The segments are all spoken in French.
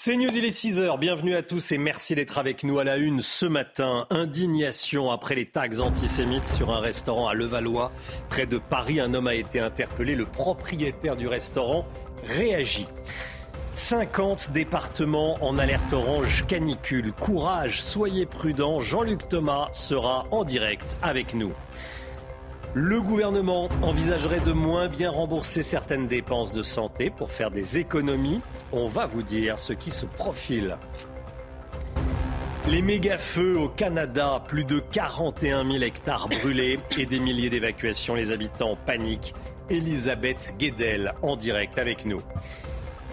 C'est News, il est 6h. Bienvenue à tous et merci d'être avec nous à la une ce matin. Indignation après les tags antisémites sur un restaurant à Levallois, près de Paris. Un homme a été interpellé. Le propriétaire du restaurant réagit. 50 départements en alerte orange canicule. Courage, soyez prudents. Jean-Luc Thomas sera en direct avec nous. Le gouvernement envisagerait de moins bien rembourser certaines dépenses de santé pour faire des économies. On va vous dire ce qui se profile. Les méga-feux au Canada, plus de 41 000 hectares brûlés et des milliers d'évacuations. Les habitants paniquent. Elisabeth Guedel en direct avec nous.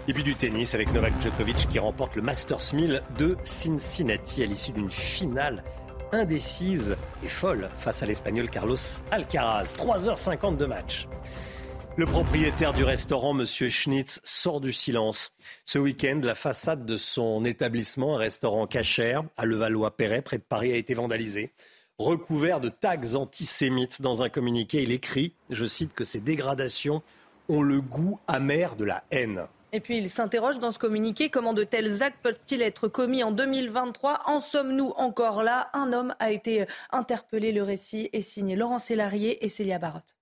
Et puis du tennis avec Novak Djokovic qui remporte le Masters 1000 de Cincinnati à l'issue d'une finale indécise et folle face à l'Espagnol Carlos Alcaraz. 3h50 de match. Le propriétaire du restaurant, M. Schnitz, sort du silence. Ce week-end, la façade de son établissement, un restaurant cachère à Levallois-Perret, près de Paris, a été vandalisée. Recouvert de tags antisémites dans un communiqué, il écrit, je cite, que ces dégradations ont le goût amer de la haine. Et puis il s'interroge dans ce communiqué comment de tels actes peuvent-ils être commis en 2023 En sommes-nous encore là? Un homme a été interpellé. Le récit est signé Laurent Sélarié et Célia Barotte.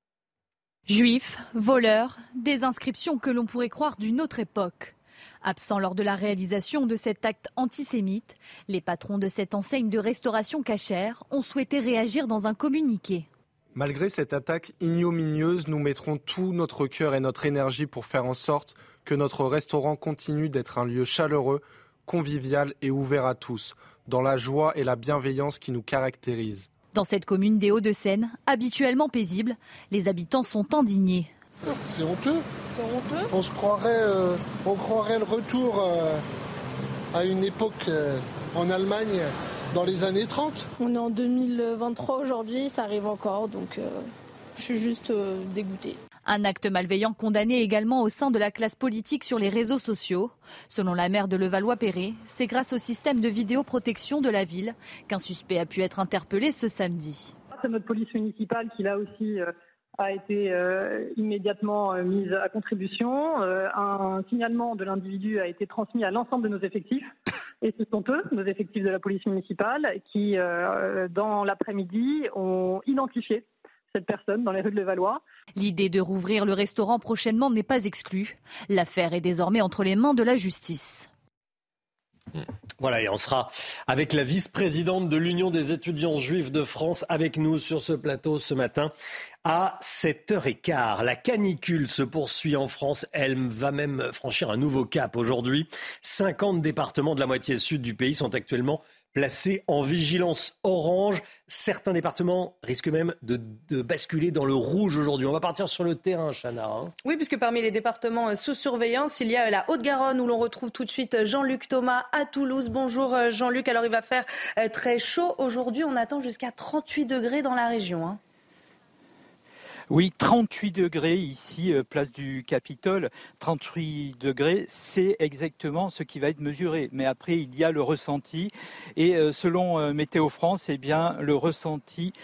Juifs, voleurs, des inscriptions que l'on pourrait croire d'une autre époque. Absents lors de la réalisation de cet acte antisémite, les patrons de cette enseigne de restauration cachère ont souhaité réagir dans un communiqué. Malgré cette attaque ignominieuse, nous mettrons tout notre cœur et notre énergie pour faire en sorte que notre restaurant continue d'être un lieu chaleureux, convivial et ouvert à tous, dans la joie et la bienveillance qui nous caractérisent. Dans cette commune des Hauts-de-Seine, habituellement paisible, les habitants sont indignés. C'est honteux. On se croirait, euh, on croirait le retour euh, à une époque euh, en Allemagne dans les années 30. On est en 2023 aujourd'hui, ça arrive encore, donc je suis juste dégoûtée. Un acte malveillant condamné également au sein de la classe politique sur les réseaux sociaux. Selon la maire de Levallois-Perret, c'est grâce au système de vidéoprotection de la ville qu'un suspect a pu être interpellé ce samedi. C'est notre police municipale qui là aussi euh, a été euh, immédiatement euh, mise à contribution. un signalement de l'individu a été transmis à l'ensemble de nos effectifs. Et ce sont eux, nos effectifs de la police municipale, qui, dans l'après-midi, ont identifié cette personne dans les rues de Levallois. L'idée de rouvrir le restaurant prochainement n'est pas exclue. L'affaire est désormais entre les mains de la justice. Voilà, et on sera avec la vice-présidente de l'Union des étudiants juifs de France avec nous sur ce plateau ce matin à 7h15. La canicule se poursuit en France. Elle va même franchir un nouveau cap aujourd'hui. 50 départements de la moitié sud du pays sont actuellement placés en vigilance orange. Certains départements risquent même de, basculer dans le rouge aujourd'hui. On va partir sur le terrain, Chana. Hein. Oui, puisque parmi les départements euh, sous surveillance, il y a la Haute-Garonne où l'on retrouve tout de suite euh, Jean-Luc Thomas à Toulouse. Bonjour euh, Jean-Luc. Alors il va faire très chaud aujourd'hui. On attend jusqu'à 38 degrés dans la région. Hein. Oui, 38 degrés ici, euh, place du Capitole. 38 degrés, c'est exactement ce qui va être mesuré. Mais après, il y a le ressenti. Et euh, selon euh, Météo France, eh bien, le ressenti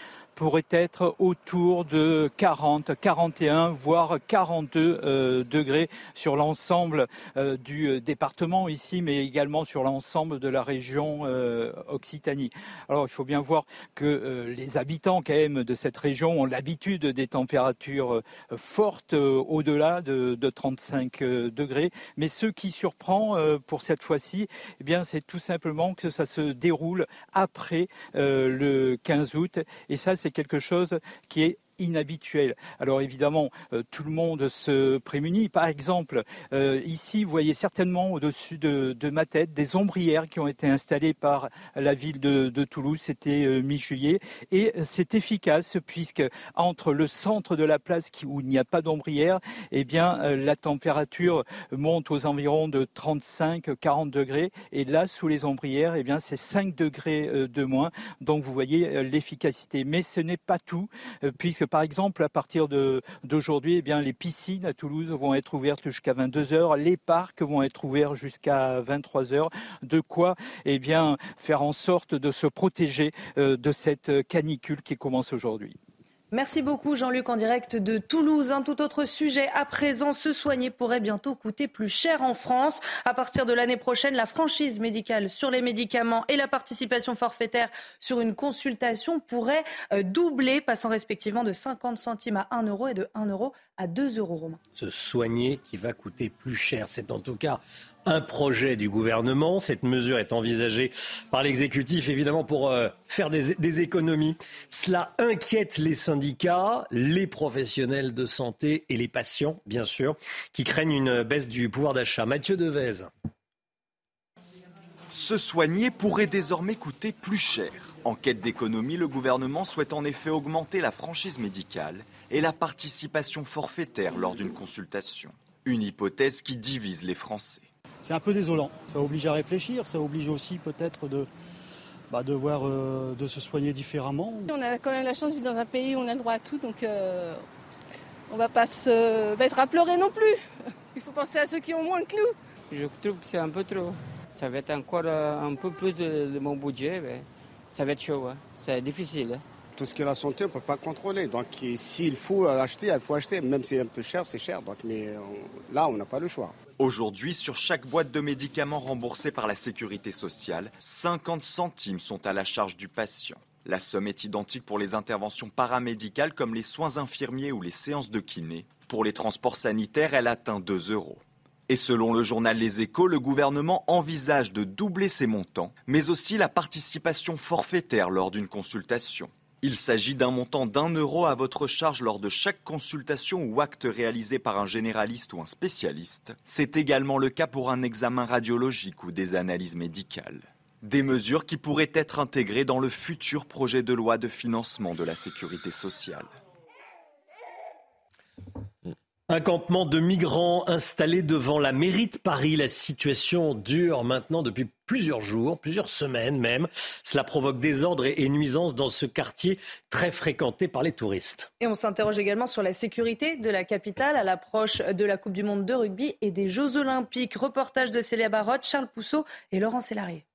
pourrait être autour de 40, 41, voire 42 euh, degrés sur l'ensemble euh, du euh, département ici, mais également sur l'ensemble de la région Occitanie. Alors il faut bien voir que les habitants quand même de cette région ont l'habitude des températures fortes au-delà de, 35 degrés, mais ce qui surprend pour cette fois-ci, eh bien c'est tout simplement que ça se déroule après le 15 août, et ça c'est quelque chose qui est inhabituel. Alors évidemment, euh, tout le monde se prémunit. Par exemple, euh, ici, vous voyez certainement au-dessus de, ma tête des ombrières qui ont été installées par la ville de, Toulouse. C'était euh, mi-juillet et c'est efficace puisque entre le centre de la place où il n'y a pas d'ombrière, eh bien la température monte aux environs de 35-40 degrés et là sous les ombrières, eh bien c'est 5 degrés de moins. Donc vous voyez l'efficacité. Mais ce n'est pas tout puisque par exemple, à partir d'aujourd'hui, eh les piscines à Toulouse vont être ouvertes jusqu'à 22 heures, les parcs vont être ouverts jusqu'à 23 heures. De quoi, eh bien, faire en sorte de se protéger euh, de cette canicule qui commence aujourd'hui. Merci beaucoup Jean-Luc en direct de Toulouse. Un tout autre sujet à présent, se soigner pourrait bientôt coûter plus cher en France. À partir de l'année prochaine, la franchise médicale sur les médicaments et la participation forfaitaire sur une consultation pourraient euh, doubler, passant respectivement de 50 centimes à 1 euro et de 1 euro à 2 euros, Romain. Se soigner qui va coûter plus cher, c'est en tout cas un projet du gouvernement. Cette mesure est envisagée par l'exécutif, évidemment, pour euh, faire des, économies. Cela inquiète les syndicats, les professionnels de santé et les patients, bien sûr, qui craignent une baisse du pouvoir d'achat. Mathieu Devez. Se soigner pourrait désormais coûter plus cher. En quête d'économie, le gouvernement souhaite en effet augmenter la franchise médicale et la participation forfaitaire lors d'une consultation. Une hypothèse qui divise les Français c'est un peu désolant. Ça oblige à réfléchir, ça oblige aussi peut-être de, bah, de, voir, euh, de se soigner différemment. On a quand même la chance de vivre dans un pays où on a droit à tout, donc euh, on ne va pas se mettre à pleurer non plus. Il faut penser à ceux qui ont moins que nous. Je trouve que c'est un peu trop. Ça va être encore euh, un peu plus de, mon budget, mais ça va être chaud, hein. c'est difficile. Hein. Tout ce qui est la santé, on ne peut pas contrôler. Donc s'il faut acheter, il faut acheter. Même si c'est un peu cher, c'est cher. Donc, mais là, on n'a pas le choix. Aujourd'hui, sur chaque boîte de médicaments remboursée par la sécurité sociale, 50 centimes sont à la charge du patient. La somme est identique pour les interventions paramédicales comme les soins infirmiers ou les séances de kiné. Pour les transports sanitaires, elle atteint 2 euros. Et selon le journal Les Échos, le gouvernement envisage de doubler ces montants, mais aussi la participation forfaitaire lors d'une consultation. Il s'agit d'un montant d'un euro à votre charge lors de chaque consultation ou acte réalisé par un généraliste ou un spécialiste. C'est également le cas pour un examen radiologique ou des analyses médicales. Des mesures qui pourraient être intégrées dans le futur projet de loi de financement de la sécurité sociale. Un campement de migrants installé devant la mairie de Paris. La situation dure maintenant depuis plusieurs jours, plusieurs semaines même. Cela provoque désordre et nuisances dans ce quartier très fréquenté par les touristes. Et on s'interroge également sur la sécurité de la capitale à l'approche de la Coupe du Monde de rugby et des Jeux Olympiques. Reportage de Célia Barotte, Charles Pousseau et Laurent Sélarié.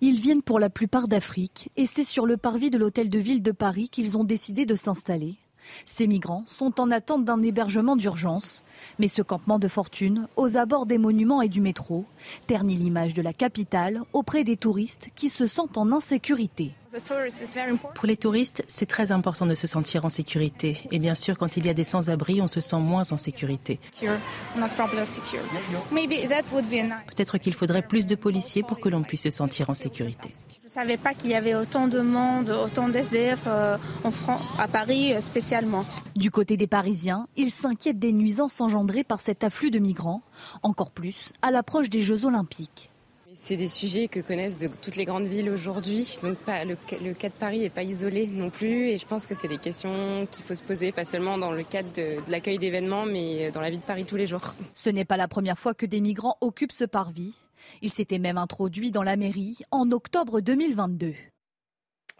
Ils viennent pour la plupart d'Afrique et c'est sur le parvis de l'hôtel de ville de Paris qu'ils ont décidé de s'installer. Ces migrants sont en attente d'un hébergement d'urgence. Mais ce campement de fortune, aux abords des monuments et du métro, ternit l'image de la capitale auprès des touristes qui se sentent en insécurité. Pour les touristes, c'est très important de se sentir en sécurité. Et bien sûr, quand il y a des sans-abri, on se sent moins en sécurité. Peut-être qu'il faudrait plus de policiers pour que l'on puisse se sentir en sécurité. Je ne savais pas qu'il y avait autant de monde, autant d'SDF euh, à Paris euh, spécialement. Du côté des Parisiens, ils s'inquiètent des nuisances engendrées par cet afflux de migrants, encore plus à l'approche des Jeux olympiques. C'est des sujets que connaissent de toutes les grandes villes aujourd'hui. Donc le, cas de Paris n'est pas isolé non plus. Et je pense que c'est des questions qu'il faut se poser, pas seulement dans le cadre de, de l'accueil d'événements, mais dans la vie de Paris tous les jours. Ce n'est pas la première fois que des migrants occupent ce parvis. Il s'était même introduit dans la mairie en octobre 2022.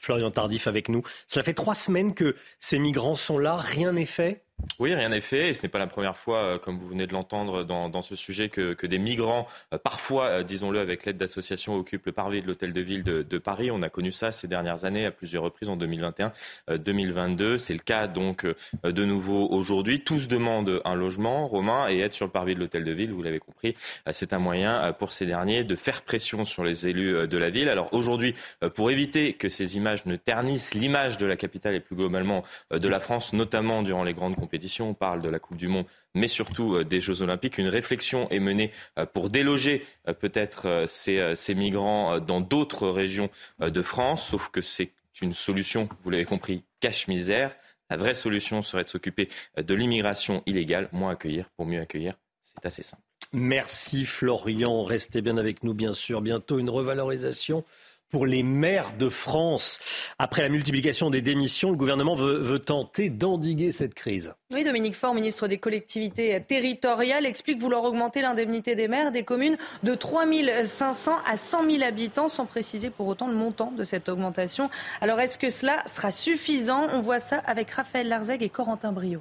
Florian Tardif avec nous. Ça fait trois semaines que ces migrants sont là, rien n'est fait oui, rien n'est fait. Et ce n'est pas la première fois, euh, comme vous venez de l'entendre dans, ce sujet, que, des migrants, euh, parfois, euh, disons-le, avec l'aide d'associations, occupent le parvis de l'hôtel de ville de, Paris. On a connu ça ces dernières années à plusieurs reprises en 2021, 2022. C'est le cas donc de nouveau aujourd'hui. Tous demandent un logement, Romain, et être sur le parvis de l'hôtel de ville, vous l'avez compris, c'est un moyen pour ces derniers de faire pression sur les élus de la ville. Alors aujourd'hui, pour éviter que ces images ne ternissent l'image de la capitale et plus globalement de la France, notamment durant les grandes on parle de la Coupe du Monde, mais surtout euh, des Jeux Olympiques. Une réflexion est menée euh, pour déloger euh, peut-être ces, migrants dans d'autres régions de France, sauf que c'est une solution, vous l'avez compris, cache-misère. La vraie solution serait de s'occuper de l'immigration illégale, moins accueillir pour mieux accueillir. C'est assez simple. Merci Florian. Restez bien avec nous, bien sûr. Bientôt une revalorisation pour les maires de France. Après la multiplication des démissions, le gouvernement veut, tenter d'endiguer cette crise. Oui, Dominique Faure, ministre des collectivités territoriales, explique vouloir augmenter l'indemnité des maires des communes de 3 500 à 100 000 habitants, sans préciser pour autant le montant de cette augmentation. Alors, est-ce que cela sera suffisant? On voit ça avec Raphaël Larzeg et Corentin Brio.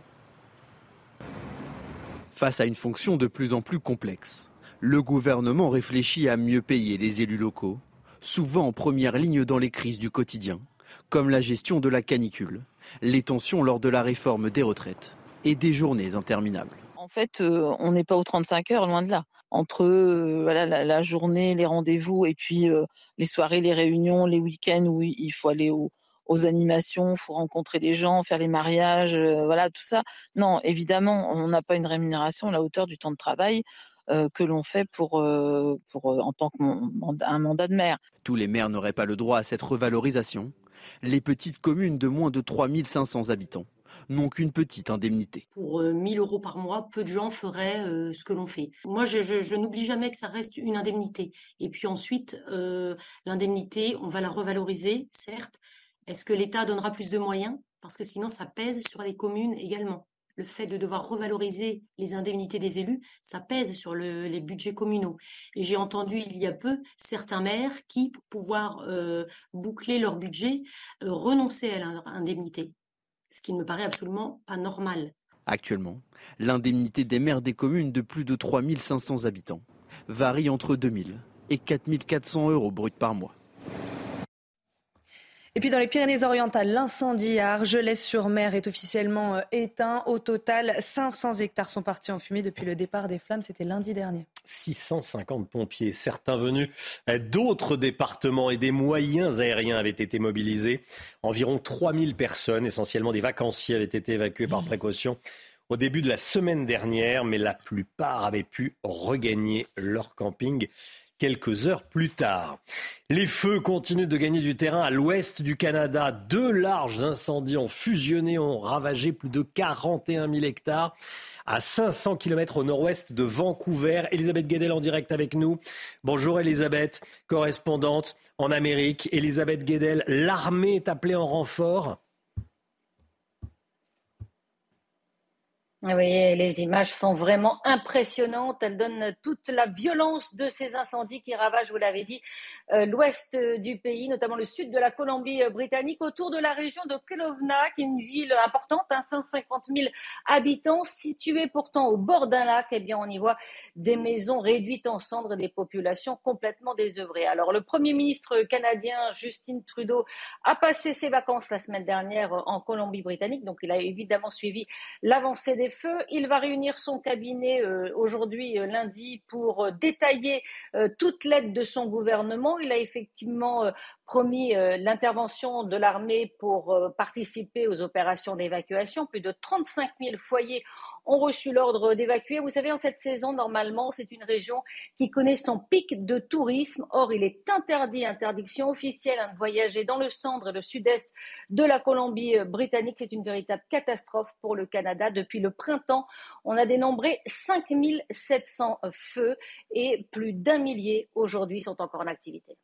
Face à une fonction de plus en plus complexe, le gouvernement réfléchit à mieux payer les élus locaux souvent en première ligne dans les crises du quotidien, comme la gestion de la canicule, les tensions lors de la réforme des retraites et des journées interminables. En fait, euh, on n'est pas aux 35 heures, loin de là. Entre euh, la, journée, les rendez-vous et puis euh, les soirées, les réunions, les week-ends où il faut aller aux animations, faut rencontrer des gens, faire les mariages, voilà, tout ça. Non, évidemment, on n'a pas une rémunération à la hauteur du temps de travail. Que l'on fait pour, pour, en tant qu'un mandat de maire. Tous les maires n'auraient pas le droit à cette revalorisation. Les petites communes de moins de 3500 habitants n'ont qu'une petite indemnité. Pour 1000 euros par mois, peu de gens feraient ce que l'on fait. Moi, je, n'oublie jamais que ça reste une indemnité. Et puis ensuite, l'indemnité, on va la revaloriser, certes. Est-ce que l'État donnera plus de moyens? Parce que sinon, ça pèse sur les communes également le fait de devoir revaloriser les indemnités des élus, ça pèse sur les budgets communaux. Et j'ai entendu il y a peu certains maires qui, pour pouvoir euh, boucler leur budget, euh, renonçaient à leur indemnité, ce qui ne me paraît absolument pas normal. Actuellement, l'indemnité des maires des communes de plus de 3500 habitants varie entre 2000 et 4400 euros bruts par mois. Et puis dans les Pyrénées-Orientales, l'incendie à Argelès-sur-Mer est officiellement euh, éteint. Au total, 500 hectares sont partis en fumée depuis le départ des flammes. C'était lundi dernier. 650 pompiers, certains venus euh, d'autres départements et des moyens aériens avaient été mobilisés. Environ 3000 personnes, essentiellement des vacanciers, avaient été évacuées par mmh. précaution au début de la semaine dernière, mais la plupart avaient pu regagner leur camping quelques heures plus tard. Les feux continuent de gagner du terrain à l'ouest du Canada. Deux larges incendies ont fusionné, ont ravagé plus de 41 000 hectares à 500 km au nord-ouest de Vancouver. Elisabeth Guedel en direct avec nous. Bonjour Elisabeth, correspondante en Amérique. Elisabeth Guedel, l'armée est appelée en renfort. Oui, les images sont vraiment impressionnantes. Elles donnent toute la violence de ces incendies qui ravagent, vous l'avez dit, euh, l'ouest du pays, notamment le sud de la Colombie-Britannique, autour de la région de Kelowna, qui est une ville importante, 150 hein, 000 habitants, située pourtant au bord d'un lac. Eh bien, on y voit des maisons réduites en cendres et des populations complètement désœuvrées. Alors, le Premier ministre canadien Justin Trudeau a passé ses vacances la semaine dernière en Colombie-Britannique, donc il a évidemment suivi l'avancée des Il va réunir son cabinet euh, aujourd'hui, euh, lundi, pour euh, détailler toute l'aide de son gouvernement. Il a effectivement promis l'intervention de l'armée pour participer aux opérations d'évacuation. Plus de 35 000 foyers ont reçu l'ordre d'évacuer. Vous savez, en cette saison, normalement, c'est une région qui connaît son pic de tourisme. Or, il est interdit, interdiction officielle hein, de voyager dans le centre et le sud-est de la Colombie-Britannique. C'est une véritable catastrophe pour le Canada. Depuis le printemps, on a dénombré 5700 feux et plus d'un millier aujourd'hui sont encore en activité.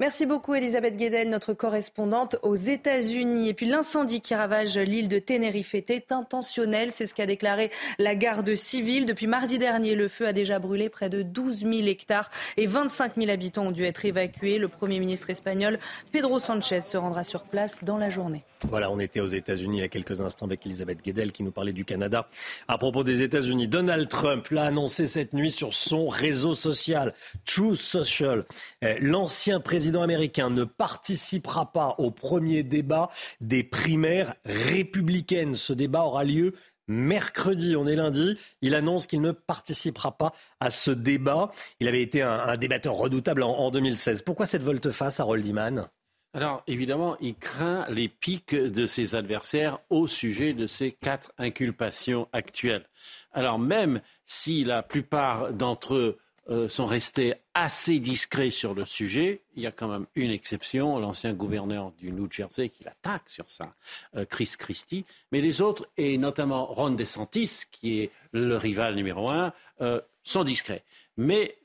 Merci beaucoup Elisabeth Guedel, notre correspondante aux États-Unis. Et puis l'incendie qui ravage l'île de Tenerife était intentionnel, c'est ce qu'a déclaré la garde civile. Depuis mardi dernier, le feu a déjà brûlé près de 12 000 hectares et 25 000 habitants ont dû être évacués. Le Premier ministre espagnol Pedro Sanchez se rendra sur place dans la journée. Voilà, on était aux États-Unis il y a quelques instants avec Elisabeth Guedel qui nous parlait du Canada. À propos des États-Unis, Donald Trump l'a annoncé cette nuit sur son réseau social, True Social. Eh, l'ancien président américain ne participera pas au premier débat des primaires républicaines. Ce débat aura lieu mercredi, on est lundi. Il annonce qu'il ne participera pas à ce débat. Il avait été un, débatteur redoutable en, 2016. Pourquoi cette volte-face, à Iman? Alors, évidemment, il craint les pics de ses adversaires au sujet de ces quatre inculpations actuelles. Alors, même si la plupart d'entre eux euh, sont restés assez discrets sur le sujet. Il y a quand même une exception, l'ancien gouverneur du New Jersey qui l'attaque sur ça, euh, Chris Christie. Mais les autres, et notamment Ron DeSantis, qui est le rival numéro un, euh, sont discrets. Mais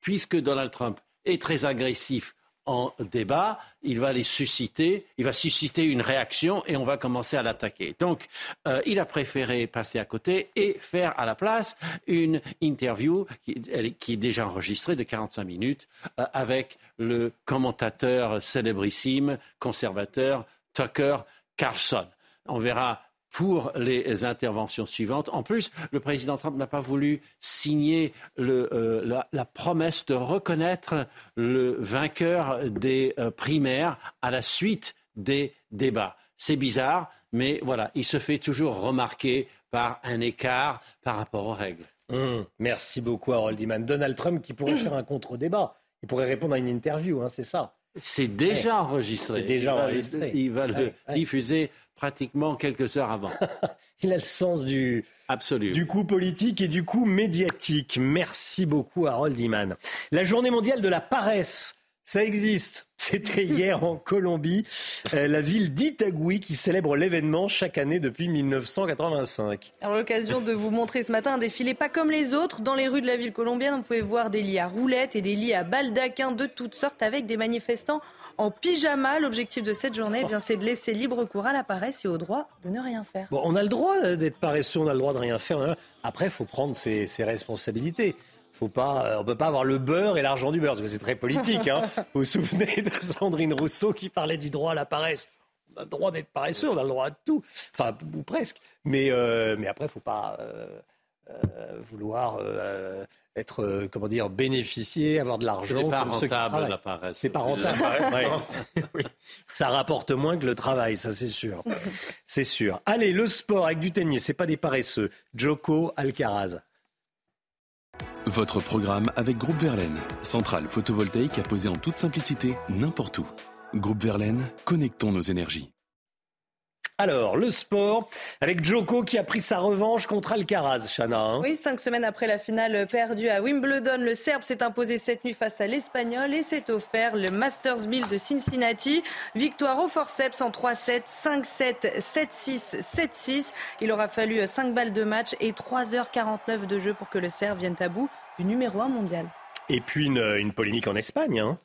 puisque Donald Trump est très agressif en débat, il va les susciter, il va susciter une réaction et on va commencer à l'attaquer. Donc, euh, il a préféré passer à côté et faire à la place une interview qui, est déjà enregistrée de 45 minutes euh, avec le commentateur célébrissime, conservateur Tucker Carlson. On verra pour les interventions suivantes. En plus, le président Trump n'a pas voulu signer euh, la, promesse de reconnaître le vainqueur des euh, primaires à la suite des débats. C'est bizarre, mais voilà, il se fait toujours remarquer par un écart par rapport aux règles. Hum, merci beaucoup, Harold Iman. Donald Trump qui pourrait faire un contre-débat. Il pourrait répondre à une interview, hein, c'est ça. C'est déjà enregistré. C'est déjà il va, enregistré. Il va le Ouais, diffuser pratiquement quelques heures avant. Il a le sens du, Absolument. du coup politique et du coup médiatique. Merci beaucoup, Harold Iman. La journée mondiale de la paresse. Ça existe. C'était hier en Colombie, euh, la ville d'Itagüí qui célèbre l'événement chaque année depuis 1985. Alors, l'occasion de vous montrer ce matin un défilé pas comme les autres. Dans les rues de la ville colombienne, on pouvait voir des lits à roulettes et des lits à baldaquins de toutes sortes avec des manifestants en pyjama. L'objectif de cette journée, eh bien, c'est de laisser libre cours à la paresse et au droit de ne rien faire. Bon, on a le droit d'être paresseux, on a le droit de rien faire. hein. Après, il faut prendre ses, ses responsabilités. Faut pas, euh, on peut pas avoir le beurre et l'argent du beurre, parce que c'est très politique. Hein. Vous vous souvenez de Sandrine Rousseau qui parlait du droit à la paresse? On a le droit d'être paresseux, on a le droit de tout. Enfin, ou presque. Mais, euh, mais après, faut pas euh, euh, vouloir euh, être, euh, comment dire, bénéficier, avoir de l'argent. C'est pas comme ceux qui rentable, travaillent. la paresse. C'est pas rentable. La paresse, Ouais. non. Oui. Ça rapporte moins que le travail, ça c'est sûr. C'est sûr. Allez, le sport avec du tennis, c'est pas des paresseux. Joko Alcaraz. Votre programme avec Groupe Verlaine, centrale photovoltaïque à poser en toute simplicité n'importe où. Groupe Verlaine, connectons nos énergies. Alors, le sport avec Joko qui a pris sa revanche contre Alcaraz, Chana. hein. Oui, cinq semaines après la finale perdue à Wimbledon, le Serbe s'est imposé cette nuit face à l'Espagnol et s'est offert le Masters 1000 de Cincinnati. Victoire au forceps en 3-7, 5-7, 7-6, 7-6. Il aura fallu 5 balles de match et 3h49 de jeu pour que le Serbe vienne à bout du numéro 1 mondial. Et puis une, une polémique en Espagne. hein.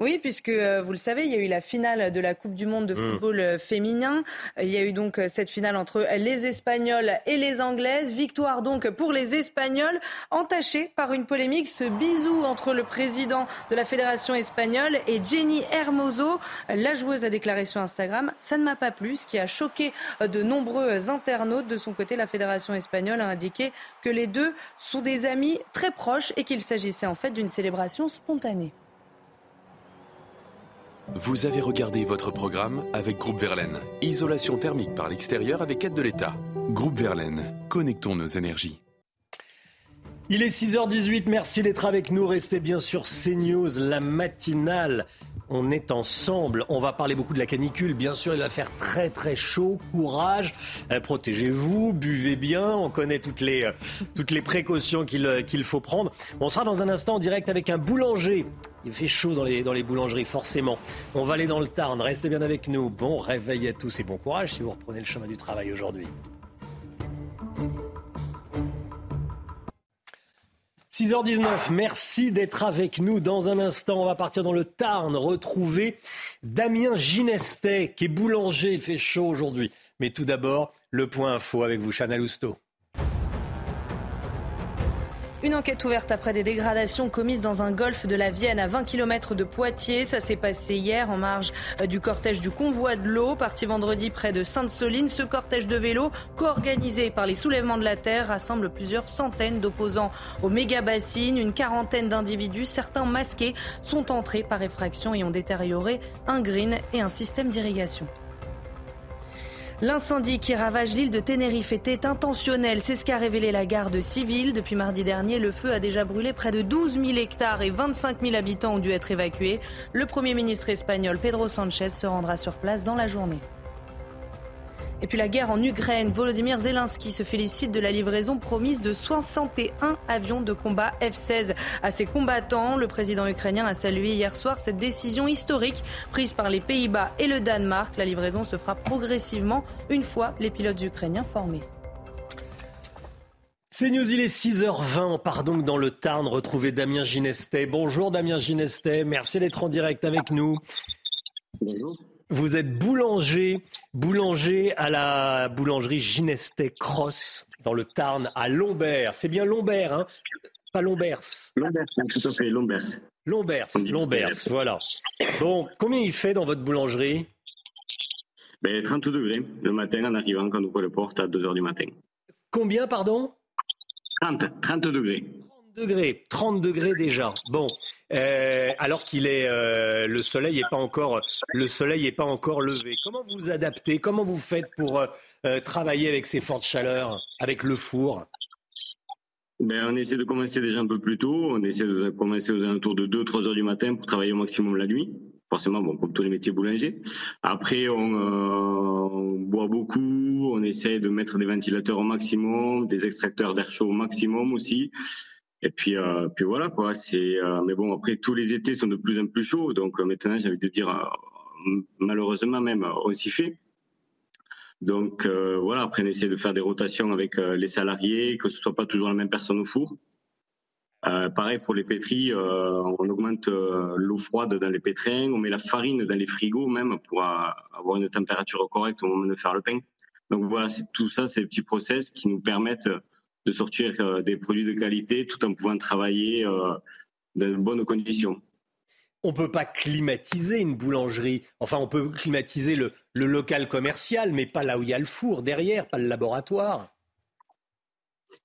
Oui, puisque euh, vous le savez, il y a eu la finale de la Coupe du Monde de Mm. football euh, féminin. Il y a eu donc euh, cette finale entre les Espagnols et les Anglaises. Victoire donc pour les Espagnols, entachée par une polémique, ce bisou entre le président de la Fédération espagnole et Jenny Hermoso. La joueuse a déclaré sur Instagram Ça ne m'a pas plu, ce qui a choqué euh, de nombreux internautes. De son côté, la Fédération espagnole a indiqué que les deux sont des amis très proches et qu'il s'agissait en fait d'une célébration spontanée. Vous avez regardé votre programme avec Groupe Verlaine. Isolation thermique par l'extérieur avec aide de l'État. Groupe Verlaine, connectons nos énergies. Il est 6h18, merci d'être avec nous. Restez bien sur CNews, la matinale. On est ensemble. On va parler beaucoup de la canicule. Bien sûr, il va faire très très chaud. Courage. Euh, Protégez-vous. Buvez bien. On connaît toutes les, euh, toutes les précautions qu'il euh, qu'il faut prendre. On sera dans un instant en direct avec un boulanger. Il fait chaud dans les, dans les boulangeries, forcément. On va aller dans le Tarn. Restez bien avec nous. Bon réveil à tous et bon courage si vous reprenez le chemin du travail aujourd'hui. 6h19, merci d'être avec nous. Dans un instant, on va partir dans le Tarn, retrouver Damien Ginestet, qui est boulanger. Il fait chaud aujourd'hui. Mais tout d'abord, le point info avec vous, Chana Lousteau. Une enquête ouverte après des dégradations commises dans un golfe de la Vienne à 20 km de Poitiers. Ça s'est passé hier en marge euh, du cortège du convoi de l'eau, parti vendredi près de Sainte-Soline. Ce cortège de vélos, co-organisé par les soulèvements de la terre, rassemble plusieurs centaines d'opposants aux méga-bassines. Une quarantaine d'individus, certains masqués, sont entrés par effraction et ont détérioré un green et un système d'irrigation. L'incendie qui ravage l'île de Tenerife était intentionnel. C'est ce qu'a révélé la garde civile. Depuis mardi dernier, le feu a déjà brûlé près de 12 000 hectares et 25 000 habitants ont dû être évacués. Le Premier ministre espagnol Pedro Sanchez se rendra sur place dans la journée. Et puis la guerre en Ukraine, Volodymyr Zelensky se félicite de la livraison promise de 61 avions de combat F-16 à ses combattants. Le président ukrainien a salué hier soir cette décision historique prise par les Pays-Bas et le Danemark. La livraison se fera progressivement une fois les pilotes ukrainiens formés. C'est News, il est 6h20. On part donc dans le Tarn retrouver Damien Ginestet. Bonjour Damien Ginestet, merci d'être en direct avec nous. Bonjour. Vous êtes boulanger, boulanger à la boulangerie Ginestet Cross dans le Tarn à Lombert. C'est bien Lombert, hein Pas Lombers. Lombers, tout à fait, Lombers. Lombers, Lombers, voilà. Bon, combien il fait dans votre boulangerie? Ben, 30 degrés le matin en arrivant quand on ouvre les portes à 2h du matin. Combien, pardon? 30, 30 degrés. degrés, 30 degrés déjà. Bon, euh, alors qu'il est euh, le soleil est pas encore le soleil est pas encore levé. Comment vous vous adaptez? Comment vous faites pour euh, travailler avec ces fortes chaleurs, avec le four? Ben, on essaie de commencer déjà un peu plus tôt. On essaie de commencer aux alentours de 2-3 heures du matin pour travailler au maximum la nuit. Forcément, bon, comme tous les métiers boulangers. Après, on, on, boit beaucoup. On essaie de mettre des ventilateurs au maximum, des extracteurs d'air chaud au maximum aussi. Et puis, euh, puis voilà quoi. C'est, euh, mais bon, après tous les étés sont de plus en plus chauds, donc euh, maintenant j'ai envie de dire, malheureusement même, on s'y fait. Donc voilà, après on essaie de faire des rotations avec les salariés, que ce soit pas toujours la même personne au four. pareil pour les pétris, on augmente l'eau froide dans les pétrins, on met la farine dans les frigos même pour avoir une température correcte au moment de faire le pain. Donc voilà, tout ça, c'est des petits process qui nous permettent de sortir euh, des produits de qualité tout en pouvant travailler euh, dans de bonnes conditions. On ne peut pas climatiser une boulangerie. Enfin, on peut climatiser le, local commercial, mais pas là où il y a le four derrière, pas le laboratoire.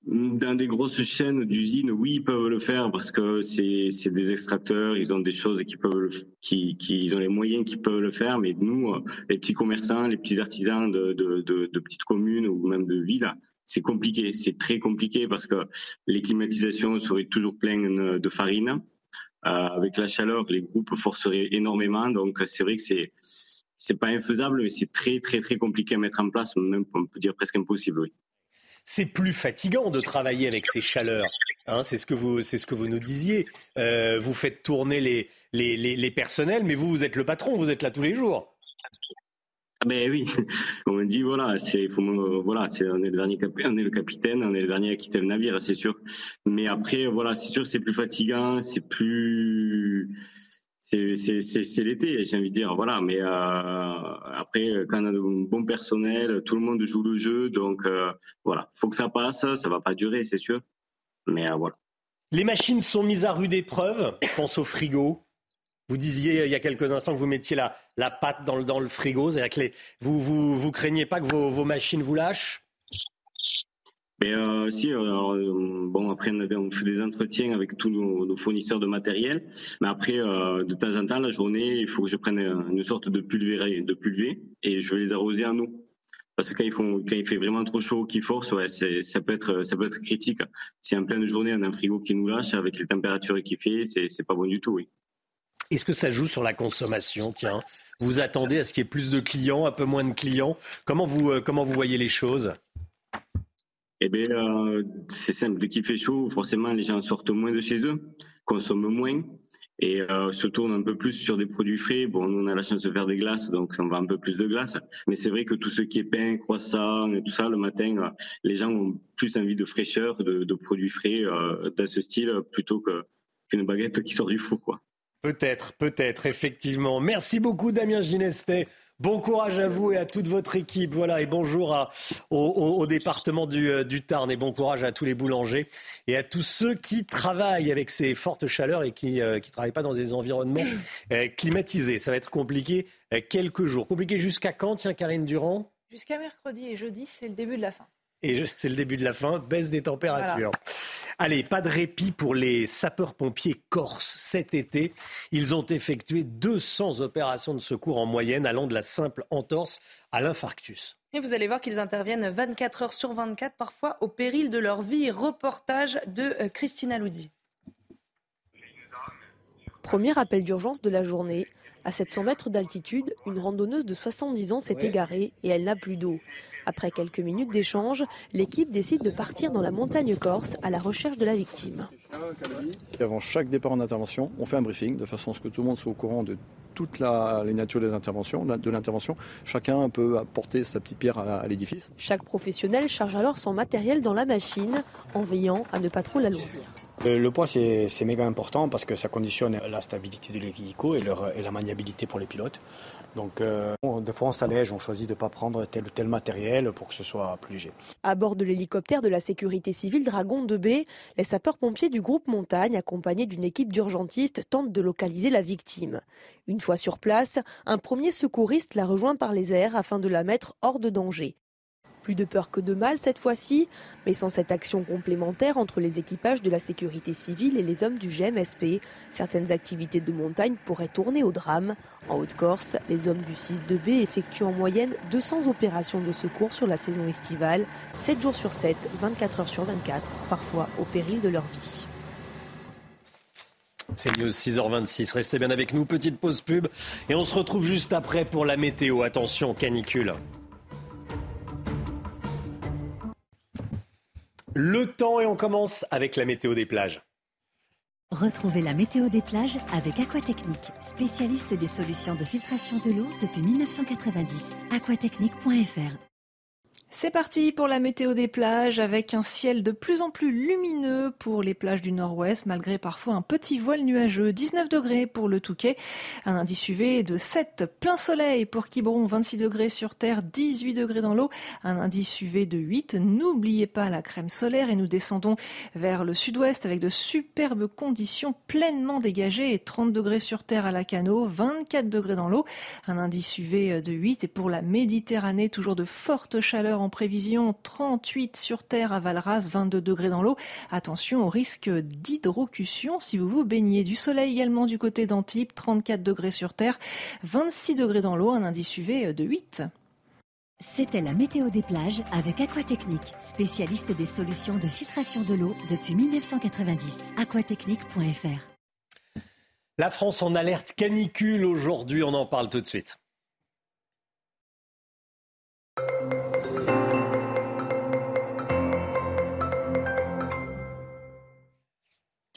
Dans des grosses chaînes d'usines, oui, ils peuvent le faire parce que c'est des extracteurs, ils ont des choses qui peuvent, qui, qui, ont les moyens qui peuvent le faire. Mais nous, euh, les petits commerçants, les petits artisans de, de, de petites communes ou même de villes, c'est compliqué, c'est très compliqué parce que les climatisations seraient toujours pleines de farine. Euh, avec la chaleur, les groupes forceraient énormément. Donc c'est vrai que c'est c'est pas infaisable, mais c'est très très très compliqué à mettre en place, même on peut dire presque impossible. Oui. C'est plus fatigant de travailler avec ces chaleurs. Hein, c'est ce que vous c'est ce que vous nous disiez. Euh, vous faites tourner les, les, les, les personnels, mais vous vous êtes le patron, vous êtes là tous les jours. Ah ben oui, on dit voilà, c'est voilà, c'est on est le dernier on est le capitaine, on est le dernier à quitter le navire, c'est sûr. Mais après voilà, c'est sûr, c'est plus fatigant, c'est plus c'est c'est l'été, j'ai envie de dire voilà. Mais euh, après, quand on a un bon personnel, tout le monde joue le jeu, donc euh, voilà, faut que ça passe, ça va pas durer, c'est sûr. Mais euh, voilà. Les machines sont mises à rude épreuve. Je pense au frigo, vous disiez il y a quelques instants que vous mettiez la, pâte dans le, frigo. Vous, vous, craignez pas que vos, machines vous lâchent? Mais euh, si, euh, bon après on, fait des entretiens avec tous nos, fournisseurs de matériel, mais après euh, de temps en temps la journée il faut que je prenne une sorte de pulvé, de pulvé et je vais les arroser en eau. Parce que quand il, fait vraiment trop chaud, qui force, ouais, ça peut être ça peut être critique. Si en pleine journée on a un frigo qui nous lâche avec les températures qu'il fait, c'est pas bon du tout. Est-ce que ça joue sur la consommation Tiens, vous attendez à ce qu'il y ait plus de clients, un peu moins de clients? Comment vous, euh, comment vous voyez les choses? Eh bien, euh, c'est simple. Dès qu'il fait chaud, forcément, les gens sortent moins de chez eux, consomment moins et euh, se tournent un peu plus sur des produits frais. Bon, nous, on a la chance de faire des glaces, donc on va un peu plus de glace. Mais c'est vrai que tout ce qui est pain, croissant et tout ça, le matin, les gens ont plus envie de fraîcheur, de, produits frais euh, dans ce style, plutôt qu'une baguette qui sort du four, quoi. Peut-être, peut-être, effectivement. Merci beaucoup, Damien Ginestet. Bon courage à vous et à toute votre équipe. Voilà, et bonjour au, département euh, du, Tarn et bon courage à tous les boulangers et à tous ceux qui travaillent avec ces fortes chaleurs et qui ne euh, travaillent pas dans des environnements euh, climatisés. Ça va être compliqué quelques jours. Compliqué jusqu'à quand, tiens, Karine Durand? Jusqu'à mercredi et jeudi, c'est le début de la fin. Et c'est le début de la fin, baisse des températures. Allez, pas de répit pour les sapeurs-pompiers corses. Cet été, ils ont effectué 200 opérations de secours en moyenne, allant de la simple entorse à l'infarctus. Et vous allez voir qu'ils interviennent 24 heures sur 24, parfois au péril de leur vie. Reportage de euh, Christina Loudy. Premier appel d'urgence de la journée. À 700 mètres d'altitude, une randonneuse de 70 ans s'est égarée et elle n'a plus d'eau. Après quelques minutes d'échange, l'équipe décide de partir dans la montagne corse à la recherche de la victime. Avant chaque départ en intervention, on fait un briefing de façon à ce que tout le monde soit au courant de toutes les natures des interventions, de l'intervention. Chacun peut apporter sa petite pierre à l'édifice. Chaque professionnel charge alors son matériel dans la machine en veillant à ne pas trop l'alourdir. Le poids, c'est méga important parce que ça conditionne la stabilité de l'hélico et, et la maniabilité pour les pilotes. Donc, euh, des fois, on s'allège, on choisit de ne pas prendre tel ou tel matériel pour que ce soit plus léger. À bord de l'hélicoptère de la sécurité civile Dragon 2B, les sapeurs-pompiers du groupe Montagne, accompagnés d'une équipe d'urgentistes, tentent de localiser la victime. Une fois sur place, un premier secouriste la rejoint par les airs afin de la mettre hors de danger. Plus de peur que de mal cette fois-ci, mais sans cette action complémentaire entre les équipages de la sécurité civile et les hommes du GMSP, certaines activités de montagne pourraient tourner au drame. En Haute-Corse, les hommes du 6-2B effectuent en moyenne 200 opérations de secours sur la saison estivale, 7 jours sur 7, 24 heures sur 24, parfois au péril de leur vie. C'est News 6h26. Restez bien avec nous. Petite pause pub. Et on se retrouve juste après pour la météo. Attention, canicule. Le temps et on commence avec la météo des plages. Retrouvez la météo des plages avec Aquatechnique, spécialiste des solutions de filtration de l'eau depuis 1990. aquatechnique.fr c'est parti pour la météo des plages avec un ciel de plus en plus lumineux pour les plages du nord-ouest malgré parfois un petit voile nuageux. 19 degrés pour le Touquet, un indice UV de 7 plein soleil pour Quiberon, 26 degrés sur terre, 18 degrés dans l'eau, un indice UV de 8. N'oubliez pas la crème solaire et nous descendons vers le sud-ouest avec de superbes conditions pleinement dégagées et 30 degrés sur terre à la Cano, 24 degrés dans l'eau, un indice UV de 8 et pour la Méditerranée toujours de fortes chaleurs en prévision 38 sur terre à Valras, 22 degrés dans l'eau. Attention au risque d'hydrocution si vous vous baignez. Du soleil également du côté d'Antibes, 34 degrés sur terre, 26 degrés dans l'eau, un indice UV de 8. C'était la météo des plages avec Aquatechnique, spécialiste des solutions de filtration de l'eau depuis 1990. aquatechnique.fr. La France en alerte canicule aujourd'hui, on en parle tout de suite.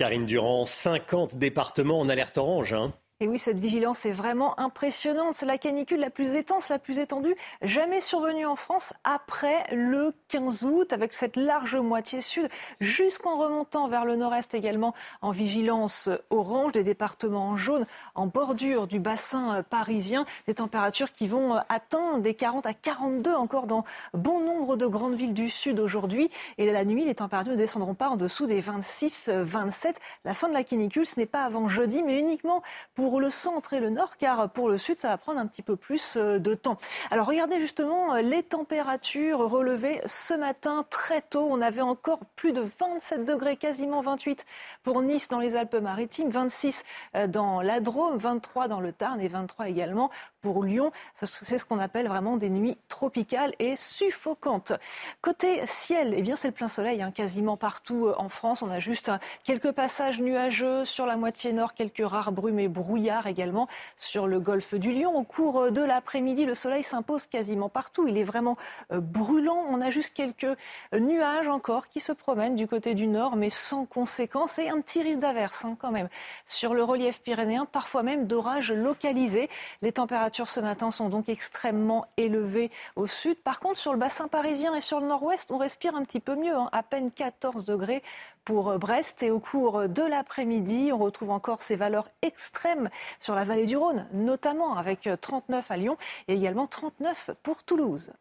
Karine Durand, 50 départements en alerte orange. Hein. Et oui, cette vigilance est vraiment impressionnante. C'est la canicule la plus étanche, la plus étendue, jamais survenue en France après le 15 août, avec cette large moitié sud, jusqu'en remontant vers le nord-est également, en vigilance orange, des départements en jaune, en bordure du bassin parisien, des températures qui vont atteindre des 40 à 42 encore dans bon nombre de grandes villes du sud aujourd'hui. Et la nuit, les températures ne descendront pas en dessous des 26-27. La fin de la canicule, ce n'est pas avant jeudi, mais uniquement pour pour le centre et le nord, car pour le sud, ça va prendre un petit peu plus euh, de temps. Alors regardez justement euh, les températures relevées ce matin très tôt. On avait encore plus de 27 degrés, quasiment 28 pour Nice dans les Alpes-Maritimes, 26 euh, dans la Drôme, 23 dans le Tarn et 23 également pour Lyon. C'est ce qu'on appelle vraiment des nuits tropicales et suffocantes. Côté ciel, eh bien c'est le plein soleil hein, quasiment partout en France. On a juste quelques passages nuageux sur la moitié nord, quelques rares brumes et brouillards également sur le golfe du Lion. Au cours de l'après-midi, le soleil s'impose quasiment partout. Il est vraiment euh, brûlant. On a juste quelques nuages encore qui se promènent du côté du nord, mais sans conséquence et un petit risque d'averse hein, quand même sur le relief pyrénéen, parfois même d'orages localisés. Les températures ce matin sont donc extrêmement élevées au sud. Par contre, sur le bassin parisien et sur le nord-ouest, on respire un petit peu mieux, hein. à peine 14 degrés pour euh, Brest. Et au cours de l'après-midi, on retrouve encore ces valeurs extrêmes sur la vallée du Rhône, notamment avec 39 à Lyon et également 39 pour Toulouse.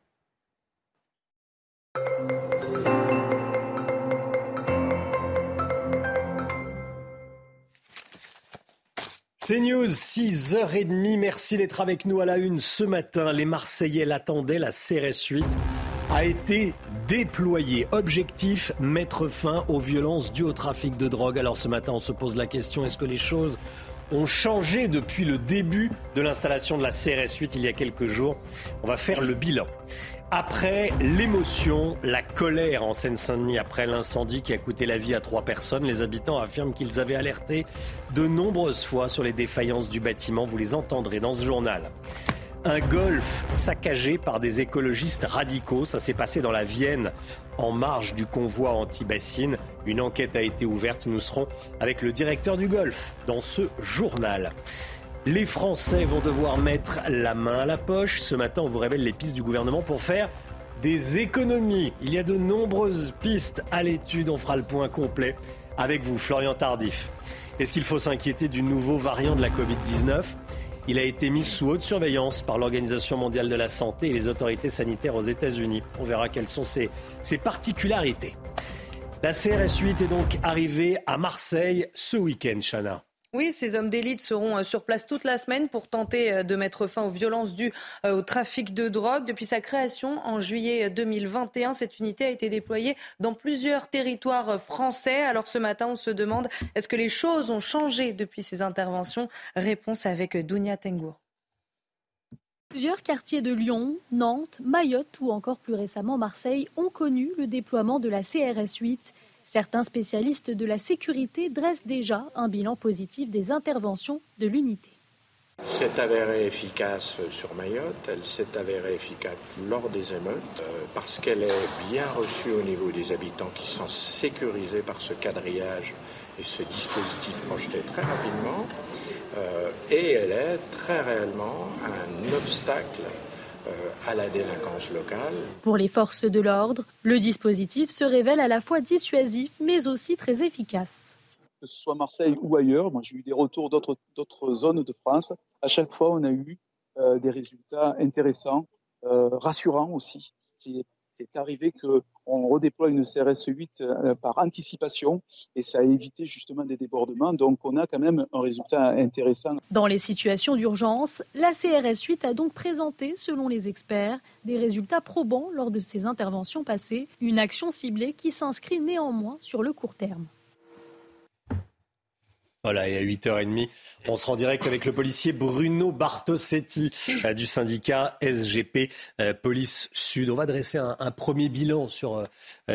C'est News, 6h30. Merci d'être avec nous à la une ce matin. Les Marseillais l'attendaient. La CRS 8 a été déployée. Objectif, mettre fin aux violences dues au trafic de drogue. Alors ce matin, on se pose la question, est-ce que les choses ont changé depuis le début de l'installation de la CRS 8 il y a quelques jours On va faire le bilan. Après l'émotion, la colère en Seine-Saint-Denis après l'incendie qui a coûté la vie à trois personnes, les habitants affirment qu'ils avaient alerté de nombreuses fois sur les défaillances du bâtiment. Vous les entendrez dans ce journal. Un golf saccagé par des écologistes radicaux. Ça s'est passé dans la Vienne en marge du convoi anti-bassine. Une enquête a été ouverte. Nous serons avec le directeur du golf dans ce journal. Les Français vont devoir mettre la main à la poche. Ce matin, on vous révèle les pistes du gouvernement pour faire des économies. Il y a de nombreuses pistes à l'étude. On fera le point complet avec vous, Florian Tardif. Est-ce qu'il faut s'inquiéter du nouveau variant de la Covid-19 Il a été mis sous haute surveillance par l'Organisation mondiale de la santé et les autorités sanitaires aux États-Unis. On verra quelles sont ses, particularités. La CRS 8 est donc arrivée à Marseille ce week-end, Chana. Oui, ces hommes d'élite seront euh, sur place toute la semaine pour tenter euh, de mettre fin aux violences dues euh, au trafic de drogue. Depuis sa création en juillet 2021, cette unité a été déployée dans plusieurs territoires français. Alors ce matin, on se demande est-ce que les choses ont changé depuis ces interventions? Réponse avec Dounia Tengour. Plusieurs quartiers de Lyon, Nantes, Mayotte ou encore plus récemment Marseille ont connu le déploiement de la CRS 8 Certains spécialistes de la sécurité dressent déjà un bilan positif des interventions de l'unité. C'est avérée efficace sur Mayotte, elle s'est avérée efficace lors des émeutes euh, parce qu'elle est bien reçue au niveau des habitants qui sont sécurisés par ce quadrillage et ce dispositif projeté très rapidement. Euh, et elle est très réellement un obstacle à la délinquance locale. Pour les forces de l'ordre, le dispositif se révèle à la fois dissuasif mais aussi très efficace. Que ce soit Marseille ou ailleurs, moi j'ai eu des retours d'autres zones de France. À chaque fois, on a eu euh, des résultats intéressants, euh, rassurants aussi c'est arrivé qu'on redéploie une CRS 8 euh, par anticipation et ça a évité justement des débordements. Donc on a quand même un résultat intéressant. Dans les situations d'urgence, la CRS 8 a donc présenté, selon les experts, des résultats probants lors de ses interventions passées, une action ciblée qui s'inscrit néanmoins sur le court terme. Voilà, et à 8h30, on sera en direct avec le policier Bruno Bartosetti euh, du syndicat SGP euh, Police Sud. On va dresser un, premier bilan sur euh,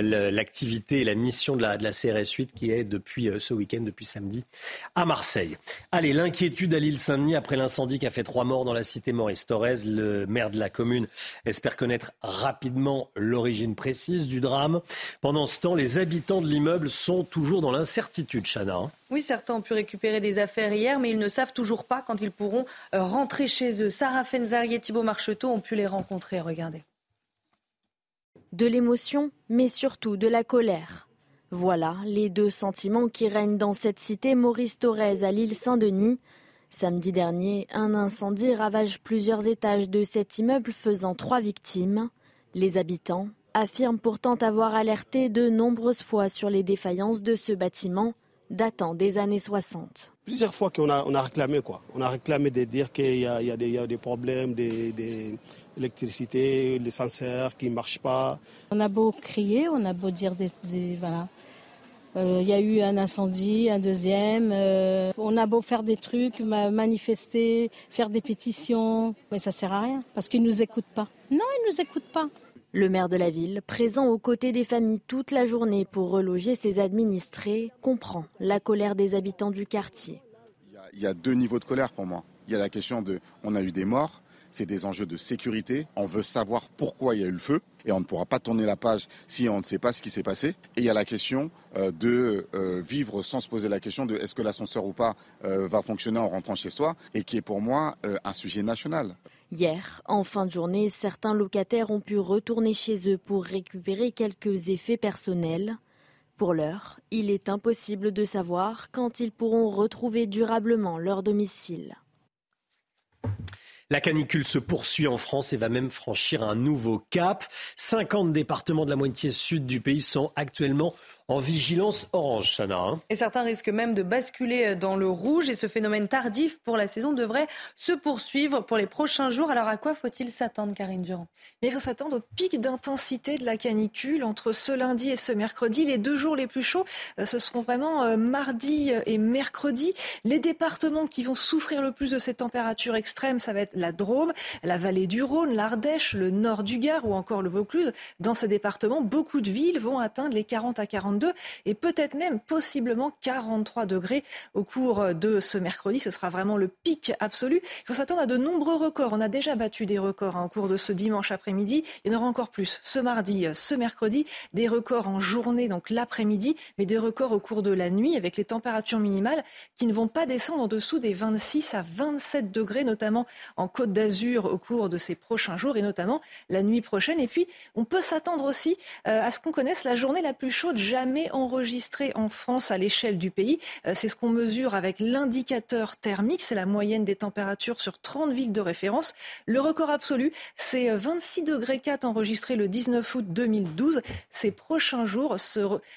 l'activité et la mission de la, CRS 8 qui est depuis ce week-end, depuis samedi, à Marseille. Allez, l'inquiétude à l'île Saint-Denis après l'incendie qui a fait trois morts dans la cité Maurice Torres. Le maire de la commune espère connaître rapidement l'origine précise du drame. Pendant ce temps, les habitants de l'immeuble sont toujours dans l'incertitude, Chana. Hein. Oui, certains ont pu récupérer des affaires hier, mais ils ne savent toujours pas quand ils pourront euh, rentrer chez eux. Sarah Fenzari et Thibault Marcheteau ont pu les rencontrer. Regardez. De l'émotion, mais surtout de la colère. Voilà les deux sentiments qui règnent dans cette cité Maurice Thorez à l'île Saint-Denis. Samedi dernier, un incendie ravage plusieurs étages de cet immeuble faisant trois victimes. Les habitants affirment pourtant avoir alerté de nombreuses fois sur les défaillances de ce bâtiment datant des années 60. Plusieurs fois qu'on a, on a réclamé quoi. On a réclamé de dire qu'il y, a, des problèmes d'électricité, les senseurs qui ne marchent pas. On a beau crier, on a beau dire des, voilà. Euh, il y a eu un incendie, un deuxième. Euh, on a beau faire des trucs, manifester, faire des pétitions, mais ça sert à rien parce qu'ils nous écoutent pas. Non, ils nous écoutent pas. Le maire de la ville, présent aux côtés des familles toute la journée pour reloger ses administrés, comprend la colère des habitants du quartier. Il y a deux niveaux de colère pour moi. Il y a la question de on a eu des morts, c'est des enjeux de sécurité. On veut savoir pourquoi il y a eu le feu et on ne pourra pas tourner la page si on ne sait pas ce qui s'est passé. Et il y a la question euh, de euh, vivre sans se poser la question de est-ce que l'ascenseur ou pas euh, va fonctionner en rentrant chez soi et qui est pour moi un sujet national. Hier, en fin de journée, certains locataires ont pu retourner chez eux pour récupérer quelques effets personnels. Pour l'heure, il est impossible de savoir quand ils pourront retrouver durablement leur domicile. La canicule se poursuit en France et va même franchir un nouveau cap. 50 départements de la moitié sud du pays sont actuellement en vigilance orange, Chana. Hein. Et certains risquent même de basculer dans le rouge. Et ce phénomène tardif pour la saison devrait se poursuivre pour les prochains jours. Alors à quoi faut-il s'attendre, Karine Durand? Mais Il faut s'attendre au pic d'intensité de la canicule entre ce lundi et ce mercredi. Les deux jours les plus chauds, euh, ce seront vraiment euh, mardi et mercredi. Les départements qui vont souffrir le plus de ces températures extrêmes, ça va être la Drôme, la vallée du Rhône, l'Ardèche, le nord du Gard ou encore le Vaucluse. Dans ces départements, beaucoup de villes vont atteindre les 40 à 40 et peut-être même possiblement 43 degrés au cours de ce mercredi. Ce sera vraiment le pic absolu. Il faut s'attendre à de nombreux records. On a déjà battu des records hein, au cours de ce dimanche après-midi. Il y en aura encore plus ce mardi, ce mercredi. Des records en journée, donc l'après-midi, mais des records au cours de la nuit avec les températures minimales qui ne vont pas descendre en dessous des 26 à 27 degrés, notamment en en Côte d'Azur au cours de ces prochains jours et notamment la nuit prochaine. Et puis, on peut s'attendre aussi à ce qu'on connaisse la journée la plus chaude jamais enregistrée en France à l'échelle du pays. C'est ce qu'on mesure avec l'indicateur thermique. C'est la moyenne des températures sur 30 villes de référence. Le record absolu, c'est 26 degrés 4 enregistré le 19 août 2012. Ces prochains jours,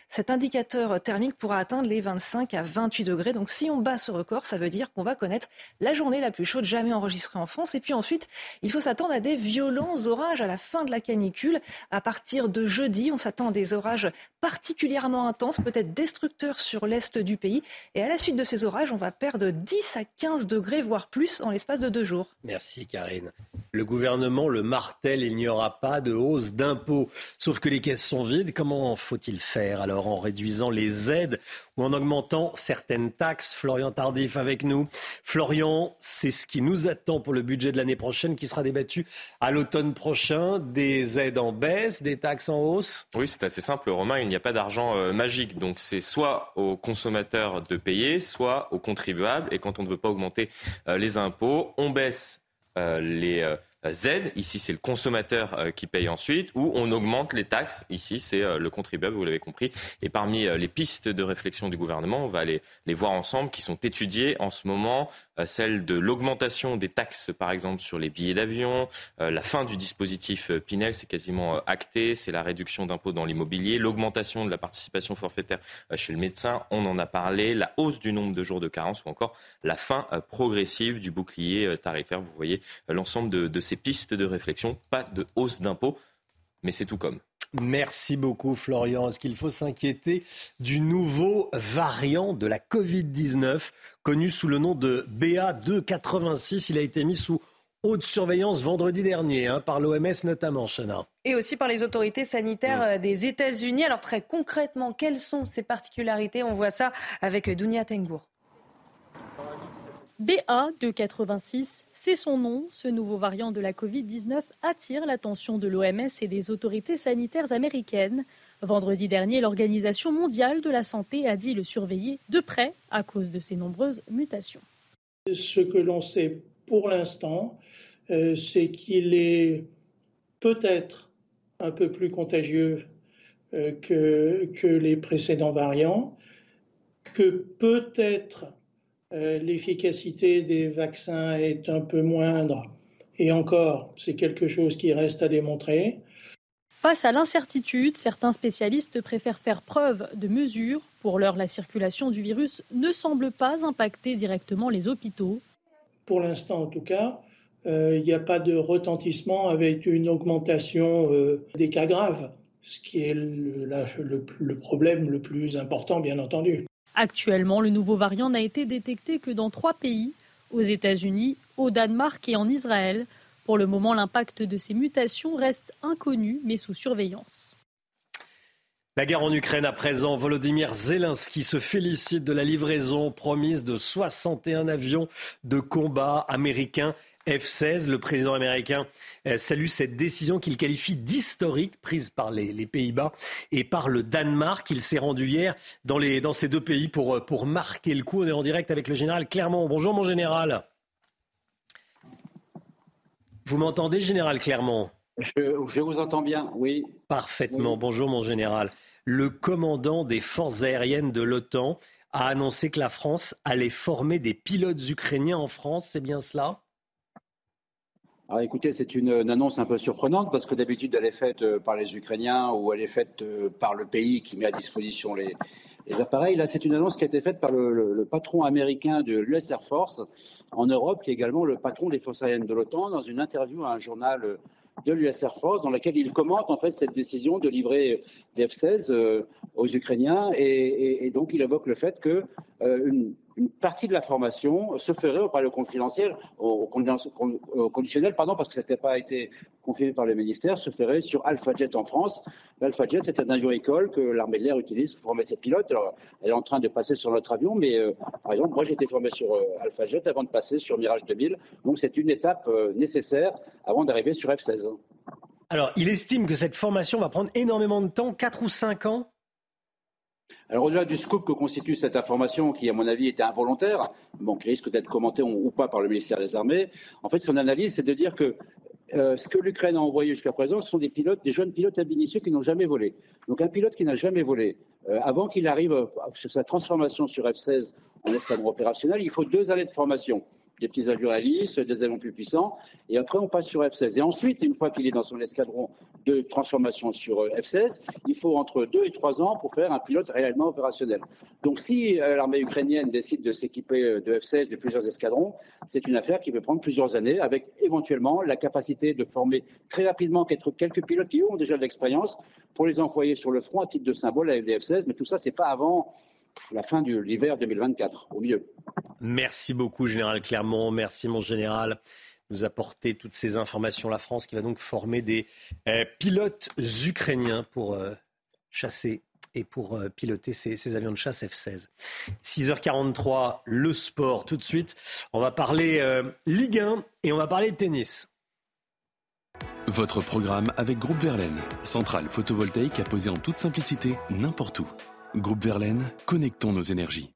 cet indicateur thermique pourra atteindre les 25 à 28 degrés. Donc si on bat ce record, ça veut dire qu'on va connaître la journée la plus chaude jamais enregistrée en France. Et puis ensuite, il faut s'attendre à des violents orages à la fin de la canicule. À partir de jeudi, on s'attend à des orages particulièrement intenses, peut-être destructeurs sur l'est du pays. Et à la suite de ces orages, on va perdre 10 à 15 degrés, voire plus, en l'espace de deux jours. Merci Karine. Le gouvernement le martèle, il n'y aura pas de hausse d'impôts. Sauf que les caisses sont vides. Comment faut-il faire alors en réduisant les aides ou en augmentant certaines taxes? Florian Tardif avec nous. Florian, c'est ce qui nous attend pour le budget de l'année prochaine qui sera débattu à l'automne prochain. Des aides en baisse, des taxes en hausse? Oui, c'est assez simple, Romain. Il n'y a pas d'argent euh, magique. Donc c'est soit aux consommateurs de payer, soit aux contribuables. Et quand on ne veut pas augmenter euh, les impôts, on baisse euh, les Z, ici c'est le consommateur euh, qui paye ensuite, ou on augmente les taxes, ici c'est euh, le contribuable, vous l'avez compris. Et parmi euh, les pistes de réflexion du gouvernement, on va les, les voir ensemble, qui sont étudiées en ce moment, celle de l'augmentation des taxes, par exemple, sur les billets d'avion, la fin du dispositif Pinel, c'est quasiment acté, c'est la réduction d'impôts dans l'immobilier, l'augmentation de la participation forfaitaire chez le médecin, on en a parlé, la hausse du nombre de jours de carence ou encore la fin progressive du bouclier tarifaire. Vous voyez l'ensemble de, de ces pistes de réflexion. Pas de hausse d'impôts, mais c'est tout comme. Merci beaucoup Florian. Est-ce qu'il faut s'inquiéter du nouveau variant de la Covid-19 connu sous le nom de BA286 Il a été mis sous haute surveillance vendredi dernier hein, par l'OMS notamment, Chana. Et aussi par les autorités sanitaires euh, des États-Unis. Alors très concrètement, quelles sont ces particularités? On voit ça avec Dounia Tengour. BA286, c'est son nom. Ce nouveau variant de la Covid-19 attire l'attention de l'OMS et des autorités sanitaires américaines. Vendredi dernier, l'Organisation mondiale de la santé a dit le surveiller de près à cause de ses nombreuses mutations. Ce que l'on sait pour l'instant, euh, c'est qu'il est peut-être un peu plus contagieux euh, que, les précédents variants, que peut-être l'efficacité des vaccins est un peu moindre. Et encore, c'est quelque chose qui reste à démontrer. Face à l'incertitude, certains spécialistes préfèrent faire preuve de mesures. Pour l'heure, la circulation du virus ne semble pas impacter directement les hôpitaux. Pour l'instant, en tout cas, euh, il n'y a pas de retentissement avec une augmentation euh, des cas graves, ce qui est le problème le plus important, bien entendu. Actuellement, le nouveau variant n'a été détecté que dans trois pays, aux États-Unis, au Danemark et en Israël. Pour le moment, l'impact de ces mutations reste inconnu, mais sous surveillance. La guerre en Ukraine à présent, Volodymyr Zelensky se félicite de la livraison promise de 61 avions de combat américains F-16. Le président américain euh, salue cette décision qu'il qualifie d'historique prise par les, Pays-Bas et par le Danemark. Il s'est rendu hier dans, dans ces deux pays pour, euh, pour marquer le coup. On est en direct avec le général Clermont. Bonjour mon général. Vous m'entendez, général Clermont? Je, vous entends bien, oui. Parfaitement. Bonjour mon général. Le commandant des forces aériennes de l'OTAN a annoncé que la France allait former des pilotes ukrainiens en France. C'est bien cela? Alors écoutez, c'est une, annonce un peu surprenante parce que d'habitude elle est faite euh, par les Ukrainiens ou elle est faite euh, par le pays qui met à disposition les, appareils. Là, c'est une annonce qui a été faite par le, patron américain de l'US Air Force en Europe, qui est également le patron des forces aériennes de l'OTAN, dans une interview à un journal euh, de l'US Air Force, dans laquelle il commente en fait cette décision de livrer des F-16 aux Ukrainiens, et, donc il évoque le fait que une, une partie de la formation se ferait le confidentiel, au, conditionnel, pardon, parce que ça n'était pas été confirmé par le ministère, se ferait sur AlphaJet en France. L'AlphaJet, c'est un avion école que l'armée de l'air utilise pour former ses pilotes. Elle est en train de passer sur notre avion, mais euh, par exemple, moi j'ai été formé sur euh, AlphaJet avant de passer sur Mirage 2000. Donc c'est une étape euh, nécessaire avant d'arriver sur F-16. Alors, il estime que cette formation va prendre énormément de temps, 4 ou 5 ans Alors au-delà du scoop que constitue cette information, qui à mon avis était involontaire, bon, qui risque d'être commentée ou pas par le ministère des Armées, en fait son analyse c'est de dire que euh, ce que l'Ukraine a envoyé jusqu'à présent, ce sont des pilotes, des jeunes pilotes ab qui n'ont jamais volé. Donc un pilote qui n'a jamais volé, euh, avant qu'il arrive sur sa transformation sur F-16 en escadron opérationnel, il faut deux années de formation des petits avions hélices, des avions plus puissants, et après on passe sur F-16. Et ensuite, une fois qu'il est dans son escadron de transformation sur euh, F-16, il faut entre deux et trois ans pour faire un pilote réellement opérationnel. Donc si euh, l'armée ukrainienne décide de s'équiper euh, de F-16 de plusieurs escadrons, c'est une affaire qui peut prendre plusieurs années, avec éventuellement la capacité de former très rapidement quelques pilotes qui ont déjà de l'expérience pour les envoyer sur le front à titre de symbole avec des F-16, mais tout ça, c'est pas avant la fin de l'hiver 2024, au mieux. Merci beaucoup, Général Clermont. Merci, mon général nous apporter toutes ces informations. La France qui va donc former des euh, pilotes ukrainiens pour euh, chasser et pour euh, piloter ces, avions de chasse F-16. 6h43, le sport. Tout de suite, on va parler Ligue 1 et on va parler de tennis. Votre programme avec Groupe Verlaine, centrale photovoltaïque à poser en toute simplicité n'importe où. Groupe Verlaine, connectons nos énergies.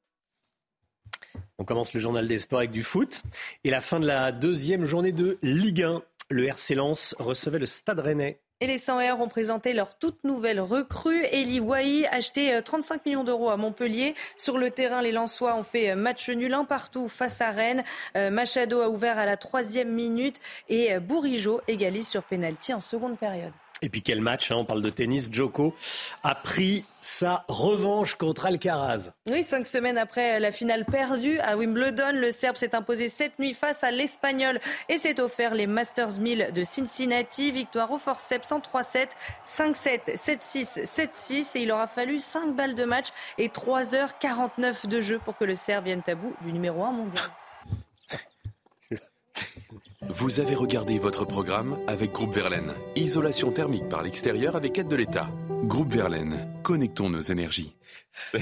On commence le journal des sports avec du foot. Et la fin de la deuxième journée de Ligue 1. Le RC Lens recevait le Stade Rennais. Et les 100 r ont présenté leur toute nouvelle recrue, Eli Wai, acheté 35 euh, millions d'euros à Montpellier. Sur le terrain, les Lensois ont fait euh, match nul un partout face à Rennes. Euh, Machado a ouvert à la troisième minute et Bourigeau égalise sur pénalty en seconde période. Et puis quel match, hein, on parle de tennis. Joko a pris sa revanche contre Alcaraz. Oui, cinq semaines après la finale perdue à Wimbledon, le Serbe s'est imposé cette nuit face à l'Espagnol et s'est offert les Masters 1000 de Cincinnati. Victoire au forceps en 3-7, 5-7, 7-6, 7-6 et il aura fallu 5 balles de match et 3h49 de jeu pour que le Serbe vienne à bout du numéro 1 mondial. Vous avez regardé votre programme avec Groupe Verlaine. Isolation thermique par l'extérieur avec aide de l'État. Groupe Verlaine, connectons nos énergies.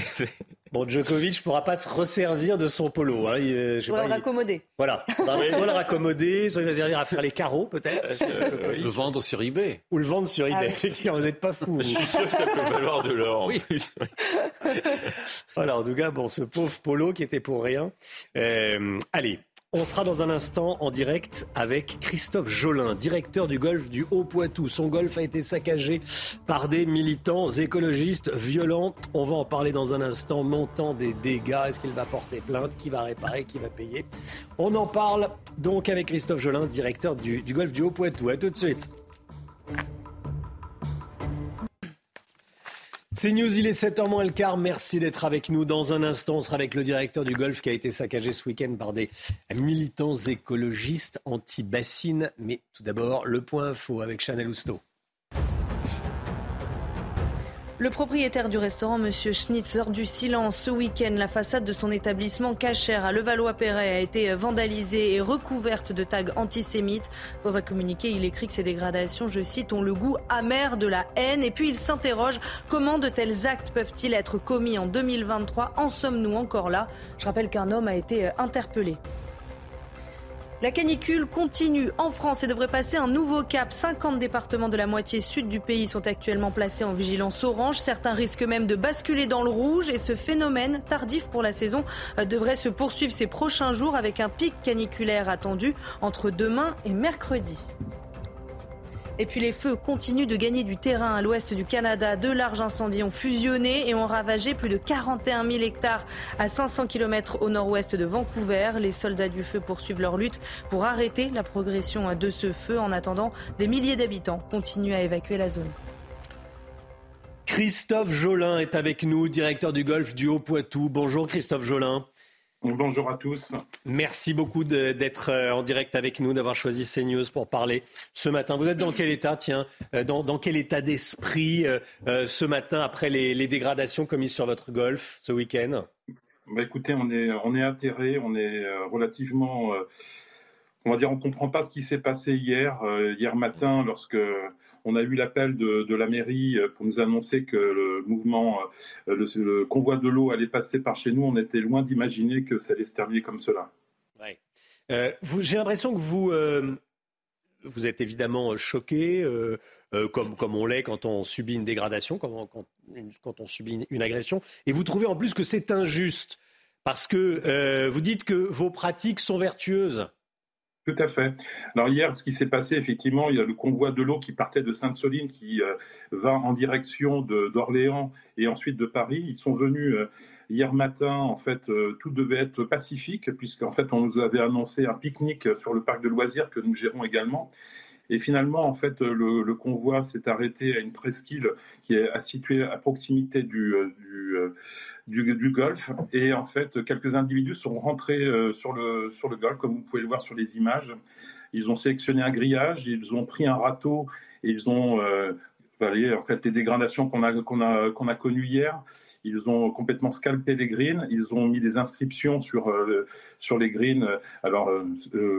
Bon, Djokovic ne pourra pas se resservir de son polo. Hein. Il, euh, le raccommoder. Voilà. soit le raccommoder, soit il va servir à faire les carreaux, peut-être. Euh, le vendre sur eBay. Ou le vendre sur eBay. Ah vous n'êtes pas fou. Je suis sûr que ça peut valoir de l'or. Oui. voilà, en tout cas, bon, ce pauvre polo qui était pour rien. Euh, allez, on sera dans un instant en direct avec Christophe Jolin, directeur du golf du Haut-Poitou. Son golf a été saccagé par des militants écologistes violents. On va en parler dans un instant. Montant des dégâts, est-ce qu'il va porter plainte? Qui va réparer? Qui va payer? On en parle donc avec Christophe Jolin, directeur du, du golf du Haut-Poitou. A tout de suite. C'est News, il est 7h moins le quart. Merci d'être avec nous. Dans un instant, on sera avec le directeur du golf qui a été saccagé ce week-end par des militants écologistes anti-bassines. Mais tout d'abord, le point info avec Chanel Housteau. Le propriétaire du restaurant, M. Schnitzer, du silence. Ce week-end, la façade de son établissement cachère à Levallois-Perret a été vandalisée et recouverte de tags antisémites. Dans un communiqué, il écrit que ces dégradations, je cite, ont le goût amer de la haine. Et puis il s'interroge comment de tels actes peuvent-ils être commis en 2023 En sommes-nous encore là? Je rappelle qu'un homme a été interpellé. La canicule continue en France et devrait passer un nouveau cap. 50 départements de la moitié sud du pays sont actuellement placés en vigilance orange. Certains risquent même de basculer dans le rouge et ce phénomène tardif pour la saison euh, devrait se poursuivre ces prochains jours avec un pic caniculaire attendu entre demain et mercredi. Et puis les feux continuent de gagner du terrain à l'ouest du Canada. De larges incendies ont fusionné et ont ravagé plus de 41 000 hectares à 500 km au nord-ouest de Vancouver. Les soldats du feu poursuivent leur lutte pour arrêter la progression de ce feu. En attendant, des milliers d'habitants continuent à évacuer la zone. Christophe Jolin est avec nous, directeur du golf du Haut-Poitou. Bonjour Christophe Jolin. Bonjour à tous. Merci beaucoup d'être euh, en direct avec nous, d'avoir choisi CNews pour parler ce matin. Vous êtes dans quel état, tiens, euh, dans, quel état d'esprit euh, ce matin après les, dégradations commises sur votre golf ce week-end? Bah Écoutez, on est, on est atterré, on est relativement, on va dire, on comprend pas ce qui s'est passé hier, hier matin, lorsque on a eu l'appel de, la mairie euh, pour nous annoncer que le mouvement, euh, le, convoi de l'eau allait passer par chez nous. On était loin d'imaginer que ça allait se terminer comme cela. Euh, j'ai l'impression que vous, vous êtes évidemment choqué, comme, comme on l'est quand on subit une dégradation, quand, quand, quand on subit une, agression. Et vous trouvez en plus que c'est injuste, parce que vous dites que vos pratiques sont vertueuses. Tout à fait. Alors hier, ce qui s'est passé, effectivement, il y a le convoi de l'eau qui partait de Sainte-Soline, qui euh, va en direction d'Orléans et ensuite de Paris. Ils sont venus euh, hier matin. En fait, euh, tout devait être pacifique, puisqu'en fait, on nous avait annoncé un pique-nique sur le parc de loisirs que nous gérons également. Et finalement, en fait, le, convoi s'est arrêté à une presqu'île qui est située à proximité du, du du, golf. Et en fait, quelques individus sont rentrés euh, sur, le, sur le golf, comme vous pouvez le voir sur les images. Ils ont sélectionné un grillage, ils ont pris un râteau et ils ont, euh, en fait, les dégradations qu'on a, a, a connues hier. Ils ont complètement scalpé les greens. Ils ont mis des inscriptions sur, euh, sur les greens. Alors,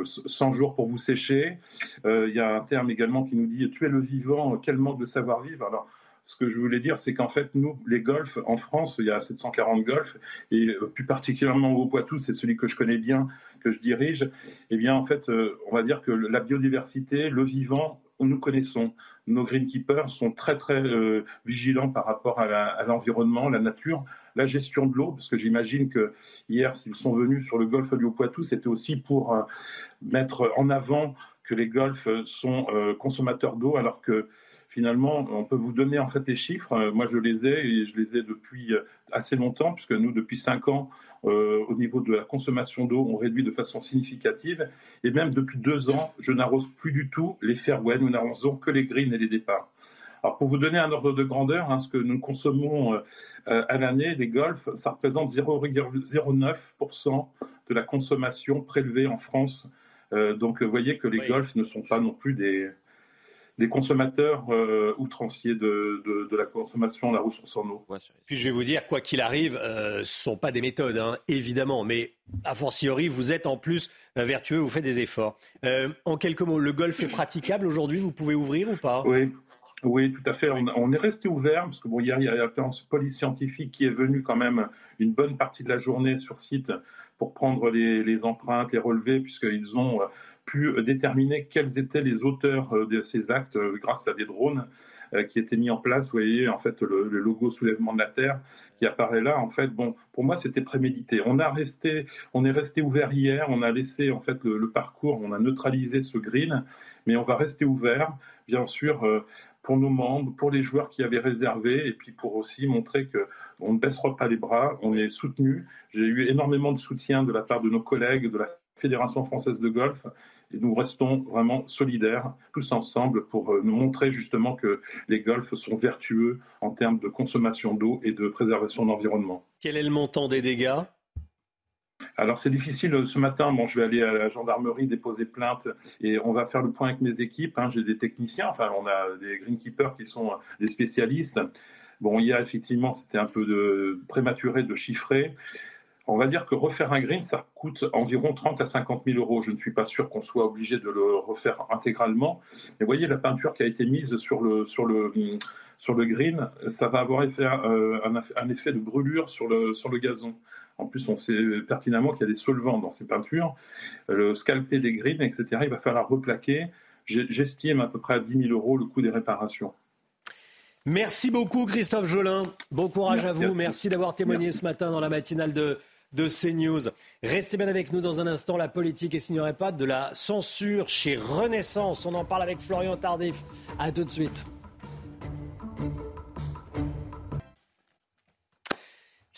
100 jours pour vous sécher. Il y a un terme également qui nous dit tuer le vivant, quel manque de savoir-vivre. Alors, ce que je voulais dire, c'est qu'en fait, nous, les golfs, en France, il y a 740 golfs, et euh, plus particulièrement au Poitou, c'est celui que je connais bien, que je dirige, eh bien, en fait, euh, on va dire que la biodiversité, le vivant, nous connaissons. Nos greenkeepers sont très, très euh, vigilants par rapport à l'environnement, la, nature, la gestion de l'eau, parce que j'imagine que hier, s'ils sont venus sur le golfe du Haut-Poitou, c'était aussi pour mettre en avant que les golfs sont consommateurs d'eau, alors que finalement, on peut vous donner en fait les chiffres. Euh, moi, je les ai et je les ai depuis euh, assez longtemps, puisque nous, depuis cinq ans, euh, au niveau de la consommation d'eau, on réduit de façon significative. Et même depuis deux ans, je n'arrose plus du tout les fairways. Nous n'arrosons que les greens et les départs. Alors, pour vous donner un ordre de grandeur, hein, ce que nous consommons à l'année, les golfs, ça représente 0,09% de la consommation prélevée en France. donc, vous voyez que les golfs ne sont pas non plus des, des consommateurs euh, outranciers de, de, la consommation de la ressource en eau. Puis je vais vous dire, quoi qu'il arrive, euh, ce ne sont pas des méthodes, hein, évidemment, mais a fortiori, vous êtes en plus euh, vertueux, vous faites des efforts. en quelques mots, le golf est praticable aujourd'hui, vous pouvez ouvrir ou pas? Oui. Oui, tout à fait. On, est resté ouvert parce que bon, hier, il y a la police scientifique qui est venue quand même une bonne partie de la journée sur site pour prendre les, les empreintes, les relevés, puisqu'ils ont pu euh, déterminer quels étaient les auteurs euh, de ces actes euh, grâce à des drones qui étaient mis en place. Vous voyez, en fait, le, logo soulèvement de la Terre qui apparaît là. En fait, bon, pour moi, c'était prémédité. On a resté, on est resté ouvert hier. On a laissé en fait le, parcours. On a neutralisé ce green, mais on va rester ouvert, bien sûr. pour nos membres, pour les joueurs qui avaient réservé, et puis pour aussi montrer que on ne baissera pas les bras, on est soutenu. J'ai eu énormément de soutien de la part de nos collègues de la Fédération française de golf, et nous restons vraiment solidaires tous ensemble pour euh, nous montrer justement que les golfs sont vertueux en termes de consommation d'eau et de préservation de l'environnement. Quel est le montant des dégâts? Alors c'est difficile. Ce matin, bon, je vais aller à la gendarmerie déposer plainte et on va faire le point avec mes équipes. Hein. J'ai des techniciens, enfin on a des greenkeepers qui sont des spécialistes. Bon, il y a effectivement, c'était un peu de, prématuré de chiffrer. On va dire que refaire un green, ça coûte environ 30 à 50 000 euros. Je ne suis pas sûr qu'on soit obligé de le refaire intégralement. Mais voyez, la peinture qui a été mise sur le, sur le, sur le green, ça va avoir effet, euh, un, effet de brûlure sur le, sur le gazon. En plus, on sait pertinemment qu'il y a des solvants dans ces peintures. Le scalper des greens, etc., il va falloir replaquer. J'estime à peu près à 10 000 euros le coût des réparations. Merci beaucoup Christophe Jolin. Bon courage à vous. Merci d'avoir témoigné ce matin dans la matinale de de CNews. Restez bien avec nous dans un instant. La politique et s'il n'y aurait pas de la censure chez Renaissance. On en parle avec Florian Tardif. À tout de suite.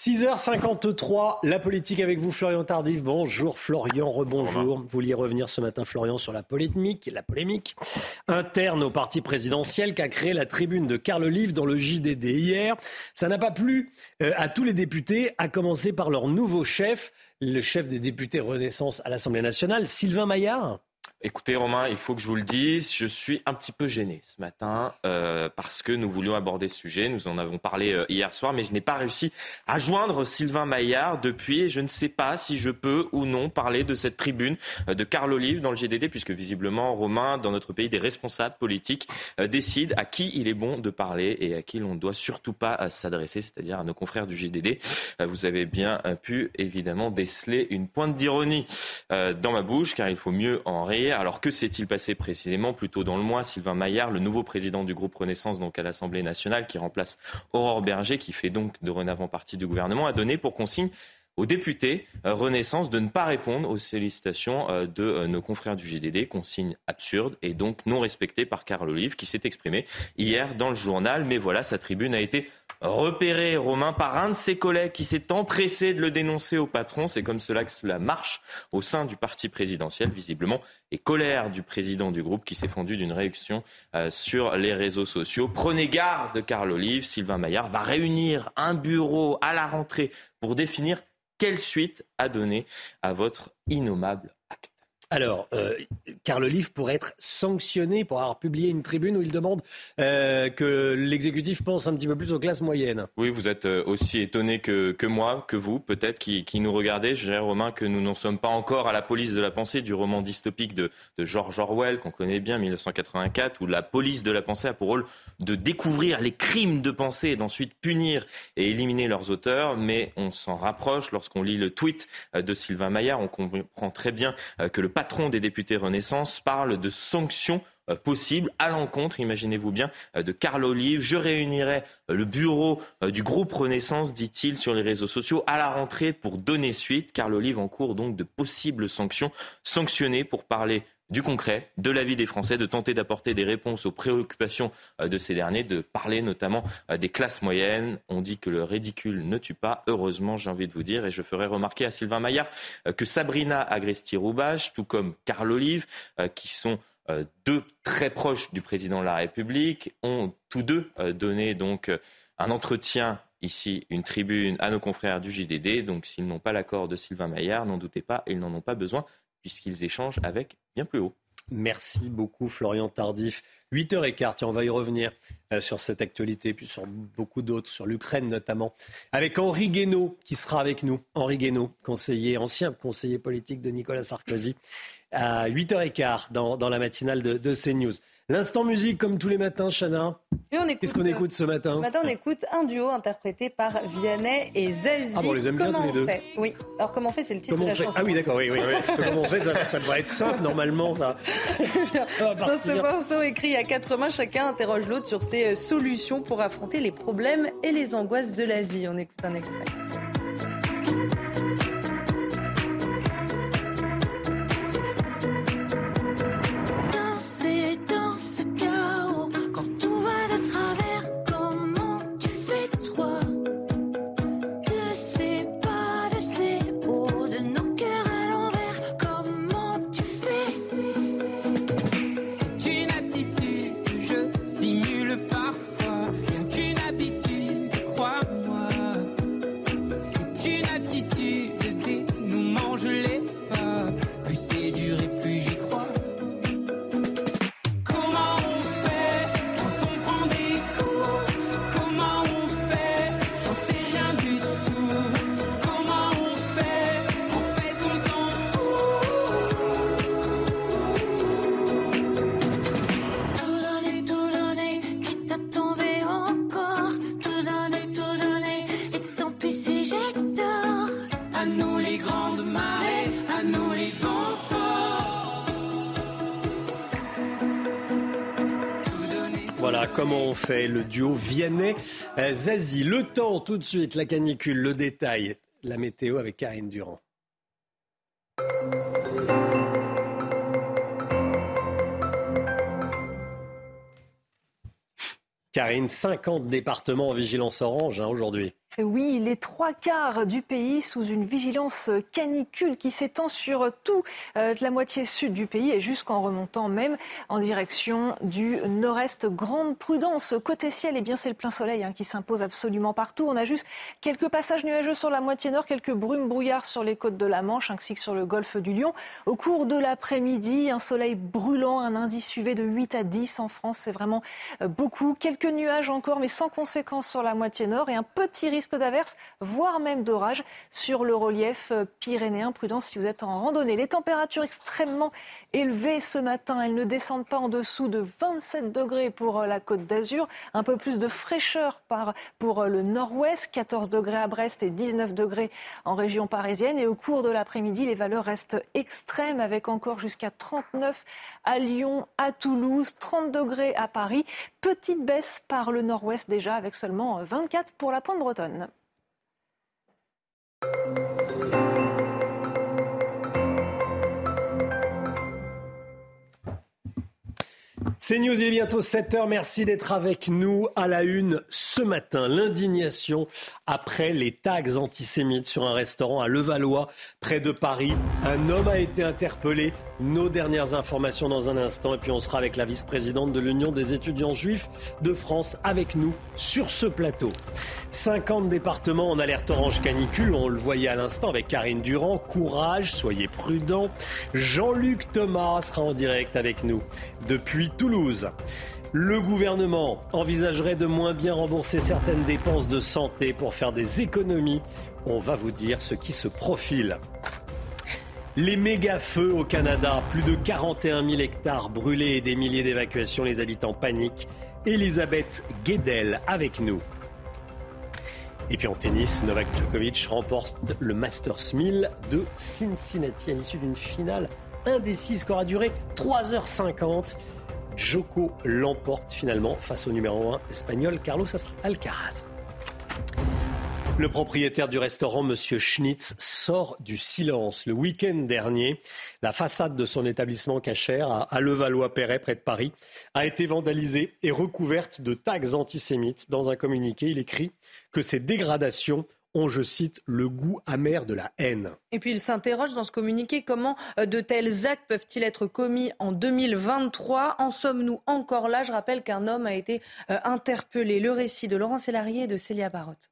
6h53, la politique avec vous, Florian Tardif. Bonjour, Florian, rebonjour. Vous vouliez revenir ce matin, Florian, sur la polémique, la polémique interne au parti présidentiel qu'a créé la tribune de Carl Olive dans le JDD hier. Ça n'a pas plu euh, à tous les députés, à commencer par leur nouveau chef, le chef des députés Renaissance à l'Assemblée nationale, Sylvain Maillard. Écoutez Romain, il faut que je vous le dise, je suis un petit peu gêné ce matin euh, parce que nous voulions aborder ce sujet, nous en avons parlé euh, hier soir, mais je n'ai pas réussi à joindre Sylvain Maillard depuis et je ne sais pas si je peux ou non parler de cette tribune euh, de Carl Olive dans le GDD puisque visiblement Romain, dans notre pays, des responsables politiques décident à qui il est bon de parler et à qui l'on ne doit surtout pas s'adresser, c'est-à-dire à nos confrères du GDD. Vous avez bien pu évidemment déceler une pointe d'ironie dans ma bouche car il faut mieux en rire Alors que s'est-il passé précisément? Plus tôt dans le mois, Sylvain Maillard, le nouveau président du groupe Renaissance donc à l'Assemblée nationale, qui remplace Aurore Berger, qui fait donc dorénavant partie du gouvernement, a donné pour consigne aux députés euh, Renaissance de ne pas répondre aux sollicitations euh, de euh, nos confrères du GDD, consigne absurde et donc non respectée par Carl Olive qui s'est exprimé hier dans le journal. Mais voilà, sa tribune a été repérée, Romain, par un de ses collègues qui s'est empressé de le dénoncer au patron. C'est comme cela que cela marche au sein du parti présidentiel, visiblement, et colère du président du groupe qui s'est fendu d'une réaction sur les réseaux sociaux. Prenez garde, Carl Olive. Sylvain Maillard va réunir un bureau à la rentrée pour définir quelle suite a donné à votre innommable acte? Alors, euh, Carl Olive pourrait être sanctionné pour avoir publié une tribune où il demande euh, que l'exécutif pense un petit peu plus aux classes moyennes. Oui, vous êtes euh, aussi étonné que, que moi, que vous, peut-être, qui, qui, nous regardez. Je dirais, Romain, que nous n'en sommes pas encore à la police de la pensée du roman dystopique de, de George Orwell, qu'on connaît bien, 1984, où la police de la pensée a pour rôle de découvrir les crimes de pensée et d'ensuite punir et éliminer leurs auteurs. Mais on s'en rapproche lorsqu'on lit le tweet de Sylvain Maillard. On comprend très bien que le patron des députés Renaissance parle de sanctions euh, possibles à l'encontre, imaginez-vous bien, euh, de Carl Olive. Je réunirai euh, le bureau du groupe Renaissance, dit-il sur les réseaux sociaux, à la rentrée pour donner suite. Carl Olive en cours donc de possibles sanctions, sanctionnées pour parler du concret, de la vie des Français, de tenter d'apporter des réponses aux préoccupations euh, de ces derniers, de parler notamment euh, des classes moyennes. On dit que le ridicule ne tue pas. Heureusement, j'ai envie de vous dire, et je ferai remarquer à Sylvain Maillard euh, que Sabrina Agresti-Roubache, tout comme Carl Olive, qui sont deux très proches du président de la République, ont tous deux donné donc un entretien ici une tribune à nos confrères du JDD. Donc s'ils n'ont pas l'accord de Sylvain Maillard, n'en doutez pas, ils n'en ont pas besoin puisqu'ils échangent avec bien plus haut. Merci beaucoup Florian Tardif. 8h15, tiens, on va y revenir euh, sur cette actualité, puis sur beaucoup d'autres, sur l'Ukraine notamment, avec Henri Guénaud qui sera avec nous. Henri Guénaud, conseiller, ancien conseiller politique de Nicolas Sarkozy, à 8h15 dans, dans la matinale de, de CNews. L'instant musique, comme tous les matins, Chana. Qu'est-ce qu'on écoute ce matin Ce matin, on écoute un duo interprété par Vianney et Zazie. Ah bon, on les aime bien tous les deux. Fait oui. Alors, comment on fait C'est le titre de la chanson. Ah oui, d'accord, oui, oui. comment on fait ça, ça, devrait être simple, normalement. Ça. Dans ce morceau écrit à quatre mains, chacun interroge l'autre sur ses euh, solutions pour affronter les problèmes et les angoisses de la vie. On écoute un extrait. Comment on fait le duo Vianney-Zazie. Le temps, tout de suite, la canicule, le détail, la météo avec Karine Durand. Karine, 50 départements en vigilance orange hein, aujourd'hui. Oui, les trois quarts du pays sous une vigilance canicule qui s'étend sur tout euh, la moitié sud du pays et jusqu'en remontant même en direction du nord-est. Grande prudence côté ciel, et eh bien c'est le plein soleil hein, qui s'impose absolument partout. On a juste quelques passages nuageux sur la moitié nord, quelques brumes brouillards sur les côtes de la Manche ainsi que sur le golfe du Lion. Au cours de l'après-midi, un soleil brûlant, un indice UV de 8 à 10 en France, c'est vraiment euh, beaucoup. Quelques nuages encore, mais sans conséquence sur la moitié nord et un petit risque risque d'averse, voire même d'orage sur le relief euh, pyrénéen. Prudence si vous êtes en randonnée. Les températures extrêmement élevées ce matin, elles ne descendent pas en dessous de 27 degrés pour euh, la côte d'Azur. Un peu plus de fraîcheur pour le nord-ouest, 14 degrés à Brest et 19 degrés en région parisienne. Et au cours de l'après-midi, les valeurs restent extrêmes avec encore jusqu'à 39 à Lyon, à Toulouse, 30 degrés à Paris. Petite baisse par le nord-ouest déjà avec seulement 24 pour la pointe bretonne. C'est News, il est bientôt 7h. Merci d'être avec nous à la une ce matin. L'indignation après les tags antisémites sur un restaurant à Levallois, près de Paris. Un homme a été interpellé. Nos dernières informations dans un instant. Et puis on sera avec la vice-présidente de l'Union des étudiants juifs de France avec nous sur ce plateau. 50 départements en alerte orange canicule. On le voyait à l'instant avec Karine Durand. Courage, soyez prudents. Jean-Luc Thomas sera en direct avec nous depuis Toulouse. Le gouvernement envisagerait de moins bien rembourser certaines dépenses de santé pour faire des économies. On va vous dire ce qui se profile. Les méga-feux au Canada, plus de 41 000 hectares brûlés et des milliers d'évacuations, les habitants paniquent. Elisabeth Guedel avec nous. Et puis en tennis, Novak Djokovic remporte le Masters 1000 de Cincinnati à l'issue d'une finale indécise qui aura duré 3h50. Joko l'emporte finalement face au numéro 1 espagnol Carlos Alcaraz. Le propriétaire du restaurant, Monsieur Schnitz, sort du silence. Le week-end dernier, la façade de son établissement cachère à Levallois-Perret, près de Paris, a été vandalisée et recouverte de tags antisémites. Dans un communiqué, il écrit que ces dégradations ont, je cite, le goût amer de la haine. Et puis il s'interroge dans ce communiqué comment euh, de tels actes peuvent-ils être commis en 2023 En sommes-nous encore là? Je rappelle qu'un homme a été euh, interpellé. Le récit de Laurent Sélarié et de Célia Barotte.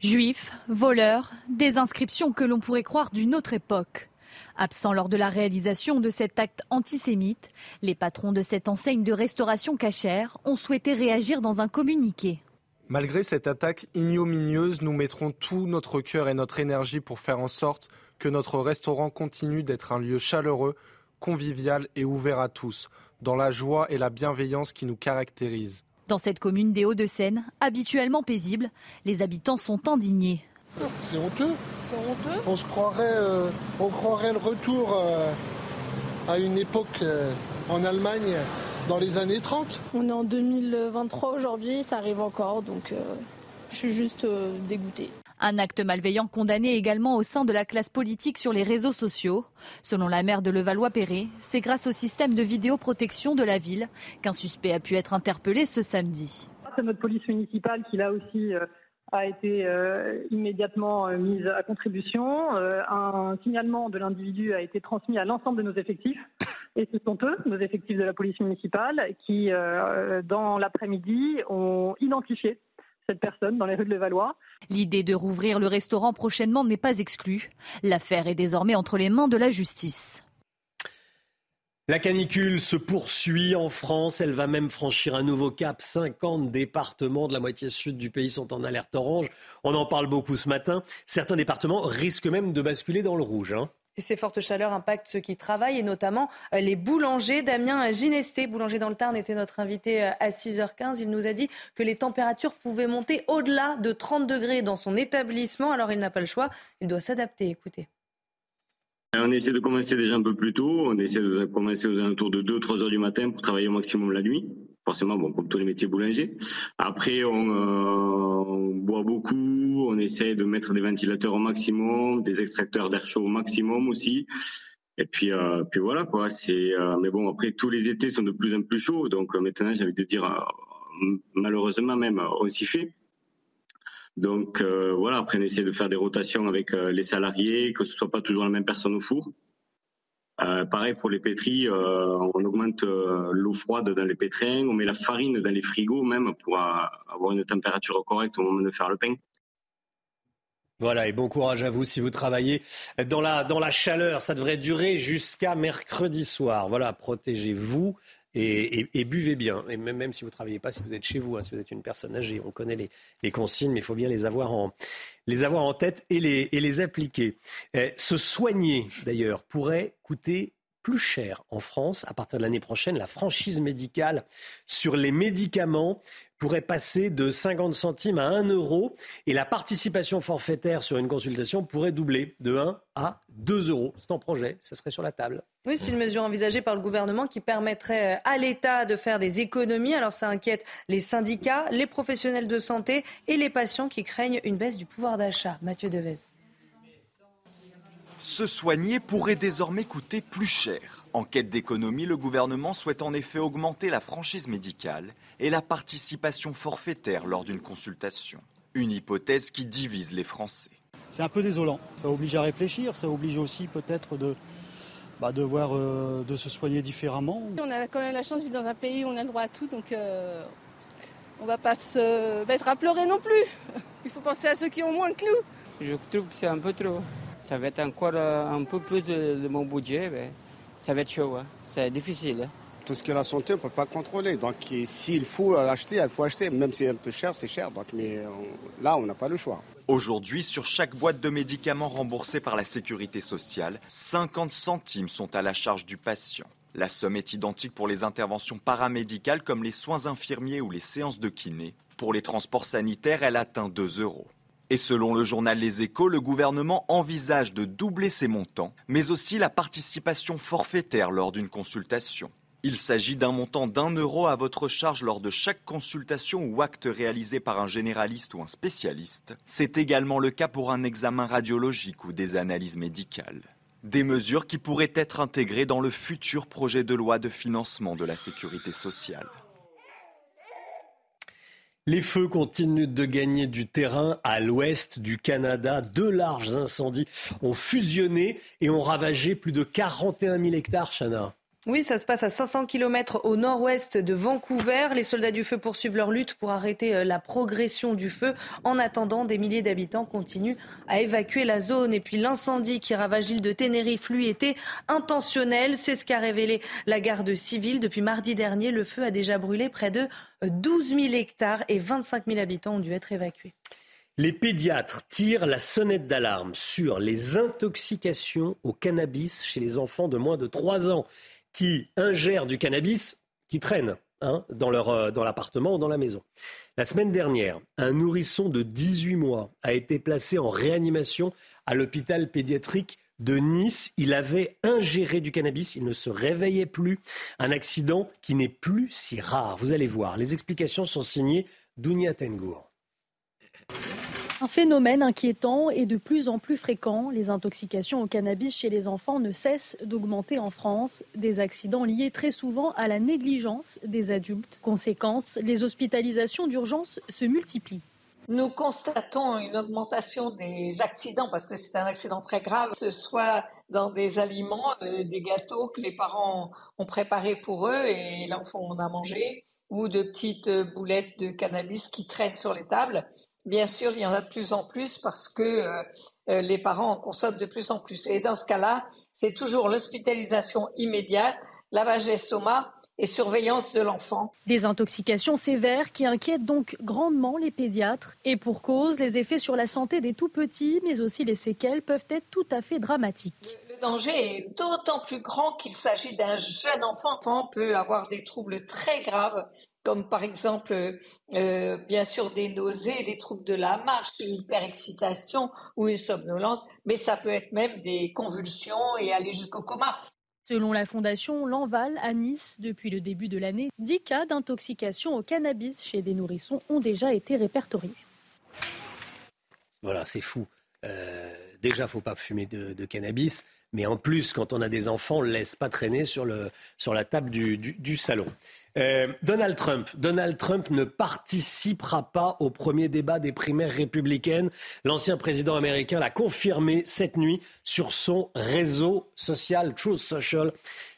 Juifs, voleurs, des inscriptions que l'on pourrait croire d'une autre époque. Absents lors de la réalisation de cet acte antisémite, les patrons de cette enseigne de restauration cachère ont souhaité réagir dans un communiqué. Malgré cette attaque ignominieuse, nous mettrons tout notre cœur et notre énergie pour faire en sorte que notre restaurant continue d'être un lieu chaleureux, convivial et ouvert à tous, dans la joie et la bienveillance qui nous caractérisent. Dans cette commune des Hauts-de-Seine, habituellement paisible, les habitants sont indignés. C'est honteux. On se croirait, euh, on croirait le retour euh, à une époque euh, en Allemagne dans les années 30. On est en 2023 aujourd'hui, ça arrive encore, donc euh, je suis juste euh, dégoûtée. Un acte malveillant condamné également au sein de la classe politique sur les réseaux sociaux. Selon la maire de Levallois-Perret, c'est grâce au système de vidéoprotection de la ville qu'un suspect a pu être interpellé ce samedi. C'est notre police municipale qui là aussi euh, a été immédiatement mise à contribution. un signalement de l'individu a été transmis à l'ensemble de nos effectifs. Et ce sont eux, nos effectifs de la police municipale, qui, euh, dans l'après-midi, ont identifié cette personne dans les rues de Levallois. L'idée de rouvrir le restaurant prochainement n'est pas exclue. L'affaire est désormais entre les mains de la justice. La canicule se poursuit en France. Elle va même franchir un nouveau cap. 50 départements de la moitié sud du pays sont en alerte orange. On en parle beaucoup ce matin. Certains départements risquent même de basculer dans le rouge. Hein. Ces fortes chaleurs impactent ceux qui travaillent et notamment euh, les boulangers. Damien Ginesté, boulanger dans le Tarn, était notre invité euh, à 6h15. Il nous a dit que les températures pouvaient monter au-delà de 30 degrés dans son établissement. Alors il n'a pas le choix, il doit s'adapter. Écoutez. On essaie de commencer déjà un peu plus tôt. On essaie de commencer aux alentours de 2-3 heures du matin pour travailler au maximum la nuit forcément, bon, comme tous les métiers boulangers. Après, on, euh, boit beaucoup, on essaie de mettre des ventilateurs au maximum, des extracteurs d'air chaud au maximum aussi. Et puis, euh, puis voilà quoi. C'est, euh, mais bon, après tous les étés sont de plus en plus chauds, donc maintenant j'ai envie de dire, malheureusement même, on s'y fait. Donc voilà, après on essaie de faire des rotations avec les salariés, que ce soit pas toujours la même personne au four. Euh, pareil pour les pétris, euh, on augmente euh, l'eau froide dans les pétrins, on met la farine dans les frigos même pour avoir une température correcte au moment de faire le pain. Voilà, et bon courage à vous si vous travaillez dans la, dans la chaleur. Ça devrait durer jusqu'à mercredi soir. Voilà, protégez-vous et, buvez bien. Et même, même si vous ne travaillez pas, si vous êtes chez vous, hein, si vous êtes une personne âgée, on connaît les, consignes, mais il faut bien les avoir en, les avoir en tête et les, et les appliquer. Eh, se soigner, d'ailleurs, pourrait coûter plus cher en France à partir de l'année prochaine. La franchise médicale sur les médicaments pourrait passer de 50 centimes à 1 euro et la participation forfaitaire sur une consultation pourrait doubler de 1 à 2 euros. C'est en projet, ça serait sur la table. Oui, c'est une mesure envisagée par le gouvernement qui permettrait euh, à l'État de faire des économies. Alors ça inquiète les syndicats, les professionnels de santé et les patients qui craignent une baisse du pouvoir d'achat. Mathieu Devez. Se soigner pourrait désormais coûter plus cher. En quête d'économie, le gouvernement souhaite en effet augmenter la franchise médicale et la participation forfaitaire lors d'une consultation. Une hypothèse qui divise les Français. C'est un peu désolant. Ça oblige à réfléchir, ça oblige aussi peut-être de, bah, euh, de se soigner différemment. On a quand même la chance de vivre dans un pays où on a droit à tout, donc euh, on ne va pas se mettre à pleurer non plus. Il faut penser à ceux qui ont moins que nous. Je trouve que c'est un peu trop ça va être encore euh, un peu plus de, mon budget. Mais ça va être chaud, hein. c'est difficile. Hein. Tout ce qui est la santé, on ne peut pas contrôler. Donc s'il faut acheter, il faut acheter. Même si c'est un peu cher, c'est cher. Donc, mais là, on n'a pas le choix. Aujourd'hui, sur chaque boîte de médicaments remboursée par la sécurité sociale, 50 centimes sont à la charge du patient. La somme est identique pour les interventions paramédicales comme les soins infirmiers ou les séances de kiné. Pour les transports sanitaires, elle atteint 2 euros. Et selon le journal Les Échos, le gouvernement envisage de doubler ces montants, mais aussi la participation forfaitaire lors d'une consultation. Il s'agit d'un montant d'un euro à votre charge lors de chaque consultation ou acte réalisé par un généraliste ou un spécialiste. C'est également le cas pour un examen radiologique ou des analyses médicales. Des mesures qui pourraient être intégrées dans le futur projet de loi de financement de la sécurité sociale. Les feux continuent de gagner du terrain à l'ouest du Canada. Deux larges incendies ont fusionné et ont ravagé plus de 41 000 hectares, Chana. Oui, ça se passe à 500 km au nord-ouest de Vancouver. Les soldats du feu poursuivent leur lutte pour arrêter euh, la progression du feu. En attendant, des milliers d'habitants continuent à évacuer la zone. Et puis l'incendie qui ravage l'île de Tenerife, lui, était intentionnel. C'est ce qu'a révélé la garde civile. Depuis mardi dernier, le feu a déjà brûlé près de 12 000 hectares et 25 000 habitants ont dû être évacués. Les pédiatres tirent la sonnette d'alarme sur les intoxications au cannabis chez les enfants de moins de 3 ans qui ingèrent du cannabis qui traîne hein, dans, leur, euh, dans l'appartement ou dans la maison. La semaine dernière, un nourrisson de 18 mois a été placé en réanimation à l'hôpital pédiatrique de Nice. Il avait ingéré du cannabis, il ne se réveillait plus. Un accident qui n'est plus si rare. Vous allez voir, les explications sont signées Dounia Tengour. Un phénomène inquiétant et de plus en plus fréquent. Les intoxications au cannabis chez les enfants ne cessent d'augmenter en France. Des accidents liés très souvent à la négligence des adultes. Conséquence, les hospitalisations d'urgence se multiplient. Nous constatons une augmentation des accidents parce que c'est un accident très grave, que ce soit dans des aliments, euh, des gâteaux que les parents ont préparés pour eux et l'enfant en a mangé, ou de petites boulettes de cannabis qui traînent sur les tables. Bien sûr, il y en a de plus en plus parce que euh, euh, les parents en consomment de plus en plus. Et dans ce cas-là, c'est toujours l'hospitalisation immédiate, lavage d'estomac et surveillance de l'enfant. Des intoxications sévères qui inquiètent donc grandement les pédiatres. Et pour cause, les effets sur la santé des tout-petits, mais aussi les séquelles, peuvent être tout à fait dramatiques. Le danger est d'autant plus grand qu'il s'agit d'un jeune enfant. L'enfant peut avoir des troubles très graves comme par exemple, euh, bien sûr, des nausées, des troubles de la marche, une hyperexcitation ou une somnolence, mais ça peut être même des convulsions et aller jusqu'au coma. Selon la fondation L'Enval à Nice, depuis le début de l'année, 10 cas d'intoxication au cannabis chez des nourrissons ont déjà été répertoriés. Voilà, c'est fou. Euh, déjà, faut pas fumer de, cannabis, mais en plus, quand on a des enfants, on ne laisse pas traîner sur, le, sur la table du salon. Euh, Donald Trump. Donald Trump ne participera pas au premier débat des primaires républicaines. L'ancien président américain l'a confirmé cette nuit sur son réseau social Truth Social.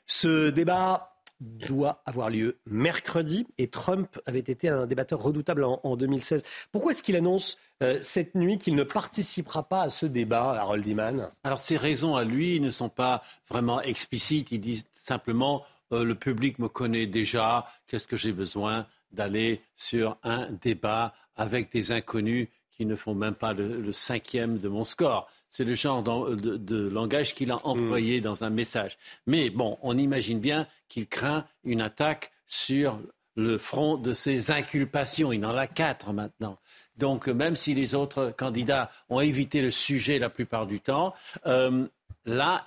Ce débat doit avoir lieu mercredi et Trump avait été un débatteur redoutable en, 2016. Pourquoi est-ce qu'il annonce euh, cette nuit qu'il ne participera pas à ce débat, Harold Iman Alors ses raisons à lui ne sont pas vraiment explicites. Il dit simplement euh, le public me connaît déjà, qu'est-ce que j'ai besoin d'aller sur un débat avec des inconnus qui ne font même pas le, cinquième de mon score? C'est le genre de, langage qu'il a employé mm. dans un message. Mais bon, on imagine bien qu'il craint une attaque sur le front de ses inculpations. Il en a quatre maintenant. Donc, même si les autres candidats ont évité le sujet la plupart du temps, euh, là,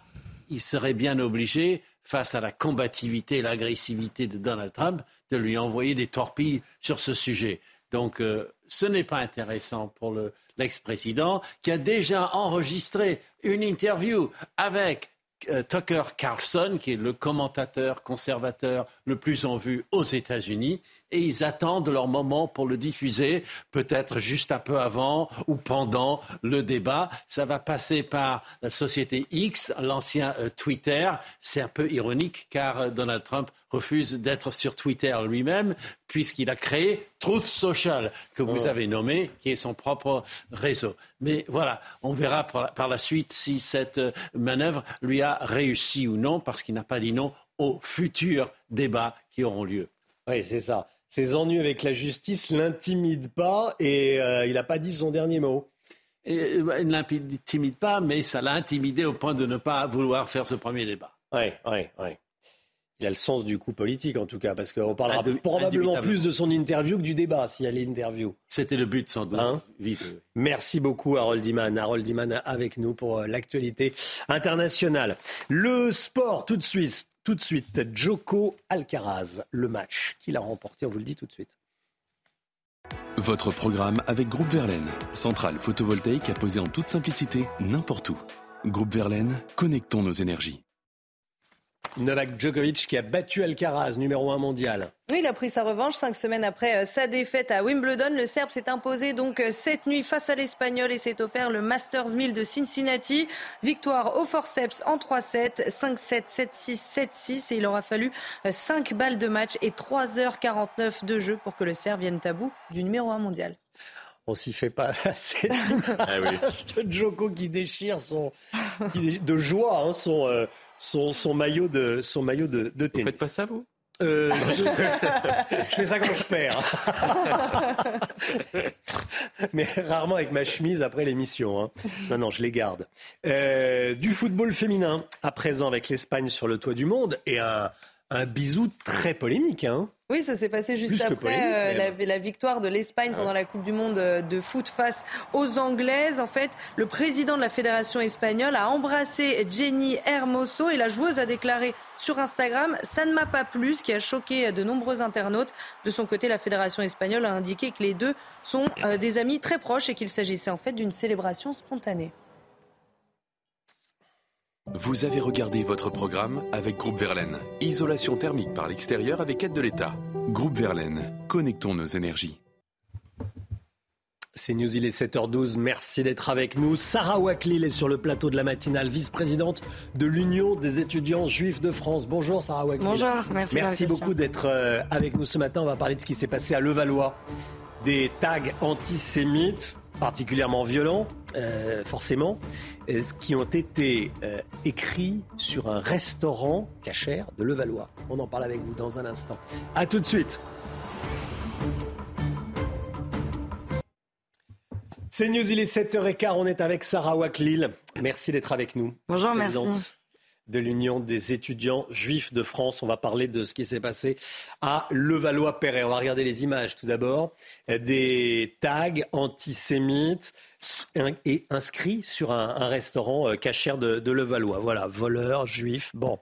il serait bien obligé, face à la combativité et l'agressivité de Donald Trump, de lui envoyer des torpilles sur ce sujet. Donc, euh, ce n'est pas intéressant pour l'ex-président qui a déjà enregistré une interview avec euh, Tucker Carlson, qui est le commentateur conservateur le plus en vue aux États-Unis, et ils attendent leur moment pour le diffuser, peut-être juste un peu avant ou pendant le débat. Ça va passer par la société X, l'ancien euh, Twitter. C'est un peu ironique car euh, Donald Trump refuse d'être sur Twitter lui-même puisqu'il a créé Truth Social, que vous oh. avez nommé, qui est son propre réseau. Mais voilà, on verra par la suite si cette euh, manœuvre lui a réussi ou non, parce qu'il n'a pas dit non aux futurs débats qui auront lieu. Oui, c'est ça ses ennuis avec la justice l'intimident pas et euh, il n'a pas dit son dernier mot. Et, euh, il ne l'intimide pas, mais ça l'a intimidé au point de ne pas vouloir faire ce premier débat. Oui, oui, oui. Il a le sens du coup politique en tout cas, parce qu'on parlera probablement plus de son interview que du débat s'il y a l'interview. C'était le but sans doute. Hein Merci beaucoup Harold Iman. Harold Iman avec nous pour euh, l'actualité internationale. Le sport tout de suite. Tout de suite, Joko Alcaraz, le match qu'il a remporté, on vous le dit tout de suite. Votre programme avec Groupe Verlaine, centrale photovoltaïque à poser en toute simplicité n'importe où. Groupe Verlaine, connectons nos énergies. Novak Djokovic qui a battu Alcaraz, numéro 1 mondial. Oui, il a pris sa revanche cinq semaines après euh, sa défaite à Wimbledon. Le Serbe s'est imposé donc euh, cette nuit face à l'Espagnol et s'est offert le Masters 1000 de Cincinnati. Victoire au forceps en 3-7, 5-7, 7-6, 7-6 et il aura fallu 5 euh, balles de match et 3h49 de jeu pour que le Serbe vienne à bout du numéro 1 mondial on s'y fait pas assez ah de Joko qui déchire son de joie hein, son, son, maillot de, son maillot de, de tennis. Vous faites pas ça, vous? Euh, je... fais ça quand je perds. Mais rarement avec ma chemise après l'émission. Hein. Non, non, je les garde. Euh, du football féminin, à présent avec l'Espagne sur le toit du monde, et un, un bisou très polémique. Hein. Oui, ça s'est passé juste après euh, la, victoire de l'Espagne ah pendant la Coupe du Monde euh, de foot face aux Anglaises. En fait, le président de la fédération espagnole a embrassé Jenny Hermoso et la joueuse a déclaré sur Instagram Ça ne m'a pas plu, ce qui a choqué de nombreux internautes. De son côté, la fédération espagnole a indiqué que les deux sont euh, des amis très proches et qu'il s'agissait en fait d'une célébration spontanée. Vous avez regardé votre programme avec Groupe Verlaine. Isolation thermique par l'extérieur avec aide de l'État. Groupe Verlaine, connectons nos énergies. C'est News, il est 7h12. Merci d'être avec nous. Sarah Waklil est sur le plateau de la matinale, vice-présidente de l'Union des étudiants juifs de France. Bonjour Sarah Waklil. Bonjour, merci. Merci beaucoup d'être euh, avec nous ce matin. On va parler de ce qui s'est passé à Levallois. Des tags antisémites particulièrement violents, euh, forcément, euh, qui ont été euh, écrits sur un restaurant cachère de Levallois. On en parle avec vous dans un instant. A tout de suite. C'est News, il est 7h15, on est avec Sarah Waklil. Merci d'être avec nous. Bonjour, merci de l'Union des étudiants juifs de France. On va parler de ce qui s'est passé à Levallois-Perret. On va regarder les images tout d'abord. Des tags antisémites et inscrits sur un, restaurant euh, cachère de, Levallois. Voilà, voleurs, juifs. Bon,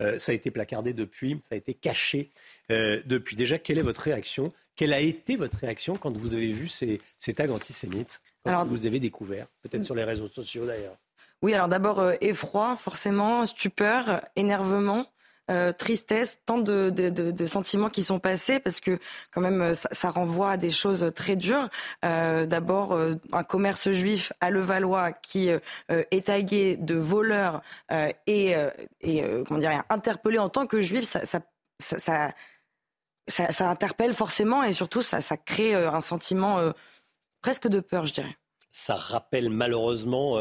euh, ça a été placardé depuis, ça a été caché euh, depuis. Déjà, quelle est votre réaction? Quelle a été votre réaction quand vous avez vu ces, tags antisémites? Quand vous avez découvert Peut-être sur les réseaux sociaux d'ailleurs. Oui, alors d'abord euh, effroi, forcément, stupeur, énervement. Euh, tristesse, tant de, sentiments qui sont passés parce que quand même euh, ça, renvoie à des choses très dures. D'abord un commerce juif à Levallois qui est tagué de voleurs et, comment dire interpellé en tant que juif, ça, interpelle forcément et surtout ça crée un sentiment presque de peur, je dirais. Ça rappelle malheureusement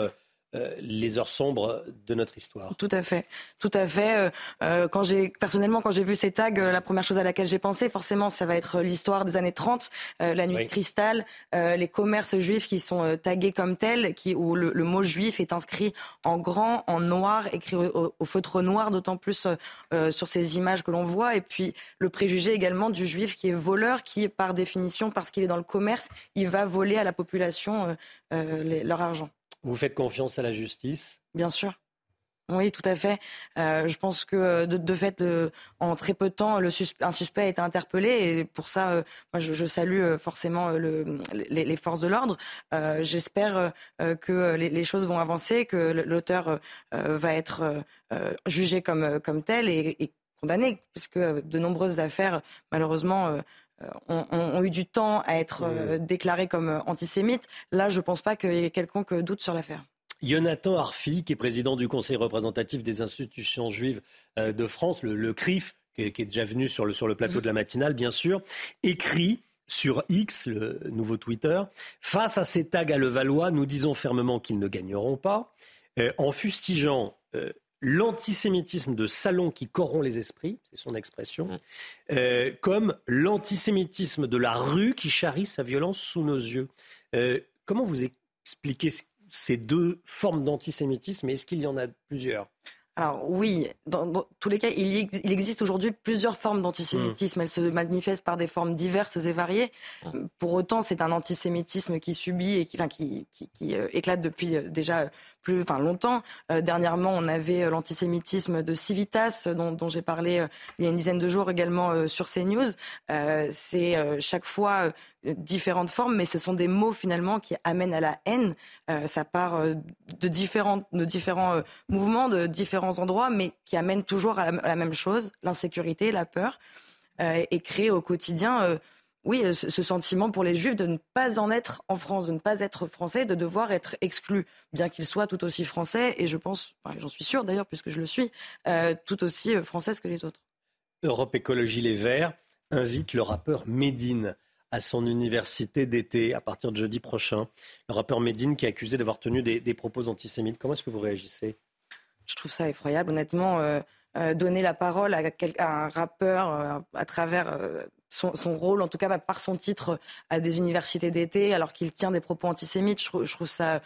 euh, les heures sombres de notre histoire. Tout à fait, tout à fait. Euh, euh, quand j'ai personnellement, quand j'ai vu ces tags, la première chose à laquelle j'ai pensé, forcément, ça va être l'histoire des années 30, la nuit de cristal, les commerces juifs qui sont tagués comme tels, qui où le, mot juif est inscrit en grand, en noir, écrit au, feutre noir, d'autant plus sur ces images que l'on voit, et puis le préjugé également du juif qui est voleur, qui par définition, parce qu'il est dans le commerce, il va voler à la population leur argent. Vous faites confiance à la justice? Bien sûr. Oui, tout à fait. Euh, je pense que de, fait, en très peu de temps, le un suspect a été interpellé et pour ça, euh, moi, je, salue euh, forcément les, forces de l'ordre. J'espère que les, choses vont avancer, que l'auteur va être jugé comme, comme tel et, et condamné, puisque de nombreuses affaires, malheureusement, ont, ont, eu du temps à être euh, déclarés comme euh, antisémites. Là, je ne pense pas qu'il y ait quelconque doute sur l'affaire. Jonathan Arfi, qui est président du Conseil représentatif des institutions juives euh, de France, le, CRIF, qui est, déjà venu sur le, sur le plateau mm. de la matinale, bien sûr, écrit sur X, le nouveau Twitter, face à ces tags à Levallois, nous disons fermement qu'ils ne gagneront pas, en fustigeant l'antisémitisme de salon qui corrompt les esprits, c'est son expression, euh, comme l'antisémitisme de la rue qui charrie sa violence sous nos yeux. Euh, comment vous expliquez ces deux formes d'antisémitisme Est-ce qu'il y en a plusieurs? Alors oui, dans, tous les cas, il, existe aujourd'hui plusieurs formes d'antisémitisme. Mmh. Elles se manifestent par des formes diverses et variées. Mmh. Pour autant, c'est un antisémitisme qui subit et qui, enfin, qui, qui, euh, éclate depuis déjà enfin longtemps. Euh, dernièrement, on avait euh, l'antisémitisme de Civitas, dont, j'ai parlé euh, il y a une dizaine de jours également sur CNews. c'est chaque fois différentes formes, mais ce sont des mots finalement qui amènent à la haine. ça part de différents, de différents mouvements, de différents endroits, mais qui amènent toujours à la, même chose, l'insécurité, la peur, et créent au quotidien oui, euh, ce sentiment pour les Juifs de ne pas en être en France, de ne pas être français, de devoir être exclu, bien qu'ils soient tout aussi français, et je pense, j'en suis sûr d'ailleurs, puisque je le suis, euh, tout aussi euh, française que les autres. Europe Écologie Les Verts invite le rappeur Médine à son université d'été à partir de jeudi prochain. Le rappeur Médine qui est accusé d'avoir tenu des, propos antisémites. Comment est-ce que vous réagissez? Je trouve ça effroyable. Honnêtement, donner la parole à, un rappeur à travers son, rôle, en tout cas par son titre à des universités d'été, alors qu'il tient des propos antisémites. Je, trouve ça,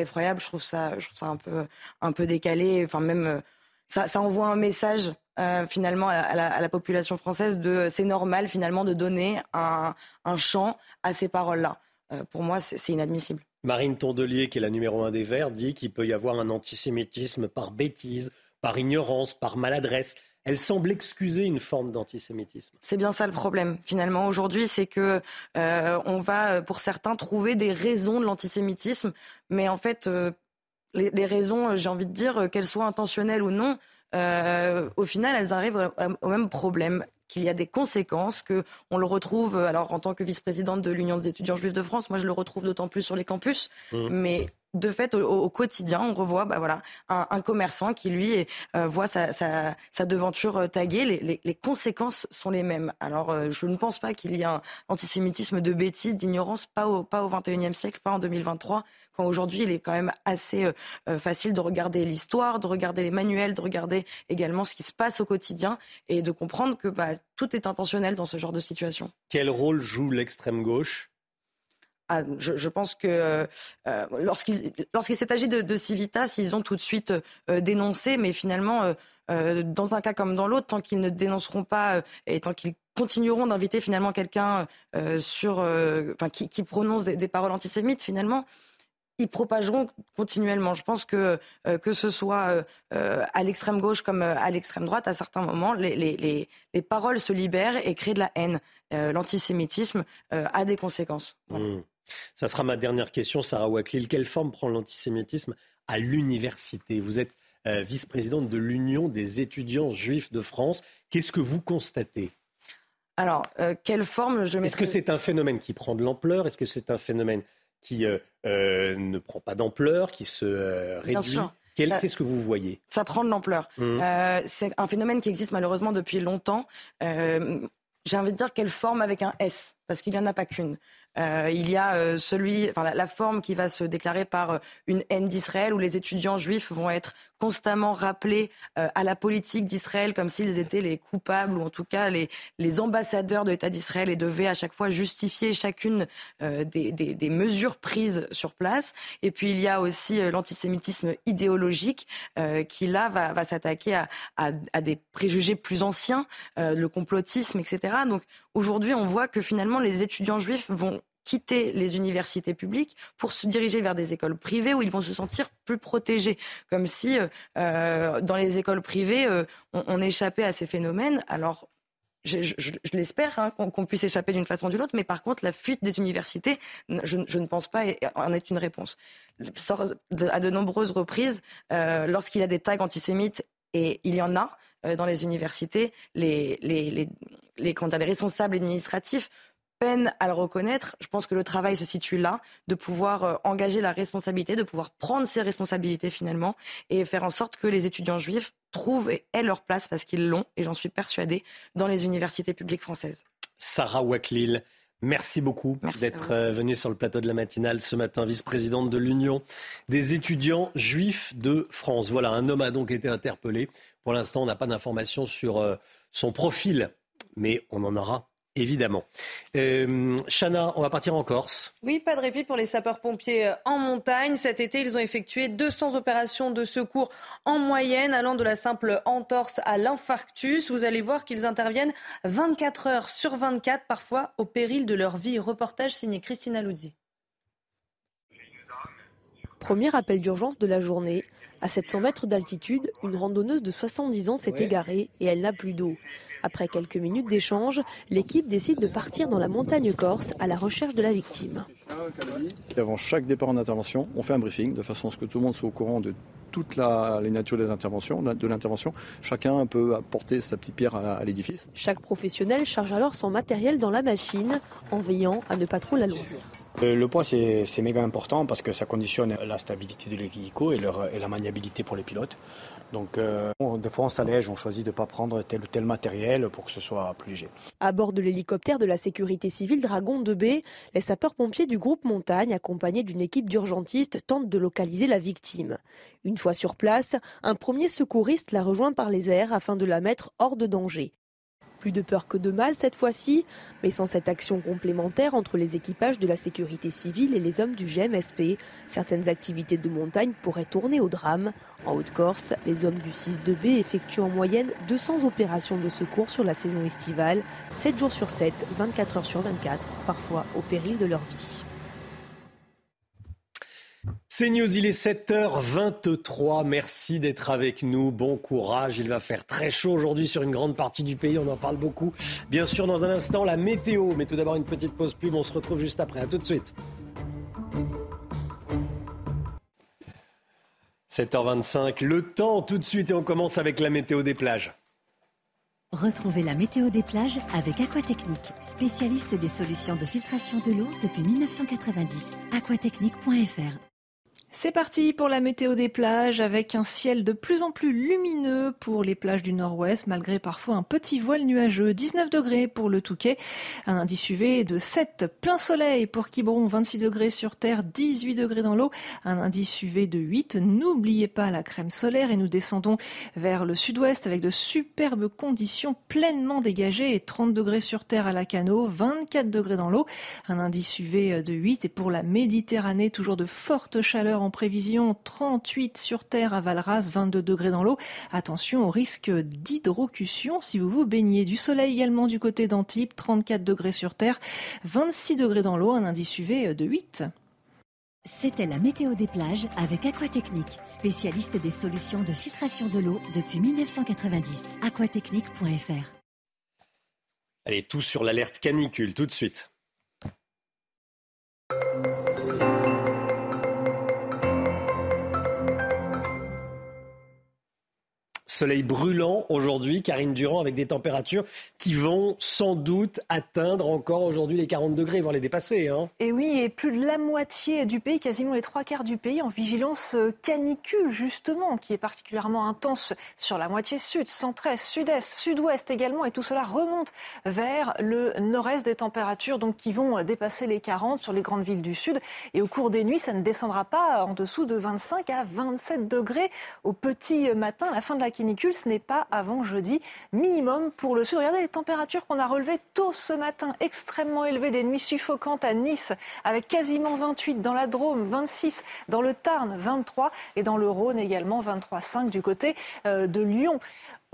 effroyable. Je trouve ça, un peu, décalé. Enfin, même euh, ça, envoie un message euh, finalement à la, population française de c'est normal finalement de donner un, un champ à ces paroles-là. Euh, pour moi, c'est inadmissible. Marine Tondelier, qui est la numéro un des Verts, dit qu'il peut y avoir un antisémitisme par bêtise, par ignorance, par maladresse elle semble excuser une forme d'antisémitisme. C'est bien ça le problème, finalement, aujourd'hui, c'est que euh, on va, pour certains, trouver des raisons de l'antisémitisme, mais en fait, euh, les, raisons, j'ai envie de dire, qu'elles soient intentionnelles ou non, euh, au final, elles arrivent au, même problème qu'il y a des conséquences, que on le retrouve, alors en tant que vice-présidente de l'Union des étudiants juifs de France, moi je le retrouve d'autant plus sur les campus, mmh. mais de fait, au, quotidien, on revoit bah, voilà, un, commerçant qui, lui, euh, voit sa, devanture euh, taguée. Les, conséquences sont les mêmes. Alors, euh, je ne pense pas qu'il y ait un antisémitisme de bêtise, d'ignorance, pas au, pas au 21e siècle, pas en 2023, quand aujourd'hui, il est quand même assez facile de regarder l'histoire, de regarder les manuels, de regarder également ce qui se passe au quotidien et de comprendre que bah, tout est intentionnel dans ce genre de situation. Quel rôle joue l'extrême gauche? Ah, je, pense que euh, lorsqu'il s'est agi de, Civitas, ils ont tout de suite euh, dénoncé, mais finalement, euh, dans un cas comme dans l'autre, tant qu'ils ne dénonceront pas et tant qu'ils continueront d'inviter finalement quelqu'un sur, qui, prononce des, paroles antisémites, finalement, ils propageront continuellement. Je pense que que ce soit à l'extrême gauche comme à l'extrême droite, à certains moments, les, les, paroles se libèrent et créent de la haine. L'antisémitisme a des conséquences. Mmh. Ça sera ma dernière question, Sarah Waklil. Quelle forme prend l'antisémitisme à l'université? Vous êtes euh, vice-présidente de l'Union des étudiants juifs de France. Qu'est-ce que vous constatez? Alors, euh, quelle forme je Est-ce que c'est un phénomène qui prend de l'ampleur? Est-ce que c'est un phénomène qui euh, ne prend pas d'ampleur, qui se réduit? Qu'est-ce que vous voyez? Ça prend de l'ampleur. Mmh. c'est un phénomène qui existe malheureusement depuis longtemps j'ai envie de dire quelle forme avec un S, parce qu'il n'y en a pas qu'une. Euh, il y a euh, celui, enfin, la, forme qui va se déclarer par euh, une haine d'Israël, où les étudiants juifs vont être constamment rappelés à la politique d'Israël comme s'ils étaient les coupables ou en tout cas les, les ambassadeurs de l'État d'Israël et devaient à chaque fois justifier chacune des, des, des, mesures prises sur place. Et puis il y a aussi l'antisémitisme idéologique qui là va, va s'attaquer à, à, à, des préjugés plus anciens, le complotisme, etc. Donc aujourd'hui, on voit que finalement les étudiants juifs vont quitter les universités publiques pour se diriger vers des écoles privées où ils vont se sentir plus protégés, comme si euh, euh, dans les écoles privées euh, on, échappait à ces phénomènes. Alors je, l'espère hein, qu'on puisse échapper d'une façon ou d'une autre, mais par contre, la fuite des universités, je, ne pense pas en est une réponse. à de nombreuses reprises, lorsqu'il y a des tags antisémites, et il y en a dans les universités, les, les, les, les responsables administratifs peine à le reconnaître. Je pense que le travail se situe là, de pouvoir euh, engager la responsabilité, de pouvoir prendre ses responsabilités finalement et faire en sorte que les étudiants juifs trouvent et aient leur place, parce qu'ils l'ont, et j'en suis persuadée, dans les universités publiques françaises. Sarah Waklil, Merci beaucoup d'être euh, venue sur le plateau de la matinale ce matin, vice-présidente de l'Union des étudiants juifs de France. Voilà, un homme a donc été interpellé. Pour l'instant, on n'a pas d'informations sur euh, son profil, mais on en aura Évidemment. Euh, Chana, on va partir en Corse. Oui, pas de répit pour les sapeurs-pompiers euh, en montagne. Cet été, ils ont effectué 200 opérations de secours en moyenne, allant de la simple entorse à l'infarctus. Vous allez voir qu'ils interviennent 24 heures sur 24, parfois au péril de leur vie. Reportage signé Christina Luzzi. Premier appel d'urgence de la journée. À 700 mètres d'altitude, une randonneuse de 70 ans s'est égarée et elle n'a plus d'eau. Après quelques minutes d'échange, l'équipe décide de partir dans la montagne corse à la recherche de la victime. Avant chaque départ en intervention, on fait un briefing de façon à ce que tout le monde soit au courant de toute la, les natures des interventions, de l'intervention. Chacun peut apporter sa petite pierre à, l'édifice. Chaque professionnel charge alors son matériel dans la machine en veillant à ne pas trop l'alourdir. Euh, le poids, c'est méga important parce que ça conditionne la stabilité de l'hélico et, et la maniabilité pour les pilotes. Donc, euh, des fois, on s'allège, on choisit de ne pas prendre tel ou tel matériel pour que ce soit plus léger. À bord de l'hélicoptère de la sécurité civile Dragon 2B, les sapeurs-pompiers du groupe Montagne, accompagnés d'une équipe d'urgentistes, tentent de localiser la victime. Une fois sur place, un premier secouriste la rejoint par les airs afin de la mettre hors de danger. Plus de peur que de mal cette fois-ci, mais sans cette action complémentaire entre les équipages de la sécurité civile et les hommes du GMSP, certaines activités de montagne pourraient tourner au drame. En Haute-Corse, les hommes du 6-2B effectuent en moyenne 200 opérations de secours sur la saison estivale, 7 jours sur 7, 24 heures sur 24, parfois au péril de leur vie. C'est News, il est 7h23. Merci d'être avec nous. Bon courage. Il va faire très chaud aujourd'hui sur une grande partie du pays. On en parle beaucoup. Bien sûr, dans un instant, la météo. Mais tout d'abord, une petite pause pub. On se retrouve juste après. À tout de suite. 7h25. Le temps tout de suite et on commence avec la météo des plages. Retrouvez la météo des plages avec Aquatechnique, spécialiste des solutions de filtration de l'eau depuis 1990. aquatechnique.fr c'est parti pour la météo des plages avec un ciel de plus en plus lumineux pour les plages du nord-ouest malgré parfois un petit voile nuageux. 19 degrés pour le Touquet, un indice UV de 7 plein soleil pour Quiberon, 26 degrés sur terre, 18 degrés dans l'eau, un indice UV de 8. N'oubliez pas la crème solaire et nous descendons vers le sud-ouest avec de superbes conditions pleinement dégagées et 30 degrés sur terre à la Cano, 24 degrés dans l'eau, un indice UV de 8 et pour la Méditerranée toujours de fortes chaleurs en prévision 38 sur terre à Valras, 22 degrés dans l'eau. Attention au risque d'hydrocution si vous vous baignez. Du soleil également du côté d'Antibes, 34 degrés sur terre, 26 degrés dans l'eau, un indice UV de 8. C'était la météo des plages avec Aquatechnique, spécialiste des solutions de filtration de l'eau depuis 1990. aquatechnique.fr. Allez, tout sur l'alerte canicule tout de suite. Soleil brûlant aujourd'hui, Karine Durand, avec des températures qui vont sans doute atteindre encore aujourd'hui les 40 degrés, voire les dépasser. Hein. Et oui, et plus de la moitié du pays, quasiment les trois quarts du pays, en vigilance euh, canicule, justement, qui est particulièrement intense sur la moitié sud, centre-est, sud-est, sud-ouest également. Et tout cela remonte vers le nord-est des températures, donc qui vont dépasser les 40 sur les grandes villes du sud. Et au cours des nuits, ça ne descendra pas en dessous de 25 à 27 degrés au petit matin. La fin de la ce n'est pas avant jeudi minimum pour le sud. Regardez les températures qu'on a relevées tôt ce matin, extrêmement élevées, des nuits suffocantes à Nice, avec quasiment 28 dans la Drôme, 26 dans le Tarn, 23 et dans le Rhône également 23,5 du côté euh, de Lyon.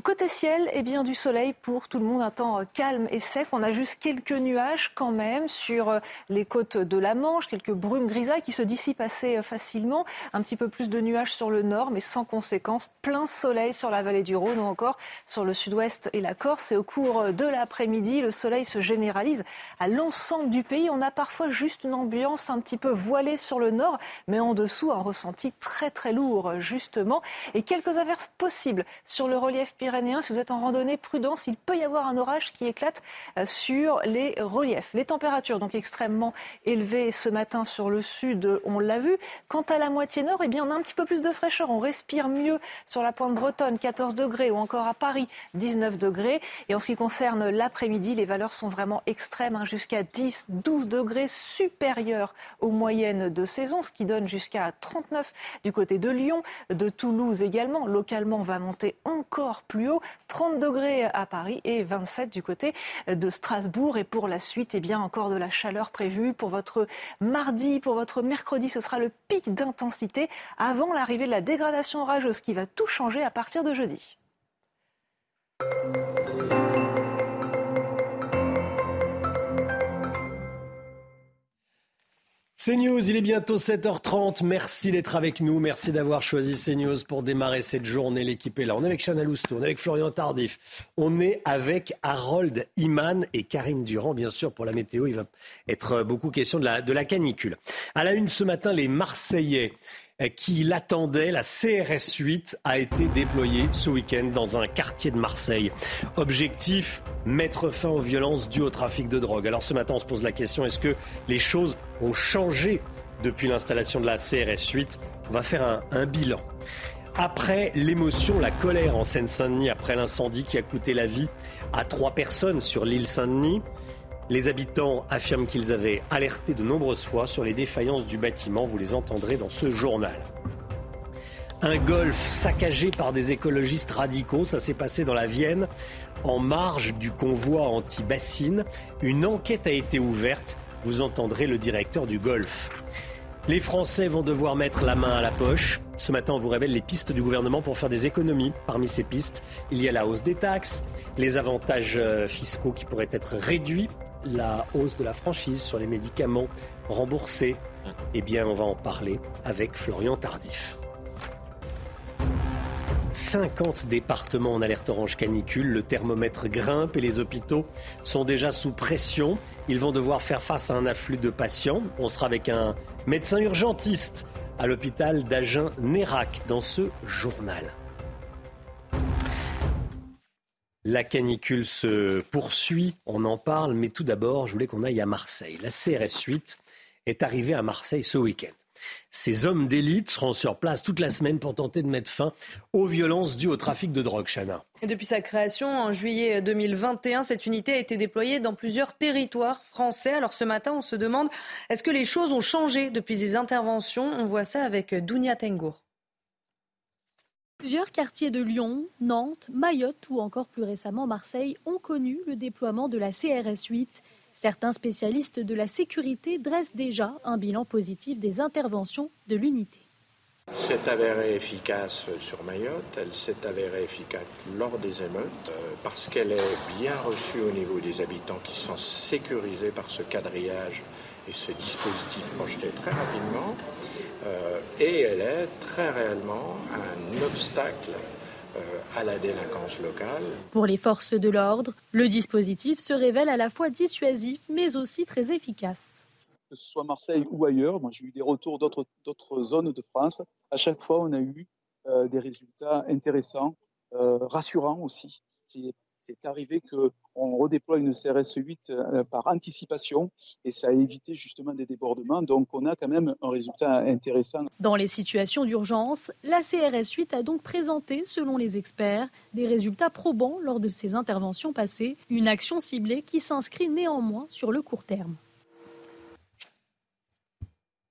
Côté ciel, eh bien, du soleil pour tout le monde, un temps euh, calme et sec. On a juste quelques nuages quand même sur euh, les côtes de la Manche, quelques brumes grisailles qui se dissipent assez euh, facilement. Un petit peu plus de nuages sur le nord, mais sans conséquence. Plein soleil sur la vallée du Rhône ou encore sur le sud-ouest et la Corse. Et au cours de l'après-midi, le soleil se généralise à l'ensemble du pays. On a parfois juste une ambiance un petit peu voilée sur le nord, mais en dessous, un ressenti très très lourd, justement. Et quelques averses possibles sur le relief si vous êtes en randonnée, prudence, il peut y avoir un orage qui éclate euh, sur les reliefs. Les températures donc extrêmement élevées ce matin sur le sud, on l'a vu. Quant à la moitié nord, eh bien, on a un petit peu plus de fraîcheur. On respire mieux sur la pointe bretonne, 14 degrés, ou encore à Paris, 19 degrés. Et en ce qui concerne l'après-midi, les valeurs sont vraiment extrêmes, hein, jusqu'à 10, 12 degrés supérieurs aux moyennes de saison, ce qui donne jusqu'à 39 du côté de Lyon, de Toulouse également. Localement, on va monter encore plus plus haut, 30 degrés à Paris et 27 du côté de Strasbourg. Et pour la suite, eh bien, encore de la chaleur prévue pour votre mardi, pour votre mercredi. Ce sera le pic d'intensité avant l'arrivée de la dégradation orageuse qui va tout changer à partir de jeudi. CNews, il est bientôt 7h30. Merci d'être avec nous. Merci d'avoir choisi CNews pour démarrer cette journée. L'équipe est là. On est avec Chana Lousteau, on est avec Florian Tardif. On est avec Harold Iman et Karine Durand, bien sûr, pour la météo. Il va être beaucoup question de la, de la canicule. À la une ce matin, les Marseillais qui l'attendait. La CRS 8 a été déployée ce week-end dans un quartier de Marseille. Objectif, mettre fin aux violences dues au trafic de drogue. Alors ce matin, on se pose la question, est-ce que les choses ont changé depuis l'installation de la CRS 8 On va faire un, un bilan. Après l'émotion, la colère en Seine-Saint-Denis après l'incendie qui a coûté la vie à trois personnes sur l'île Saint-Denis, les habitants affirment qu'ils avaient alerté de nombreuses fois sur les défaillances du bâtiment. Vous les entendrez dans ce journal. Un golf saccagé par des écologistes radicaux, ça s'est passé dans la Vienne, en marge du convoi anti-bassine. Une enquête a été ouverte. Vous entendrez le directeur du golf. Les Français vont devoir mettre la main à la poche. Ce matin, on vous révèle les pistes du gouvernement pour faire des économies. Parmi ces pistes, il y a la hausse des taxes, les avantages euh, fiscaux qui pourraient être réduits la hausse de la franchise sur les médicaments remboursés Eh bien, on va en parler avec Florian Tardif. 50 départements en alerte orange canicule, le thermomètre grimpe et les hôpitaux sont déjà sous pression. Ils vont devoir faire face à un afflux de patients. On sera avec un médecin urgentiste à l'hôpital d'Agen-Nérac dans ce journal. La canicule se poursuit, on en parle, mais tout d'abord, je voulais qu'on aille à Marseille. La CRS 8 est arrivée à Marseille ce week-end. Ces hommes d'élite seront sur place toute la semaine pour tenter de mettre fin aux violences dues au trafic de drogue, Chana. Et depuis sa création en juillet 2021, cette unité a été déployée dans plusieurs territoires français. Alors ce matin, on se demande est-ce que les choses ont changé depuis ces interventions? On voit ça avec Dounia Tengour. Plusieurs quartiers de Lyon, Nantes, Mayotte ou encore plus récemment Marseille ont connu le déploiement de la CRS 8. Certains spécialistes de la sécurité dressent déjà un bilan positif des interventions de l'unité. s'est avérée efficace sur Mayotte, elle s'est avérée efficace lors des émeutes euh, parce qu'elle est bien reçue au niveau des habitants qui sont sécurisés par ce quadrillage et ce dispositif projeté très rapidement. Euh, et elle est très réellement un obstacle à la délinquance locale. Pour les forces de l'ordre, le dispositif se révèle à la fois dissuasif mais aussi très efficace. Que ce soit Marseille ou ailleurs, moi j'ai eu des retours d'autres zones de France. À chaque fois, on a eu euh, des résultats intéressants rassurant aussi. C'est arrivé qu'on redéploie une CRS 8 par anticipation et ça a évité justement des débordements. Donc on a quand même un résultat intéressant. Dans les situations d'urgence, la CRS 8 a donc présenté, selon les experts, des résultats probants lors de ses interventions passées. Une action ciblée qui s'inscrit néanmoins sur le court terme.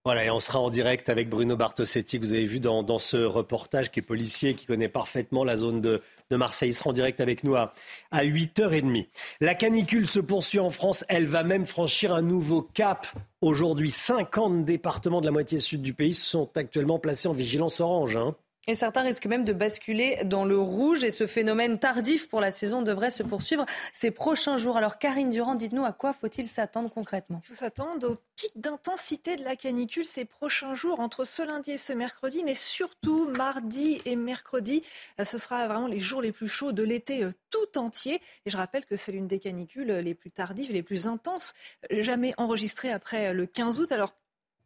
Voilà, et on sera en direct avec Bruno Bartosetti, que vous avez vu dans, ce reportage, qui est policier, qui connaît parfaitement la zone de, Marseille. Il sera en direct avec nous à, à 8h30. La canicule se poursuit en France. Elle va même franchir un nouveau cap. Aujourd'hui, 50 départements de la moitié sud du pays sont actuellement placés en vigilance orange. Hein. Et certains risquent même de basculer dans le rouge et ce phénomène tardif pour la saison devrait se poursuivre ces prochains jours. Alors Karine Durand, dites-nous à quoi faut-il s'attendre concrètement? Il faut s'attendre au pic d'intensité de la canicule ces prochains jours, entre ce lundi et ce mercredi, mais surtout mardi et mercredi. Euh, ce sera vraiment les jours les plus chauds de l'été euh, tout entier. Et je rappelle que c'est l'une des canicules les plus tardives, les plus intenses euh, jamais enregistrées après le 15 août. Alors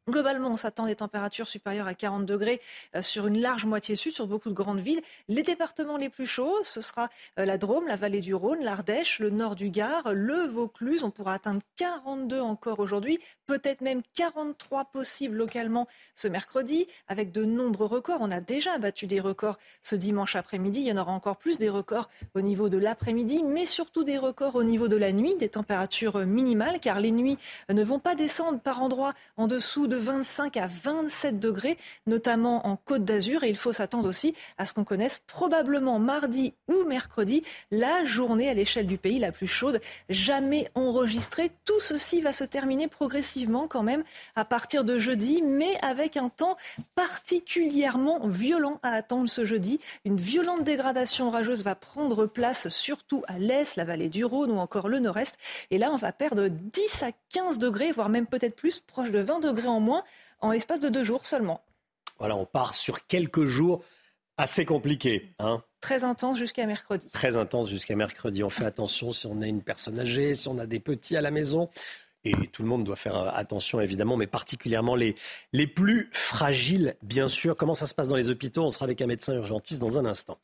Globalement, on s'attend à des températures supérieures à 40 degrés euh, sur une large moitié sud, sur beaucoup de grandes villes. Les départements les plus chauds, ce sera euh, la Drôme, la vallée du Rhône, l'Ardèche, le nord du Gard, le Vaucluse. On pourra atteindre 42 encore aujourd'hui, peut-être même 43 possibles localement ce mercredi, avec de nombreux records. On a déjà battu des records ce dimanche après-midi. Il y en aura encore plus des records au niveau de l'après-midi, mais surtout des records au niveau de la nuit, des températures minimales, car les nuits ne vont pas descendre par endroits en dessous de 25 à 27 degrés, notamment en Côte d'Azur. Et il faut s'attendre aussi à ce qu'on connaisse probablement mardi ou mercredi la journée à l'échelle du pays la plus chaude jamais enregistrée. Tout ceci va se terminer progressivement quand même à partir de jeudi, mais avec un temps particulièrement violent à attendre ce jeudi. Une violente dégradation orageuse va prendre place surtout à l'est, la vallée du Rhône ou encore le nord-est. Et là, on va perdre 10 à 15 degrés, voire même peut-être plus, proche de 20 degrés en moins en l'espace de deux jours seulement. Voilà, on part sur quelques jours assez compliqués. Hein. Très intense jusqu'à mercredi. Très intense jusqu'à mercredi. On fait attention si on a une personne âgée, si on a des petits à la maison. Et tout le monde doit faire euh, attention, évidemment, mais particulièrement les, les plus fragiles, bien sûr. Comment ça se passe dans les hôpitaux? On sera avec un médecin urgentiste dans un instant.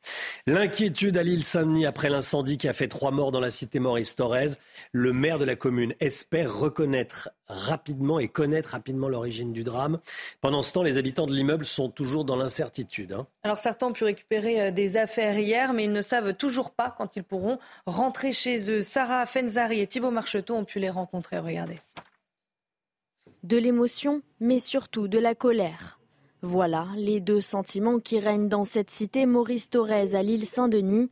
L'inquiétude à l'île Saint-Denis après l'incendie qui a fait trois morts dans la cité Maurice-Thorez. Le maire de la commune espère reconnaître rapidement et connaître rapidement l'origine du drame. Pendant ce temps, les habitants de l'immeuble sont toujours dans l'incertitude. Hein. Alors certains ont pu récupérer euh, des affaires hier, mais ils ne savent toujours pas quand ils pourront rentrer chez eux. Sarah Fenzari et Thibault Marcheteau ont pu les rencontrer. Regardez. De l'émotion, mais surtout de la colère. Voilà les deux sentiments qui règnent dans cette cité Maurice Thorez à l'île Saint-Denis.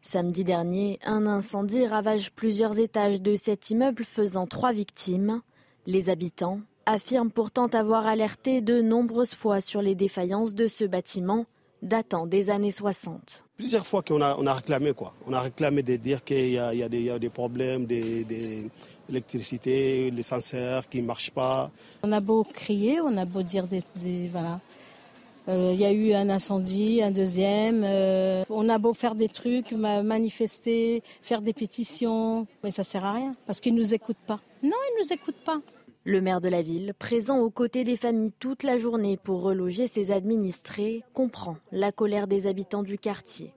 Samedi dernier, un incendie ravage plusieurs étages de cet immeuble faisant trois victimes. Les habitants affirment pourtant avoir alerté de nombreuses fois sur les défaillances de ce bâtiment datant des années 60. Plusieurs fois qu'on a, on a réclamé quoi. On a réclamé de dire qu'il y, a, des problèmes d'électricité, les senseurs qui ne marchent pas. On a beau crier, on a beau dire des, voilà. Euh, il y a eu un incendie, un deuxième. Euh, on a beau faire des trucs, manifester, faire des pétitions, mais ça sert à rien parce qu'ils nous écoutent pas. Non, ils nous écoutent pas. Le maire de la ville, présent aux côtés des familles toute la journée pour reloger ses administrés, comprend la colère des habitants du quartier.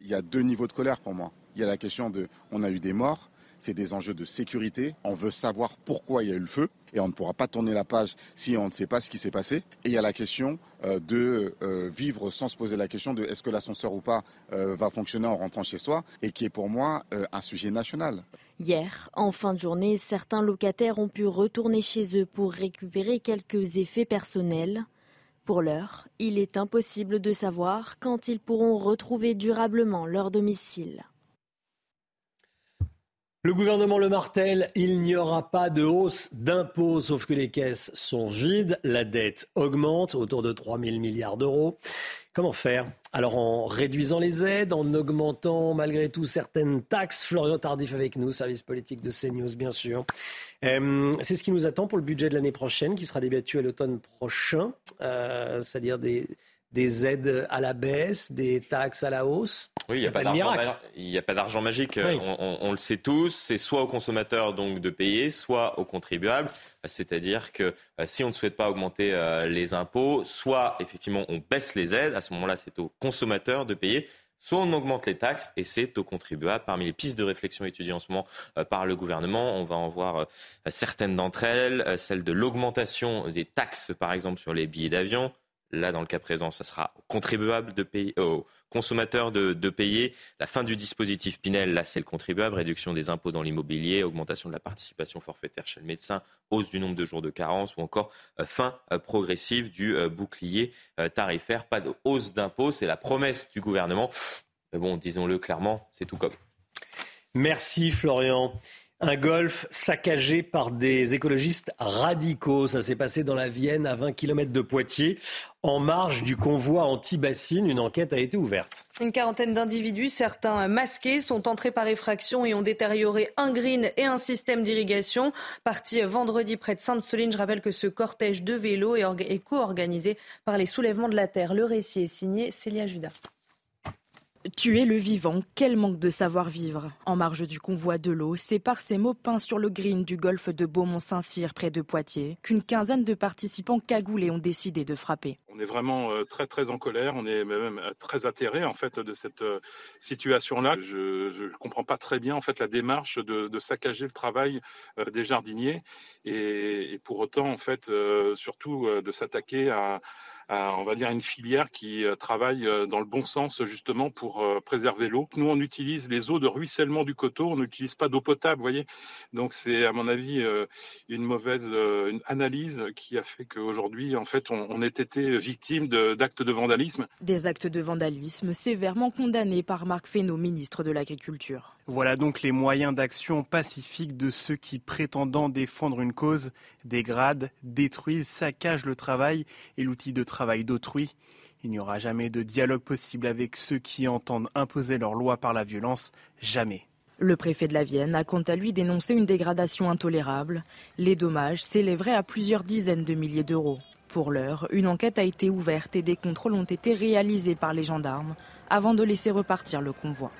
Il y a deux niveaux de colère pour moi. Il y a la question de on a eu des morts, c'est des enjeux de sécurité. On veut savoir pourquoi il y a eu le feu et on ne pourra pas tourner la page si on ne sait pas ce qui s'est passé. Et il y a la question euh, de euh, vivre sans se poser la question de est-ce que l'ascenseur ou pas euh, va fonctionner en rentrant chez soi et qui est pour moi un sujet national. Hier, en fin de journée, certains locataires ont pu retourner chez eux pour récupérer quelques effets personnels. Pour l'heure, il est impossible de savoir quand ils pourront retrouver durablement leur domicile. Le gouvernement le martèle, il n'y aura pas de hausse d'impôts, sauf que les caisses sont vides, la dette augmente autour de 3 000 milliards d'euros. Comment faire? Alors en réduisant les aides, en augmentant malgré tout certaines taxes. Florian Tardif avec nous, service politique de CNews bien sûr. Euh, c'est ce qui nous attend pour le budget de l'année prochaine qui sera débattu à l'automne prochain, euh, c'est-à-dire des, des aides à la baisse, des taxes à la hausse. Oui, il n'y a, a, pas d'argent magique, on, le sait tous. C'est soit aux consommateurs donc de payer, soit aux contribuables. C'est-à-dire que euh, si on ne souhaite pas augmenter euh, les impôts, soit effectivement on baisse les aides, à ce moment-là c'est aux consommateurs de payer, soit on augmente les taxes et c'est aux contribuables. Parmi les pistes de réflexion étudiées en ce moment euh, par le gouvernement, on va en voir euh, certaines d'entre elles, celle de l'augmentation des taxes par exemple sur les billets d'avion. Là, dans le cas présent, ça sera aux de payer, aux consommateurs de, de, payer. La fin du dispositif Pinel, là, c'est le contribuable. Réduction des impôts dans l'immobilier, augmentation de la participation forfaitaire chez le médecin, hausse du nombre de jours de carence ou encore fin progressive du bouclier tarifaire. Pas de hausse d'impôts, c'est la promesse du gouvernement. Mais bon, disons-le clairement, c'est tout comme. Merci Florian. Un golf saccagé par des écologistes radicaux. Ça s'est passé dans la Vienne, à 20 km de Poitiers, en marge du convoi anti-bassine. Une enquête a été ouverte. Une quarantaine d'individus, certains masqués, sont entrés par effraction et ont détérioré un green et un système d'irrigation. Parti vendredi près de Sainte-Soline, je rappelle que ce cortège de vélos est, co-organisé par les soulèvements de la terre. Le récit est signé Célia Judas. Tuer le vivant, quel manque de savoir-vivre. En marge du convoi de l'eau, c'est par ces mots peints sur le green du golfe de Beaumont-Saint-Cyr, près de Poitiers, qu'une quinzaine de participants cagoulés ont décidé de frapper. On est vraiment euh, très très en colère, on est même euh, très atterré en fait de cette euh, situation-là. Je ne comprends pas très bien en fait la démarche de, saccager le travail des jardiniers et, et, pour autant en fait surtout de s'attaquer à on va dire, une filière qui euh, travaille euh, dans le bon sens justement pour euh, préserver l'eau. Nous, on utilise les eaux de ruissellement du coteau, on n'utilise pas d'eau potable, vous voyez. Donc c'est, à mon avis, une mauvaise analyse qui a fait qu'aujourd'hui, en fait, on, on été victime d'actes de, vandalisme. Des actes de vandalisme sévèrement condamnés par Marc Fesneau, ministre de l'Agriculture. Voilà donc les moyens d'action pacifique de ceux qui, prétendant défendre une cause, dégradent, détruisent, saccagent le travail et l'outil de travail d'autrui. Il n'y aura jamais de dialogue possible avec ceux qui entendent imposer leur loi par la violence. Jamais. Le préfet de la Vienne a quant à lui dénoncé une dégradation intolérable. Les dommages s'élèveraient à plusieurs dizaines de milliers d'euros. Pour l'heure, une enquête a été ouverte et des contrôles ont été réalisés par les gendarmes avant de laisser repartir le convoi.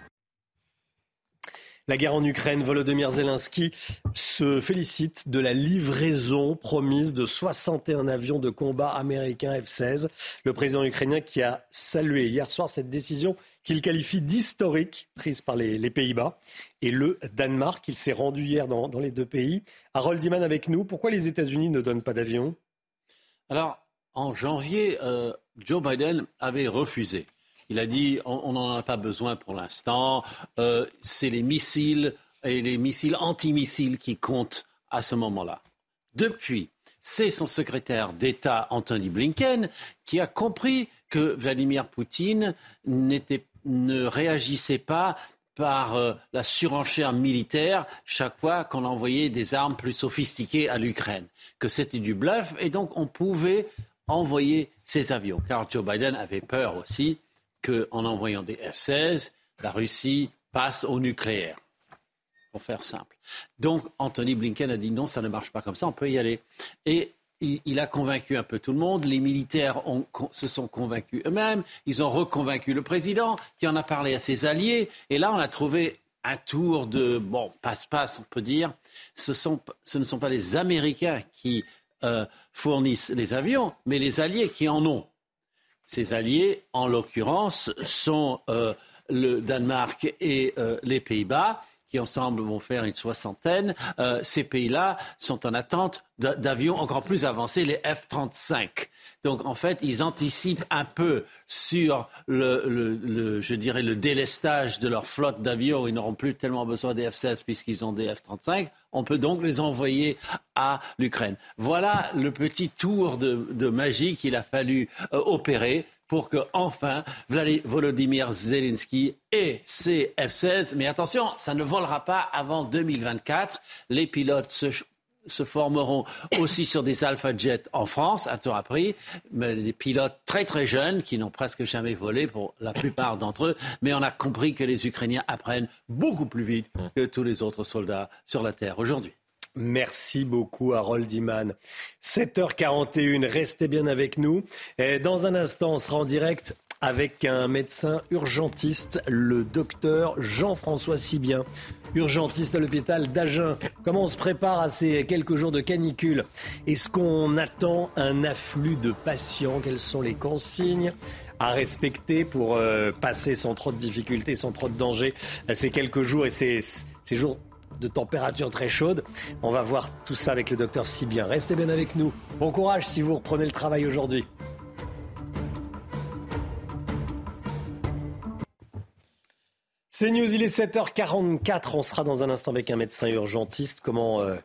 La guerre en Ukraine, Volodymyr Zelensky se félicite de la livraison promise de 61 avions de combat américains F-16. Le président ukrainien qui a salué hier soir cette décision qu'il qualifie d'historique prise par les, Pays-Bas et le Danemark. Il s'est rendu hier dans, les deux pays. Harold Iman avec nous. Pourquoi les États-Unis ne donnent pas d'avions? Alors, en janvier, euh, Joe Biden avait refusé. Il a dit on n'en a pas besoin pour l'instant. Euh, c'est les missiles et les missiles antimissiles qui comptent à ce moment-là. Depuis, c'est son secrétaire d'État Anthony Blinken qui a compris que Vladimir Poutine ne réagissait pas par euh, la surenchère militaire chaque fois qu'on envoyait des armes plus sophistiquées à l'Ukraine, que c'était du bluff et donc on pouvait envoyer ces avions. Car Joe Biden avait peur aussi qu'en envoyant des F-16, la Russie passe au nucléaire. Pour faire simple. Donc, Anthony Blinken a dit non, ça ne marche pas comme ça, on peut y aller. Et il, a convaincu un peu tout le monde. Les militaires se sont convaincus eux-mêmes. Ils ont reconvaincu le président, qui en a parlé à ses alliés. Et là, on a trouvé un tour de, bon, passe-passe, on peut dire. Ce, ne sont pas les Américains qui euh, fournissent les avions, mais les alliés qui en ont. Ses alliés, en l'occurrence, sont euh, le Danemark et euh, les Pays-Bas qui ensemble vont faire une soixantaine. Euh, ces pays-là sont en attente d'avions encore plus avancés, les F-35. Donc en fait, ils anticipent un peu sur le, je dirais, le délestage de leur flotte d'avions. Ils n'auront plus tellement besoin des F-16 puisqu'ils ont des F-35. On peut donc les envoyer à l'Ukraine. Voilà le petit tour de, magie qu'il a fallu euh, opérer pour que enfin Volodymyr Zelensky ait ses F-16. Mais attention, ça ne volera pas avant 2024. Les pilotes se, formeront aussi sur des Alpha Jet en France, à tout appris, mais des pilotes très très jeunes qui n'ont presque jamais volé pour la plupart d'entre eux. Mais on a compris que les Ukrainiens apprennent beaucoup plus vite que tous les autres soldats sur la Terre aujourd'hui. Merci beaucoup, Harold Iman. 7h41, restez bien avec nous. Dans un instant, on sera en direct avec un médecin urgentiste, le docteur Jean-François Sibien, urgentiste à l'hôpital d'Agen. Comment on se prépare à ces quelques jours de canicule? Est-ce qu'on attend un afflux de patients? Quelles sont les consignes à respecter pour passer sans trop de difficultés, sans trop de danger ces quelques jours et ces, ces jours de température très chaude. On va voir tout ça avec le docteur Sibien. Restez bien avec nous. Bon courage si vous reprenez le travail aujourd'hui. C'est News, il est 7h44. On sera dans un instant avec un médecin urgentiste. Comment, euh,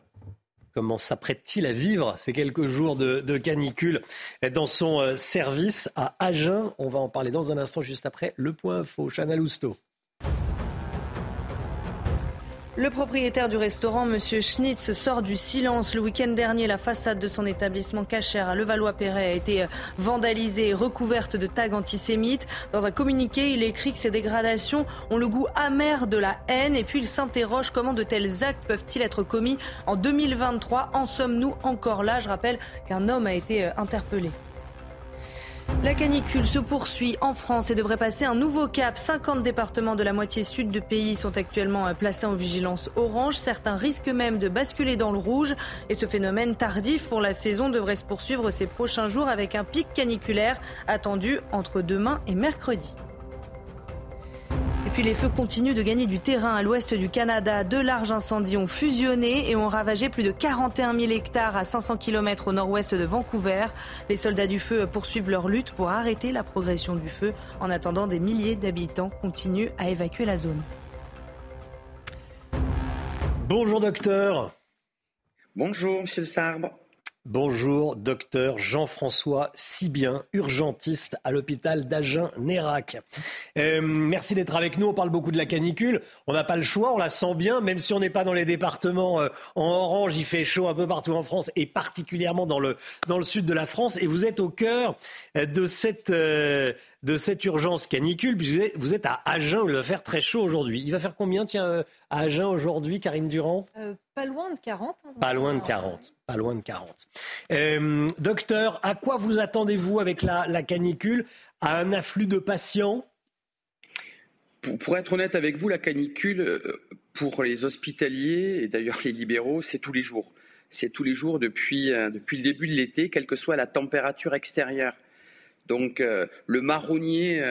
comment s'apprête-t-il à vivre ces quelques jours de, canicule dans son euh, service à Agen? On va en parler dans un instant, juste après le point info. Chana Lousteau. Le propriétaire du restaurant, M. Schnitz, sort du silence. Le week-end dernier, la façade de son établissement cachère à Levallois-Perret a été vandalisée et recouverte de tags antisémites. Dans un communiqué, il écrit que ces dégradations ont le goût amer de la haine et puis il s'interroge comment de tels actes peuvent-ils être commis en 2023. En sommes-nous encore là Je rappelle qu'un homme a été euh, interpellé. La canicule se poursuit en France et devrait passer un nouveau cap. 50 départements de la moitié sud du pays sont actuellement euh, placés en vigilance orange. Certains risquent même de basculer dans le rouge. Et ce phénomène tardif pour la saison devrait se poursuivre ces prochains jours avec un pic caniculaire attendu entre demain et mercredi. Et puis les feux continuent de gagner du terrain à l'ouest du Canada. De larges incendies ont fusionné et ont ravagé plus de 41 000 hectares à 500 km au nord-ouest de Vancouver. Les soldats du feu poursuivent leur lutte pour arrêter la progression du feu. En attendant, des milliers d'habitants continuent à évacuer la zone. Bonjour docteur. Bonjour monsieur le Sarbre. Bonjour, docteur Jean-François Sibien, urgentiste à l'hôpital d'Agen-Nérac. Euh, merci d'être avec nous. On parle beaucoup de la canicule. On n'a pas le choix, on la sent bien, même si on n'est pas dans les départements euh, en orange. Il fait chaud un peu partout en France et particulièrement dans le, dans le sud de la France. Et vous êtes au cœur euh, de cette, de cette urgence canicule, puisque vous êtes à Agen, il va faire très chaud aujourd'hui. Il va faire combien, tiens, à Agen aujourd'hui, Karine Durand? Pas loin de 40. Hein. Pas loin de 40 pas loin de 40. Euh, docteur, à quoi vous attendez-vous avec la, canicule? À un afflux de patients? Pour, être honnête avec vous, la canicule, euh, pour les hospitaliers et d'ailleurs les libéraux, c'est tous les jours. C'est tous les jours depuis, euh, depuis le début de l'été, quelle que soit la température extérieure. Donc le marronnier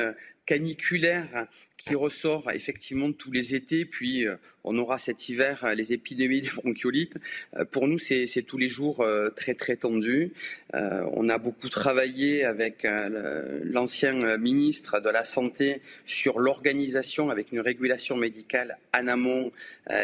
caniculaire qui ressort effectivement tous les étés, puis on aura cet hiver euh, les épidémies de bronchiolite. Euh, pour nous, c'est tous les jours euh, très très tendu. On a beaucoup travaillé avec l'ancien ministre de la Santé sur l'organisation avec une régulation médicale en amont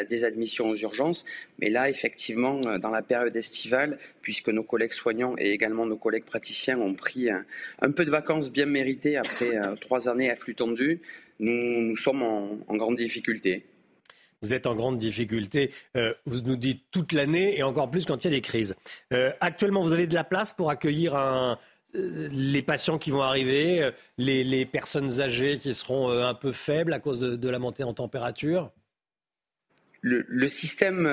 des admissions aux urgences. Mais là, effectivement, dans la période estivale, puisque nos collègues soignants et également nos collègues praticiens ont pris un, peu de vacances bien méritées après trois années à flux tendu, nous, sommes en grande difficulté vous êtes en grande difficulté. Euh, vous nous dites toute l'année et encore plus quand il y a des crises. Euh, actuellement, vous avez de la place pour accueillir euh, les patients qui vont arriver, les, personnes âgées qui seront un peu faibles à cause de, la montée en température? Le, système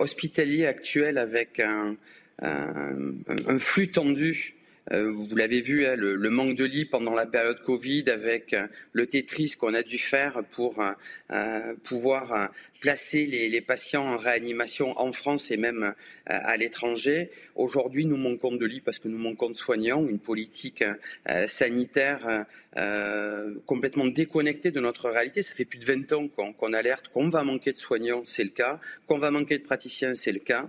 hospitalier actuel avec un, flux tendu vous l'avez vu, hein, le, manque de lits pendant la période Covid avec le Tetris qu'on a dû faire pour pouvoir placer les, patients en réanimation en France et même euh, à l'étranger. Aujourd'hui, nous manquons de lits parce que nous manquons de soignants, une politique euh, sanitaire euh, complètement déconnectée de notre réalité. Ça fait plus de 20 ans qu'on alerte qu'on va manquer de soignants, c'est le cas, qu'on va manquer de praticiens, c'est le cas.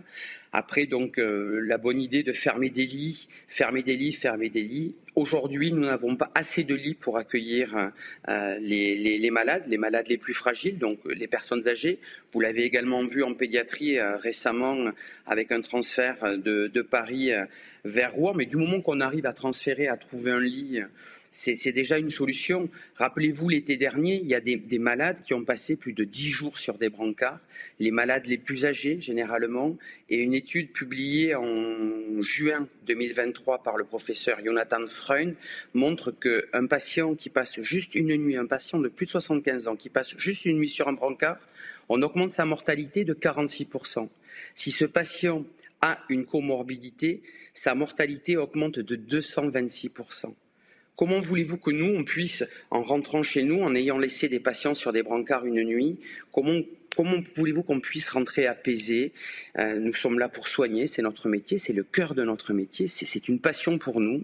Après, donc, la bonne idée de fermer des lits, fermer des lits, fermer des lits, Aujourd'hui, nous n'avons pas assez de lits pour accueillir euh, les, malades, les malades les plus fragiles, donc euh, les personnes âgées. Vous l'avez également vu en pédiatrie euh, récemment avec un transfert de, de Paris vers Rouen. Mais du moment qu'on arrive à transférer, à trouver un lit c'est déjà une solution. Rappelez-vous, l'été dernier, il y a des, malades qui ont passé plus de dix jours sur des brancards, les malades les plus âgés généralement, et une étude publiée en juin 2023 par le professeur Jonathan Freund montre qu'un patient qui passe juste une nuit, un patient de plus de 75 ans qui passe juste une nuit sur un brancard, on augmente sa mortalité de 46%. Si ce patient a une comorbidité, sa mortalité augmente de 226%. Comment voulez-vous que nous, on puisse, en rentrant chez nous, en ayant laissé des patients sur des brancards une nuit, comment voulez-vous qu'on puisse rentrer apaisé? Euh, Nous sommes là pour soigner, c'est notre métier, c'est le cœur de notre métier, c'est une passion pour nous.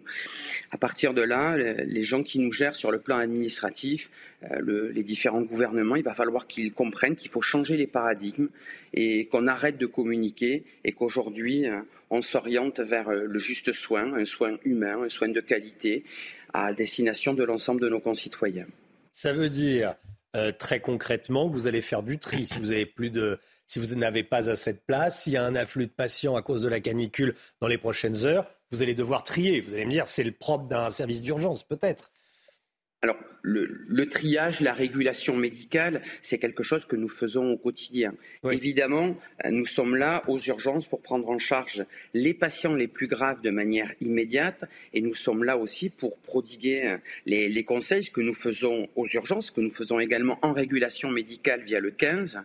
À partir de là, les gens qui nous gèrent sur le plan administratif, euh, les différents gouvernements, il va falloir qu'ils comprennent qu'il faut changer les paradigmes et qu'on arrête de communiquer et qu'aujourd'hui, euh, on s'oriente vers le juste soin, un soin humain, un soin de qualité à destination de l'ensemble de nos concitoyens. Ça veut dire euh, très concrètement vous allez faire du tri. Si vous avez plus de, si vous n'avez pas assez de place, s'il y a un afflux de patients à cause de la canicule dans les prochaines heures, vous allez devoir trier. Vous allez me dire, c'est le propre d'un service d'urgence, peut-être. Alors, le, triage, la régulation médicale, c'est quelque chose que nous faisons au quotidien. Évidemment, euh, nous sommes là aux urgences pour prendre en charge les patients les plus graves de manière immédiate et nous sommes là aussi pour prodiguer euh, les, les conseils, que nous faisons aux urgences, que nous faisons également en régulation médicale via le 15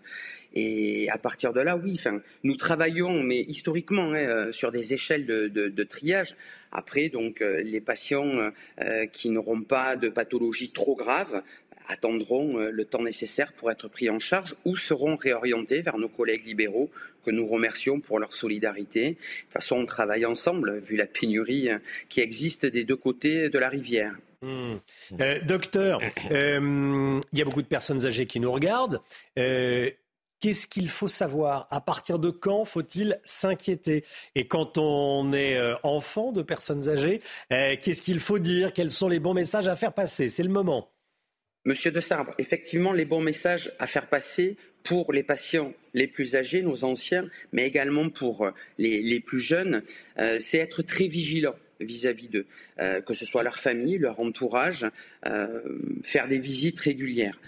et à partir de là, oui, enfin, nous travaillons, mais historiquement, hein, euh, sur des échelles de, triage. Après, donc, euh, les patients euh, qui n'auront pas de pathologie trop grave attendront le temps nécessaire pour être pris en charge ou seront réorientés vers nos collègues libéraux que nous remercions pour leur solidarité. De toute façon, on travaille ensemble, vu la pénurie qui existe des deux côtés de la rivière. Mmh. docteur, il y a beaucoup de personnes âgées qui nous regardent. Qu'est-ce qu'il faut savoir? À partir de quand faut-il s'inquiéter? Et quand on est euh, enfant de personnes âgées, euh, qu'est-ce qu'il faut dire? Quels sont les bons messages à faire passer? C'est le moment. Monsieur de Sarbre, effectivement, les bons messages à faire passer pour les patients les plus âgés, nos anciens, mais également pour euh, les, plus jeunes, c'est être très vigilant vis-à-vis d'eux, que ce soit leur famille, leur entourage, faire des visites régulières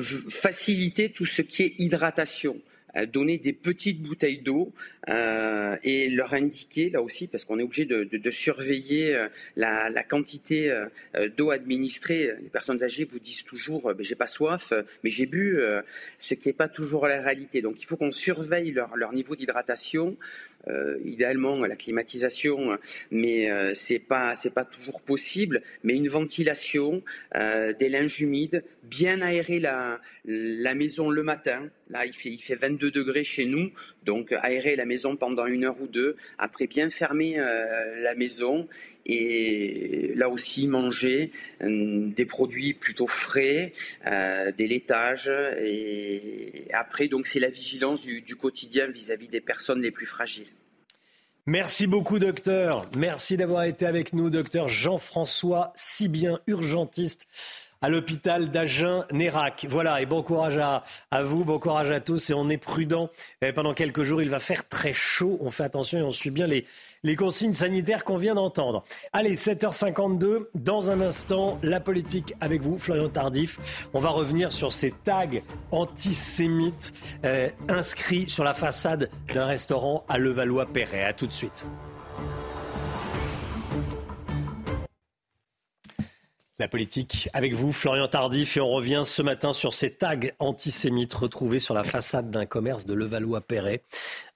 faciliter tout ce qui est hydratation euh, donner des petites bouteilles d'eau euh, et leur indiquer là aussi parce qu'on est obligé de, surveiller euh, la, quantité euh, d'eau administrée. Les personnes âgées vous disent toujours ben, j'ai pas soif, mais j'ai bu, ce qui n'est pas toujours la réalité. Donc il faut qu'on surveille leur, niveau d'hydratation. Idéalement la climatisation, mais euh, c'est pas pas toujours possible. Mais une ventilation, des linges humides, bien aérer la, la maison le matin. Là, il fait il fait 22 degrés chez nous, donc aérer la maison pendant une heure ou deux. Après, bien fermer la maison et là aussi manger des produits plutôt frais, des laitages et après donc c'est la vigilance du, du quotidien vis-à-vis des personnes les plus fragiles. Merci beaucoup, docteur. Merci d'avoir été avec nous, docteur Jean-François Sibien, urgentiste à l'hôpital d'Agen-Nérac. Voilà, et bon courage à, vous, bon courage à tous, et on est prudent. pendant quelques jours, il va faire très chaud, on fait attention et on suit bien les, consignes sanitaires qu'on vient d'entendre. Allez, 7h52, dans un instant, la politique avec vous, Florian Tardif. On va revenir sur ces tags antisémites euh, inscrits sur la façade d'un restaurant à Levallois-Perret. A tout de suite. La politique avec vous, Florian Tardif, et on revient ce matin sur ces tags antisémites retrouvés sur la façade d'un commerce de Levallois-Perret,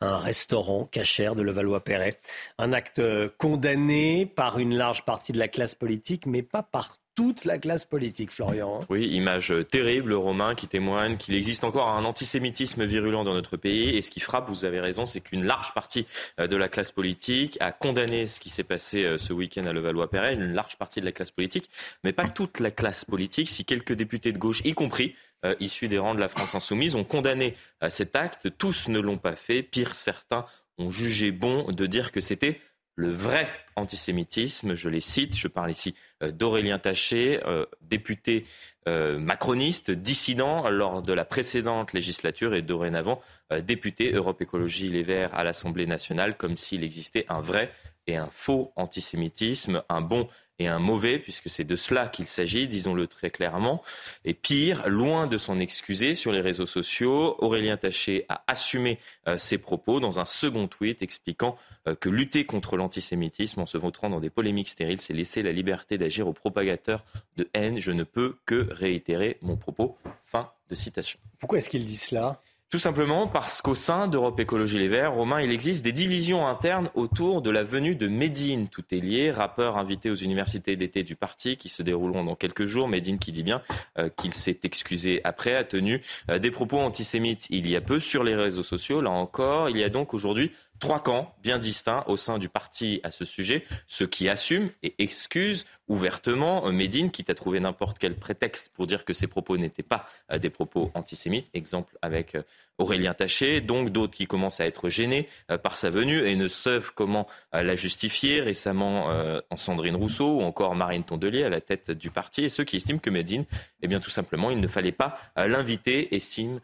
un restaurant cachère de Levallois-Perret. Un acte condamné par une large partie de la classe politique, mais pas par toute la classe politique, Florian. Hein. Oui, image terrible, Romain, qui témoigne qu'il existe encore un antisémitisme virulent dans notre pays. Et ce qui frappe, vous avez raison, c'est qu'une large partie euh, de la classe politique a condamné ce qui s'est passé euh, ce week-end à Levallois-Perret, une large partie de la classe politique, mais pas toute la classe politique. Si quelques députés de gauche, y compris euh, issus des rangs de la France insoumise, ont condamné cet acte, tous ne l'ont pas fait. Pire, certains ont jugé bon de dire que c'était le vrai antisémitisme. Je les cite, je parle ici euh, d'Aurélien Taché, euh, député euh, macroniste, dissident lors de la précédente législature et dorénavant député Europe Écologie Les Verts à l'Assemblée nationale, comme s'il existait un vrai et un faux antisémitisme, un bon et un mauvais, puisque c'est de cela qu'il s'agit, disons-le très clairement. Et pire, loin de s'en excuser sur les réseaux sociaux, Aurélien Taché a assumé euh, ses propos dans un second tweet expliquant euh, que lutter contre l'antisémitisme en se vautrant dans des polémiques stériles, c'est laisser la liberté d'agir aux propagateurs de haine. Je ne peux que réitérer mon propos. Fin de citation. Pourquoi est-ce qu'il dit cela? Tout simplement parce qu'au sein d'Europe Écologie Les Verts, Romain, il existe des divisions internes autour de la venue de Médine. Tout est lié. Rappeur invité aux universités d'été du parti qui se dérouleront dans quelques jours. Médine qui dit bien euh, qu'il s'est excusé après, a tenu euh, des propos antisémites il y a peu sur les réseaux sociaux. Là encore, il y a donc aujourd'hui trois camps bien distincts au sein du parti à ce sujet. Ceux qui assument et excusent ouvertement euh, Médine, quitte à trouver n'importe quel prétexte pour dire que ses propos n'étaient pas euh, des propos antisémites. Exemple avec euh, Aurélien Taché, donc d'autres qui commencent à être gênés par sa venue et ne savent comment la justifier. Récemment, en Sandrine Rousseau ou encore Marine Tondelier à la tête du parti, et ceux qui estiment que Médine, eh bien tout simplement, il ne fallait pas l'inviter, estime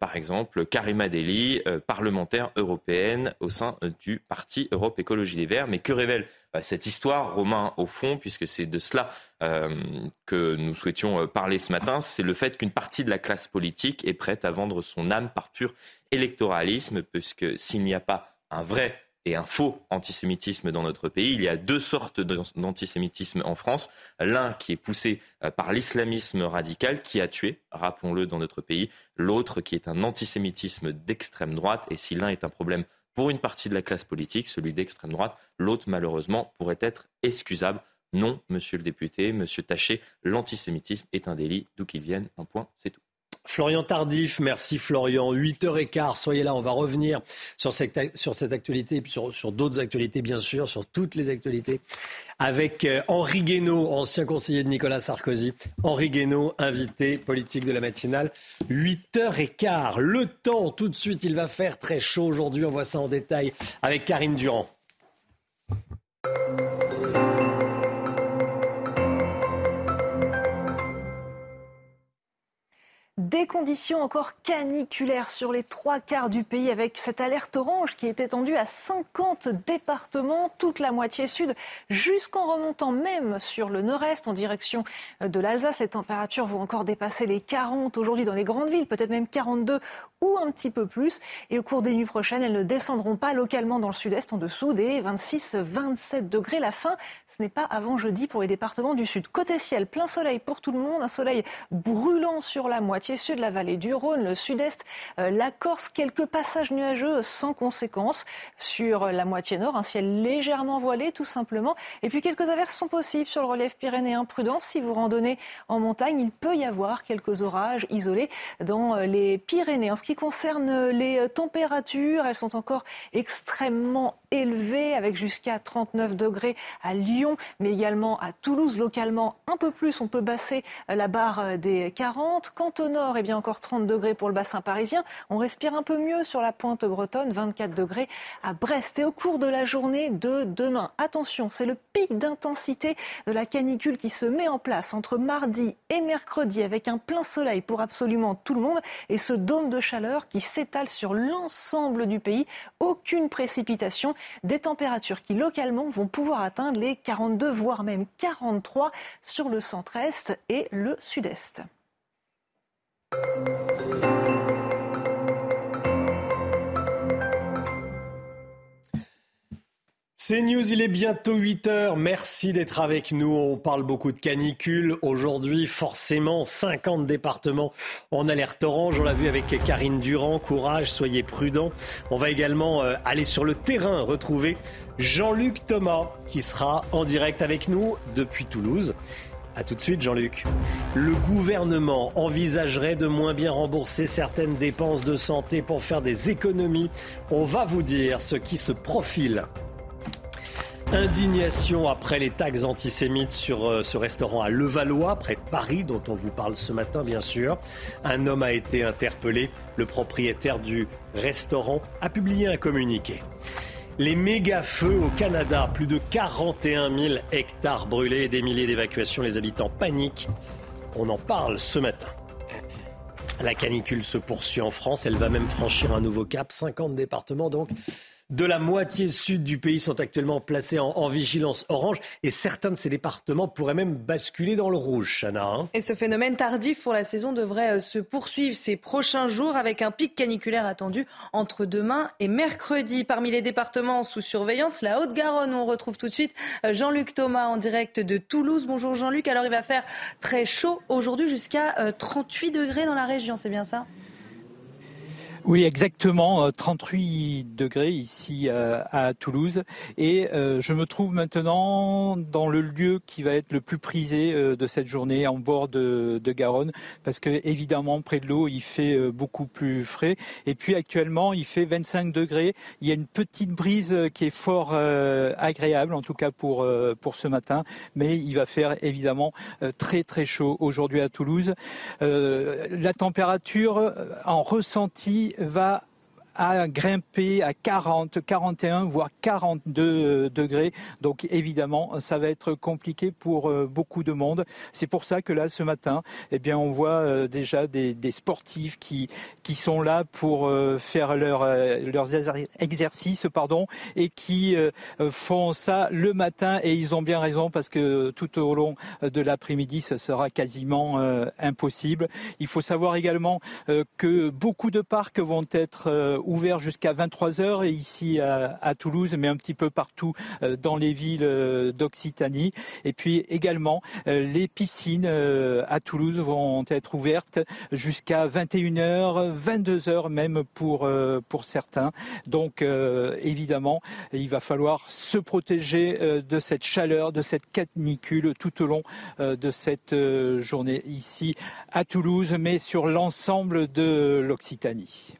par exemple Karima Deli, parlementaire européenne au sein du parti Europe Écologie Les Verts. Mais que révèle cette histoire, Romain, au fond, puisque c'est de cela euh, que nous souhaitions euh, parler ce matin, c'est le fait qu'une partie de la classe politique est prête à vendre son âme par pur électoralisme, puisque s'il n'y a pas un vrai et un faux antisémitisme dans notre pays. Il y a deux sortes d'antisémitisme en France. L'un qui est poussé par l'islamisme radical, qui a tué, rappelons-le, dans notre pays. L'autre qui est un antisémitisme d'extrême droite. Et si l'un est un problème pour une partie de la classe politique, celui d'extrême droite. L'autre, malheureusement, pourrait être excusable. Non, monsieur le député, monsieur Taché, l'antisémitisme est un délit, d'où qu'il vienne. Un point, c'est tout. Florian Tardif, merci Florian. 8h15, soyez là, on va revenir sur cette, sur actualité sur, sur d'autres actualités, bien sûr, sur toutes les actualités, avec euh, Henri Guénaud, ancien conseiller de Nicolas Sarkozy. Henri Guénaud, invité politique de la matinale. 8h15, le temps, tout de suite, il va faire très chaud aujourd'hui, on voit ça en détail avec Karine Durand. Des conditions encore caniculaires sur les trois quarts du pays avec cette alerte orange qui est étendue à 50 départements, toute la moitié sud, jusqu'en remontant même sur le nord-est en direction de l'Alsace. Les températures vont encore dépasser les 40 aujourd'hui dans les grandes villes, peut-être même 42 ou un petit peu plus. Et au cours des nuits prochaines, elles ne descendront pas localement dans le sud-est en dessous des 26-27 degrés. La fin, ce n'est pas avant jeudi pour les départements du sud. Côté ciel, plein soleil pour tout le monde, un soleil brûlant sur la moitié sud, la vallée du Rhône, le sud-est, euh, la Corse, quelques passages nuageux sans conséquence sur la moitié nord, un ciel légèrement voilé tout simplement. Et puis quelques averses sont possibles sur le relief pyrénéen. Prudence, si vous randonnez en montagne, il peut y avoir quelques orages isolés dans euh, les Pyrénées. Concerne les températures, elles sont encore extrêmement élevées, avec jusqu'à 39 degrés à Lyon, mais également à Toulouse. Localement, un peu plus, on peut basser la barre des 40. Quant au nord, eh bien encore 30 degrés pour le bassin parisien. On respire un peu mieux sur la pointe bretonne, 24 degrés à Brest. Et au cours de la journée de demain, attention, c'est le pic d'intensité de la canicule qui se met en place entre mardi et mercredi avec un plein soleil pour absolument tout le monde et ce dôme de chaleur qui s'étale sur l'ensemble du pays. Aucune précipitation. Des températures qui localement vont pouvoir atteindre les 42 voire même 43 sur le centre-est et le sud-est. C'est News, il est bientôt 8 heures. Merci d'être avec nous. On parle beaucoup de canicule. Aujourd'hui, forcément, 50 départements en alerte orange. On l'a vu avec Karine Durand. Courage, soyez prudents. On va également euh, aller sur le terrain, retrouver Jean-Luc Thomas, qui sera en direct avec nous depuis Toulouse. A tout de suite, Jean-Luc. Le gouvernement envisagerait de moins bien rembourser certaines dépenses de santé pour faire des économies. On va vous dire ce qui se profile Indignation après les tags antisémites sur euh, ce restaurant à Levallois, près de Paris, dont on vous parle ce matin, bien sûr. Un homme a été interpellé. Le propriétaire du restaurant a publié un communiqué. Les méga-feux au Canada, plus de 41 000 hectares brûlés des milliers d'évacuations. Les habitants paniquent. On en parle ce matin. La canicule se poursuit en France. Elle va même franchir un nouveau cap. 50 départements donc de la moitié sud du pays sont actuellement placés en, vigilance orange et certains de ces départements pourraient même basculer dans le rouge, Chana. Hein. et ce phénomène tardif pour la saison devrait euh, se poursuivre ces prochains jours avec un pic caniculaire attendu entre demain et mercredi. Parmi les départements sous surveillance, la Haute-Garonne, on retrouve tout de suite euh, Jean-Luc Thomas en direct de Toulouse. Bonjour Jean-Luc. Alors il va faire très chaud aujourd'hui jusqu'à 38 euh, degrés dans la région, c'est bien ça? Oui, exactement, 38 euh, degrés ici euh, à Toulouse. Et euh, je me trouve maintenant dans le lieu qui va être le plus prisé de cette journée, en bord de, Garonne, parce que évidemment, près de l'eau, il fait beaucoup plus frais. Et puis actuellement, il fait 25 degrés. Il y a une petite brise qui est fort agréable, en tout cas pour, pour ce matin. Mais il va faire évidemment très très chaud aujourd'hui à Toulouse. La température en ressenti va à grimper à 40, 41, voire 42 euh, degrés. Donc évidemment, ça va être compliqué pour euh, beaucoup de monde. C'est pour ça que là, ce matin, eh bien, on voit euh, déjà des, sportifs qui, qui sont là pour faire leur, leurs exercices pardon, et qui font ça le matin. Et ils ont bien raison parce que tout au long de l'après-midi, ce sera quasiment impossible. Il faut savoir également que beaucoup de parcs vont être ouvert jusqu'à 23 heures ici à, Toulouse, mais un petit peu partout euh, dans les villes euh, d'Occitanie. Et puis également, euh, les piscines à Toulouse vont être ouvertes jusqu'à 21h, 22h même pour, pour certains. Donc évidemment, il va falloir se protéger de cette chaleur, de cette canicule tout au long de cette journée ici à Toulouse, mais sur l'ensemble de l'Occitanie.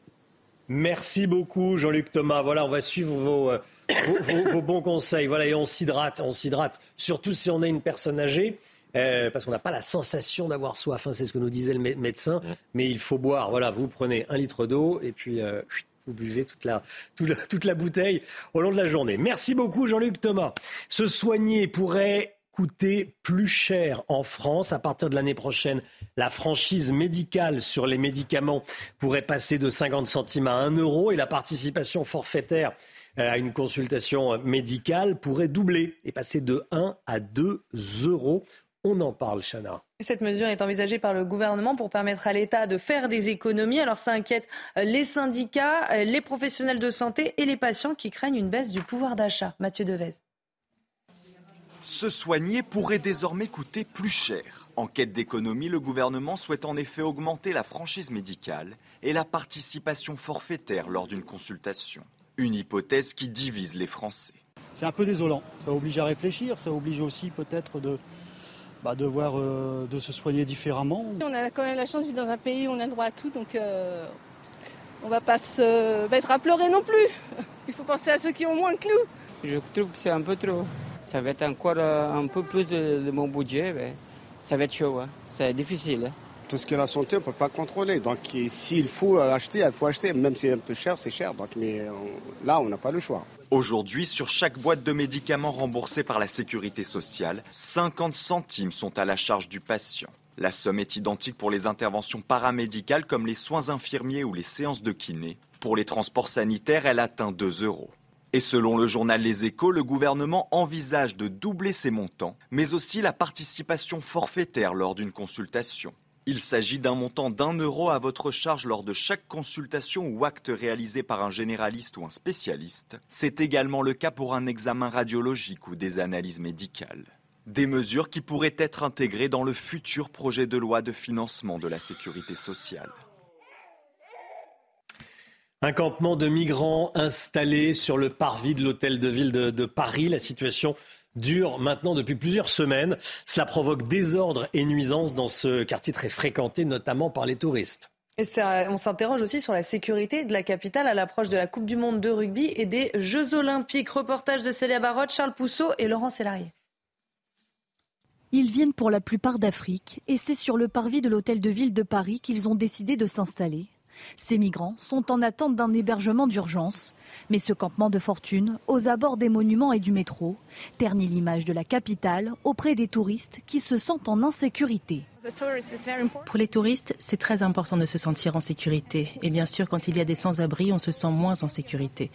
Merci beaucoup, Jean-Luc Thomas. Voilà, on va suivre vos, euh, bons conseils. Voilà, et on s'hydrate, on s'hydrate. Surtout si on est une personne âgée. Euh, parce qu'on n'a pas la sensation d'avoir soif, hein, c'est ce que nous disait le médecin, mais il faut boire. Voilà, vous prenez un litre d'eau et puis euh, vous buvez toute la, toute la bouteille au long de la journée. Merci beaucoup, Jean-Luc Thomas. Se soigner pourrait coûter plus cher en France. À partir de l'année prochaine, la franchise médicale sur les médicaments pourrait passer de 50 centimes à 1 euro et la participation forfaitaire euh, à une consultation médicale pourrait doubler et passer de 1 à 2 euros. On en parle, Chana. Cette mesure est envisagée par le gouvernement pour permettre à l'État de faire des économies. Alors ça inquiète euh, les syndicats, euh, les professionnels de santé et les patients qui craignent une baisse du pouvoir d'achat. Mathieu Devez. Se soigner pourrait désormais coûter plus cher. En quête d'économie, le gouvernement souhaite en effet augmenter la franchise médicale et la participation forfaitaire lors d'une consultation. Une hypothèse qui divise les Français. C'est un peu désolant. Ça oblige à réfléchir, ça oblige aussi peut-être de, bah, euh, de se soigner différemment. On a quand même la chance de vivre dans un pays où on a droit à tout, donc euh, on ne va pas se mettre à pleurer non plus. Il faut penser à ceux qui ont moins que nous. Je trouve que c'est un peu trop ça va être encore euh, un peu plus de, mon budget, mais ça va être chaud, hein. c'est difficile. Hein. Tout ce qui est la santé, on ne peut pas contrôler. Donc s'il faut acheter, il faut acheter. Même si c'est un peu cher, c'est cher. Donc, mais là, on n'a pas le choix. Aujourd'hui, sur chaque boîte de médicaments remboursée par la sécurité sociale, 50 centimes sont à la charge du patient. La somme est identique pour les interventions paramédicales comme les soins infirmiers ou les séances de kiné. Pour les transports sanitaires, elle atteint 2 euros. Et selon le journal Les Échos, le gouvernement envisage de doubler ces montants, mais aussi la participation forfaitaire lors d'une consultation. Il s'agit d'un montant d'un euro à votre charge lors de chaque consultation ou acte réalisé par un généraliste ou un spécialiste. C'est également le cas pour un examen radiologique ou des analyses médicales. Des mesures qui pourraient être intégrées dans le futur projet de loi de financement de la sécurité sociale. Un campement de migrants installé sur le parvis de l'hôtel de ville de, Paris. La situation dure maintenant depuis plusieurs semaines. Cela provoque désordre et nuisance dans ce quartier très fréquenté, notamment par les touristes. Et on s'interroge aussi sur la sécurité de la capitale à l'approche de la Coupe du Monde de rugby et des Jeux Olympiques. Reportage de Célia Barotte, Charles Pousseau et Laurent Sélarié. Ils viennent pour la plupart d'Afrique et c'est sur le parvis de l'hôtel de ville de Paris qu'ils ont décidé de s'installer. Ces migrants sont en attente d'un hébergement d'urgence. Mais ce campement de fortune, aux abords des monuments et du métro, ternit l'image de la capitale auprès des touristes qui se sentent en insécurité. Pour les touristes, c'est très important de se sentir en sécurité. Et bien sûr, quand il y a des sans-abri, on se sent moins en sécurité.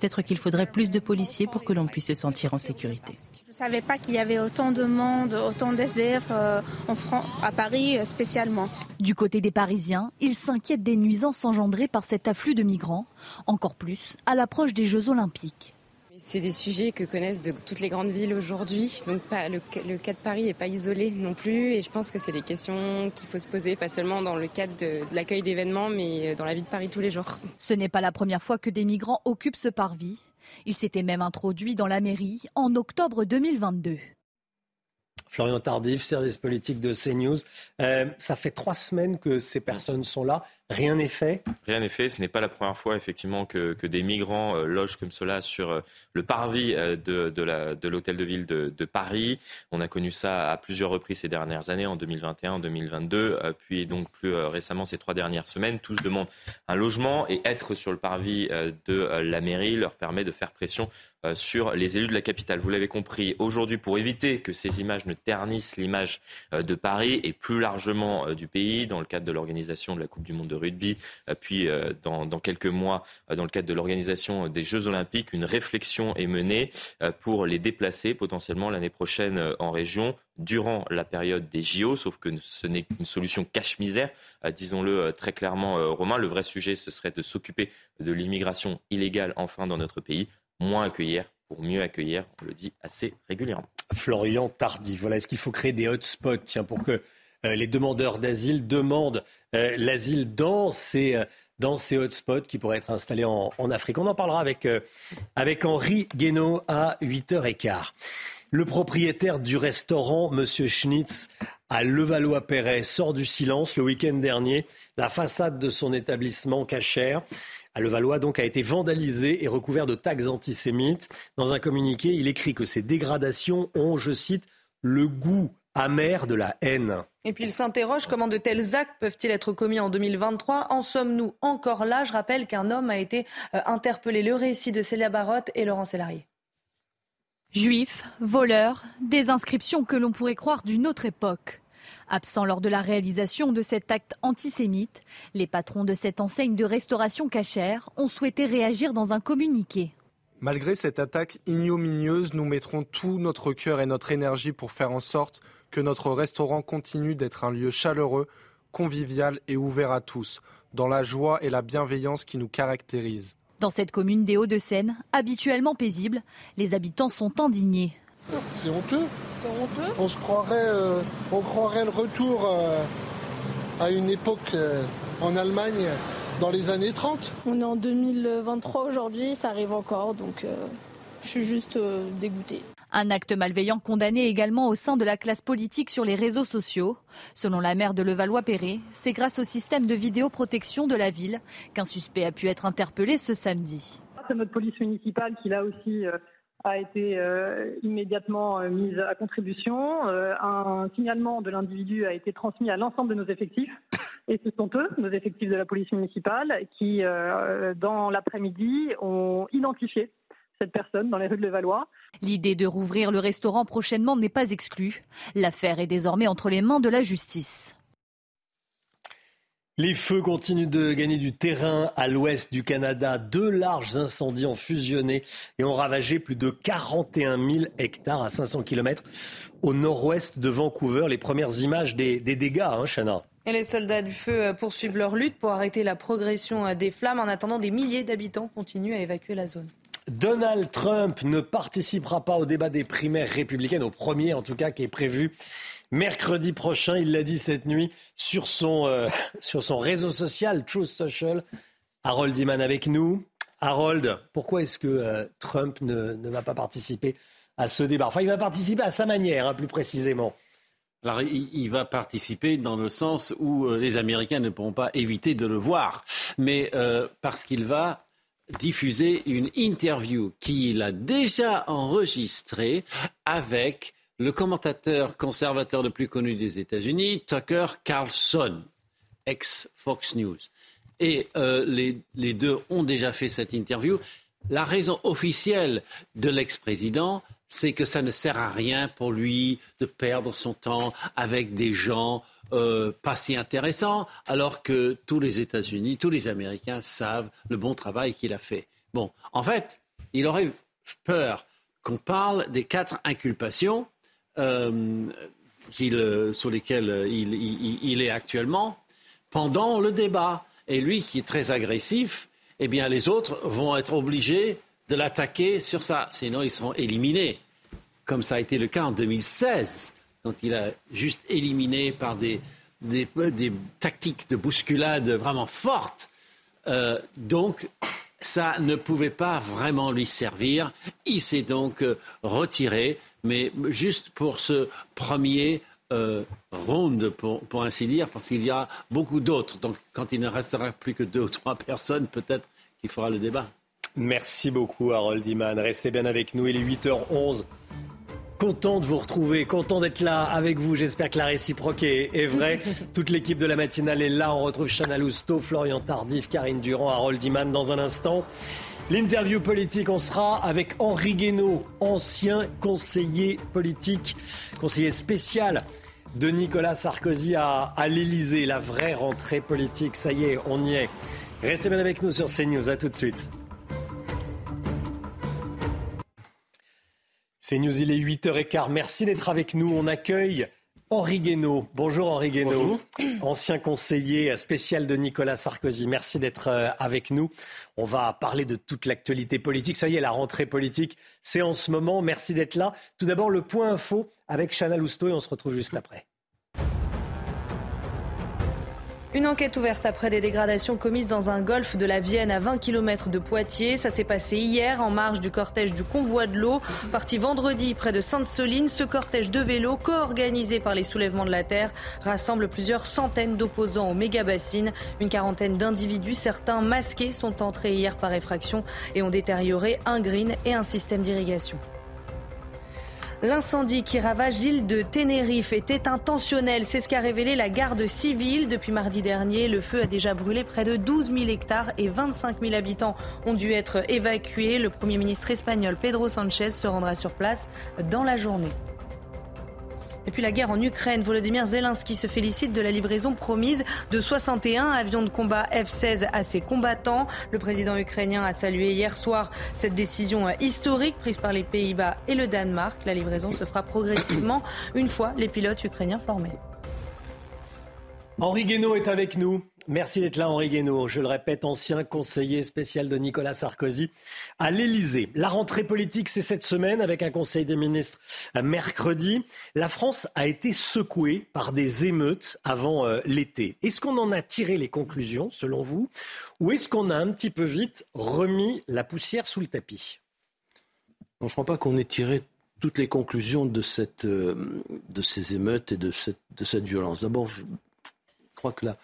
Peut-être qu'il faudrait plus de policiers pour que l'on puisse se sentir en sécurité. Je ne savais pas qu'il y avait autant de monde, autant d'SDF euh, en France, à Paris euh, spécialement. Du côté des Parisiens, ils s'inquiètent des nuisances engendrées par cet afflux de migrants, encore plus à l'approche des Jeux olympiques. C'est des sujets que connaissent de toutes les grandes villes aujourd'hui. Donc pas, le, cas de Paris n'est pas isolé non plus. Et je pense que c'est des questions qu'il faut se poser, pas seulement dans le cadre de, de l'accueil d'événements, mais dans la vie de Paris tous les jours. Ce n'est pas la première fois que des migrants occupent ce parvis. Il s'était même introduit dans la mairie en octobre 2022. Florian Tardif, service politique de CNews. Euh, ça fait trois semaines que ces personnes sont là. Rien n'est fait Rien n'est fait. Ce n'est pas la première fois, effectivement, que, que des migrants euh, logent comme cela sur euh, le parvis euh, de, de l'hôtel de, ville de, de, Paris. On a connu ça à plusieurs reprises ces dernières années, en 2021, en 2022, puis donc plus récemment ces trois dernières semaines. Tous demandent un logement et être sur le parvis de la mairie leur permet de faire pression sur les élus de la capitale. Vous l'avez compris, aujourd'hui, pour éviter que ces images ne ternissent l'image de Paris et plus largement du pays, dans le cadre de l'organisation de la Coupe du Monde de rugby, euh, puis euh, dans, quelques mois, euh, dans le cadre de l'organisation des Jeux Olympiques, une réflexion est menée pour les déplacer potentiellement l'année prochaine en région durant la période des JO, sauf que ce n'est qu'une solution cache-misère, disons-le très clairement, Romain. Le vrai sujet, ce serait de s'occuper de l'immigration illégale enfin dans notre pays, moins accueillir pour mieux accueillir, on le dit assez régulièrement. Florian Tardif, voilà, est-ce qu'il faut créer des hotspots, tiens, pour que les demandeurs d'asile demandent euh, l'asile dans ces, euh, dans ces hotspots qui pourraient être installés en, Afrique? On en parlera avec, euh, avec Henri Guénaud à 8h15. Le propriétaire du restaurant Monsieur Schnitz à Levallois-Perret sort du silence le week-end dernier. La façade de son établissement cachère à Levallois donc a été vandalisée et recouvert de tags antisémites. Dans un communiqué, il écrit que ces dégradations ont, je cite, le goût amer de la haine. Et puis il s'interroge comment de tels actes peuvent-ils être commis en 2023 En sommes-nous encore là? Je rappelle qu'un homme a été euh, interpellé. Le récit de Célia Barotte et Laurent Sélarié. Juifs, voleurs, des inscriptions que l'on pourrait croire d'une autre époque. Absents lors de la réalisation de cet acte antisémite, les patrons de cette enseigne de restauration cachère ont souhaité réagir dans un communiqué. Malgré cette attaque ignominieuse, nous mettrons tout notre cœur et notre énergie pour faire en sorte que notre restaurant continue d'être un lieu chaleureux, convivial et ouvert à tous, dans la joie et la bienveillance qui nous caractérisent. Dans cette commune des Hauts-de-Seine, habituellement paisible, les habitants sont indignés. C'est honteux. On se croirait, euh, on croirait le retour euh, à une époque euh, en Allemagne dans les années 30. On est en 2023 aujourd'hui, ça arrive encore, donc je suis juste dégoûtée. Un acte malveillant condamné également au sein de la classe politique sur les réseaux sociaux. Selon la maire de Levallois-Perret, c'est grâce au système de vidéoprotection de la ville qu'un suspect a pu être interpellé ce samedi. C'est notre police municipale qui là aussi euh, a été euh, immédiatement euh, mise à contribution. un signalement de l'individu a été transmis à l'ensemble de nos effectifs. Et ce sont eux, nos effectifs de la police municipale, qui, dans l'après-midi, ont identifié cette personne dans les rues de Levallois. L'idée de rouvrir le restaurant prochainement n'est pas exclue. L'affaire est désormais entre les mains de la justice. Les feux continuent de gagner du terrain à l'ouest du Canada. Deux larges incendies ont fusionné et ont ravagé plus de 41 000 hectares à 500 km au nord-ouest de Vancouver. Les premières images des, dégâts, hein, Chana. Et les soldats du feu poursuivent leur lutte pour arrêter la progression des flammes. En attendant, des milliers d'habitants continuent à évacuer la zone. Donald Trump ne participera pas au débat des primaires républicaines, au premier en tout cas qui est prévu mercredi prochain. Il l'a dit cette nuit sur son, euh, sur son réseau social Truth Social. Harold Iman avec nous. Harold, pourquoi est-ce que euh, Trump ne, va pas participer à ce débat? Enfin, il va participer à sa manière, hein, plus précisément. Alors, il, va participer dans le sens où euh, les Américains ne pourront pas éviter de le voir, mais parce qu'il va diffuser une interview qu'il a déjà enregistrée avec le commentateur conservateur le plus connu des États-Unis, Tucker Carlson, ex-Fox News. Et euh, les, les, deux ont déjà fait cette interview. La raison officielle de l'ex-président, c'est que ça ne sert à rien pour lui de perdre son temps avec des gens euh, pas si intéressant, alors que tous les États-Unis, tous les Américains savent le bon travail qu'il a fait. Bon, en fait, il aurait peur qu'on parle des quatre inculpations euh, euh, sur lesquelles il, est actuellement pendant le débat. Et lui, qui est très agressif, eh bien, les autres vont être obligés de l'attaquer sur ça. Sinon, ils seront éliminés, comme ça a été le cas en 2016, quand il a juste éliminé par des, des, tactiques de bousculade vraiment fortes. Euh, donc, ça ne pouvait pas vraiment lui servir. Il s'est donc euh, retiré, mais juste pour ce premier euh, ronde, pour, pour, ainsi dire, parce qu'il y a beaucoup d'autres. Donc, quand il ne restera plus que deux ou trois personnes, peut-être qu'il fera le débat. Merci beaucoup, Harold Iman. Restez bien avec nous. Il est 8h11. Content de vous retrouver, content d'être là avec vous. J'espère que la réciproque est, vraie. Toute l'équipe de la matinale est là. On retrouve Chana Lousteau, Florian Tardif, Karine Durand, Harold Iman dans un instant. L'interview politique, on sera avec Henri Guénaud, ancien conseiller politique, conseiller spécial de Nicolas Sarkozy à, à l'Elysée. La vraie rentrée politique, ça y est, on y est. Restez bien avec nous sur CNews. À tout de suite. C'est News, il est 8h15. Merci d'être avec nous. On accueille Henri Guénaud. Bonjour Henri Guénaud, ancien conseiller spécial de Nicolas Sarkozy. Merci d'être euh, avec nous. On va parler de toute l'actualité politique. Ça y est, la rentrée politique, c'est en ce moment. Merci d'être là. Tout d'abord, le point info avec Chana Lousteau et on se retrouve juste après. Une enquête ouverte après des dégradations commises dans un golfe de la Vienne à 20 km de Poitiers. Ça s'est passé hier en marge du cortège du convoi de l'eau. Parti vendredi près de Sainte-Soline, ce cortège de vélos, co-organisé par les soulèvements de la Terre, rassemble plusieurs centaines d'opposants aux méga-bassines. Une quarantaine d'individus, certains masqués, sont entrés hier par effraction et ont détérioré un green et un système d'irrigation. L'incendie qui ravage l'île de Tenerife était intentionnel. C'est ce qu'a révélé la garde civile. Depuis mardi dernier, le feu a déjà brûlé près de 12 000 hectares et 25 000 habitants ont dû être évacués. Le Premier ministre espagnol Pedro Sanchez se rendra sur place dans la journée. Et puis la guerre en Ukraine, Volodymyr Zelensky se félicite de la livraison promise de 61 avions de combat F-16 à ses combattants. Le président ukrainien a salué hier soir cette décision historique prise par les Pays-Bas et le Danemark. La livraison se fera progressivement une fois les pilotes ukrainiens formés. Henri Guénaud est avec nous. Merci d'être là, Henri Guénaud. Je le répète, ancien conseiller spécial de Nicolas Sarkozy à l'Élysée. La rentrée politique, c'est cette semaine avec un conseil des ministres mercredi. La France a été secouée par des émeutes avant euh, l'été. Est-ce qu'on en a tiré les conclusions, selon vous, ou est-ce qu'on a un petit peu vite remis la poussière sous le tapis? Je ne crois pas qu'on ait tiré toutes les conclusions de, euh, ces émeutes et de cette, de cette violence. D'abord, je crois que là,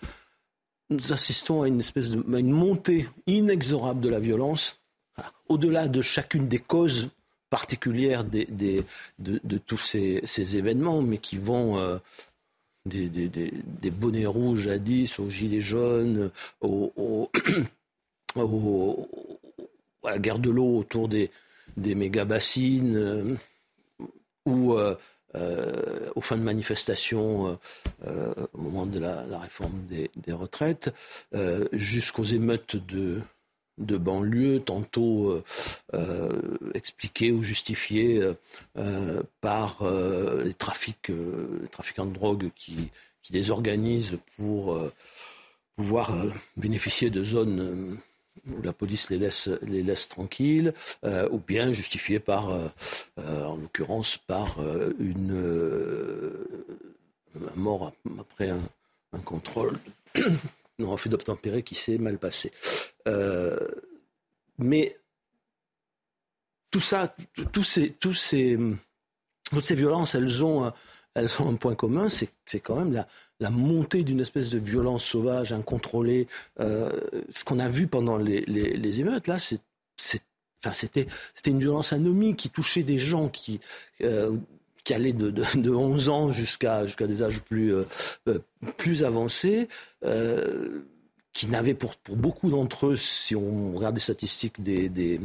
nous assistons à une espèce de montée inexorable de la violence, au-delà de chacune des causes particulières de, tous ces, événements, mais qui vont euh, des, bonnets rouges 10 aux gilets jaunes, au, à la guerre de l'eau autour des, méga-bassines, euh, ou euh, euh, aux fins de manifestation euh, euh, au moment de la, réforme des, retraites, jusqu'aux émeutes de, de banlieue, tantôt expliquées ou justifiées par les, trafics, trafiquants de drogue qui, qui les organisent pour pouvoir bénéficier de zones la police les laisse, les laisse tranquilles, euh, ou bien justifié par, euh, euh, en l'occurrence, par une mort après un, contrôle, un refus d'obtempérer qui s'est mal passé. mais tout ça, ces, ces, toutes ces violences, elles ont, elles ont un point commun, c'est quand même la, la montée d'une espèce de violence sauvage, incontrôlée. Euh, ce qu'on a vu pendant les, émeutes, là, c'était, c'était une violence anomique qui touchait des gens qui, euh, allaient de, de, 11 ans jusqu'à, jusqu'à des âges plus, euh, plus avancés qui n'avaient pour, pour beaucoup d'entre eux, si on regarde les statistiques des, des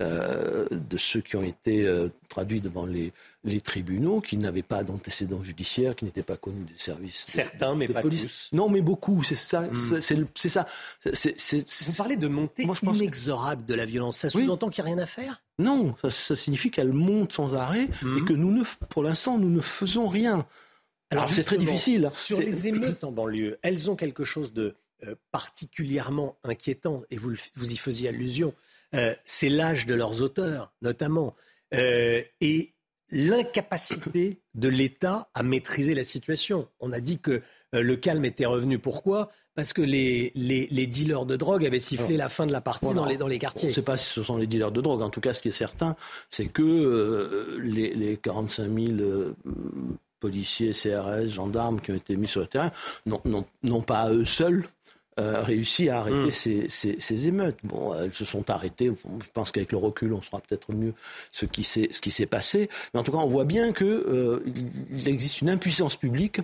euh, de ceux qui ont été euh, traduits devant les, les tribunaux, qui n'avaient pas d'antécédents judiciaires, qui n'étaient pas connus des services. Certains, mais pas tous. Non, mais beaucoup, c'est ça. Hmm. C'est ça. Vous parlez de montée inexorable de la violence. Ça sous-entend qu'il n'y a rien à faire? Non, ça, signifie qu'elle monte sans arrêt et hmm. que nous, ne, pour l'instant, nous ne faisons rien. Alors, c'est très difficile. Sur les émeutes en banlieue, elles ont quelque chose de particulièrement inquiétant, et vous, vous y faisiez allusion, c'est l'âge de leurs auteurs, notamment. et l'incapacité de l'État à maîtriser la situation. On a dit que le calme était revenu. Pourquoi? Parce que les, les, dealers de drogue avaient sifflé la fin de la partie dans, les, dans les quartiers. On ne sait pas si ce sont les dealers de drogue. En tout cas, ce qui est certain, c'est que euh, les, les, 45 000 euh, policiers, CRS, gendarmes qui ont été mis sur le terrain n'ont pas à eux seuls euh, réussi à arrêter hmm. ces, ces, émeutes. Bon, elles se sont arrêtées. Je pense qu'avec le recul, on saura peut-être mieux ce qui s'est passé. Mais en tout cas, on voit bien qu'il existe une impuissance publique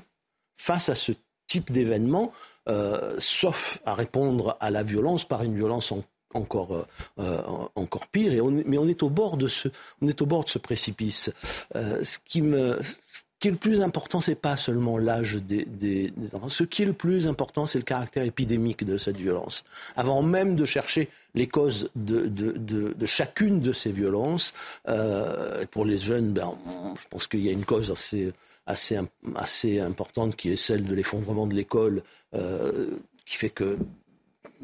face à ce type d'événement euh, sauf à répondre à la violence par une violence encore, euh, euh, encore pire. Et on, mais on est, au bord de ce, on est au bord de ce précipice. ce qui me, qui est le plus important, c'est pas seulement l'âge des, enfants. Ce qui est le plus important, c'est le caractère épidémique de cette violence. Avant même de chercher les causes de, de, de, chacune de ces violences, pour les jeunes, ben, je pense qu'il y a une cause assez importante qui est celle de l'effondrement de l'école, euh, qui fait que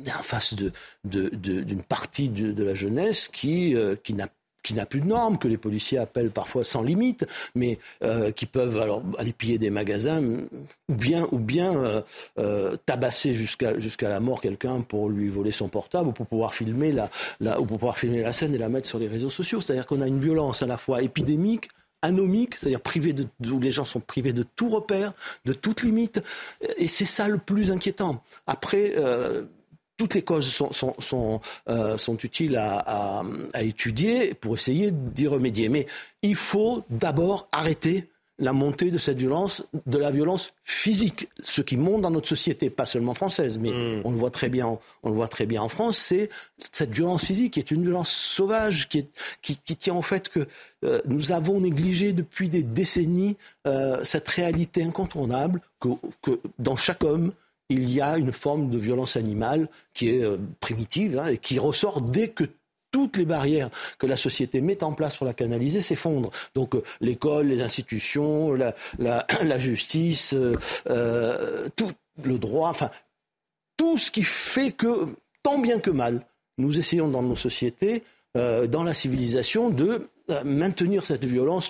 en face d'une de, de, partie de, la jeunesse qui, euh, qui n'a qui n'a plus de normes, que les policiers appellent parfois sans limite, mais euh, qui peuvent alors aller piller des magasins ou bien, ou bien tabasser jusqu'à jusqu'à la mort quelqu'un pour lui voler son portable ou pour pouvoir filmer la, la, ou pour pouvoir filmer la scène et la mettre sur les réseaux sociaux. C'est-à-dire qu'on a une violence à la fois épidémique, anomique, c'est-à-dire privé de, où les gens sont privés de tout repère, de toute limite. Et c'est ça le plus inquiétant. Après, euh, toutes les causes sont, sont, sont, euh, sont utiles à, à, à, étudier pour essayer d'y remédier. Mais il faut d'abord arrêter la montée de cette violence, de la violence physique. Ce qui monte dans notre société, pas seulement française, mais mm. on le voit très bien, on le voit très bien en France, c'est cette violence physique qui est une violence sauvage, qui, est, qui, qui tient au fait que euh, nous avons négligé depuis des décennies euh, cette réalité incontournable que, que, dans chaque homme, il y a une forme de violence animale qui est euh, primitive hein, et qui ressort dès que toutes les barrières que la société met en place pour la canaliser s'effondrent. Donc euh, l'école, les institutions, la, justice, euh, tout le droit, enfin tout ce qui fait que, tant bien que mal, nous essayons dans nos sociétés, dans la civilisation, de maintenir cette violence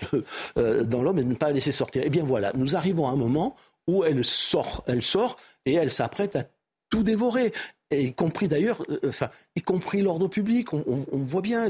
dans l'homme et de ne pas la laisser sortir. Eh bien voilà, nous arrivons à un moment où elle sort, elle sort et elle s'apprête à tout dévorer y compris d'ailleurs, euh, enfin, y compris l'ordre public. On, voit bien,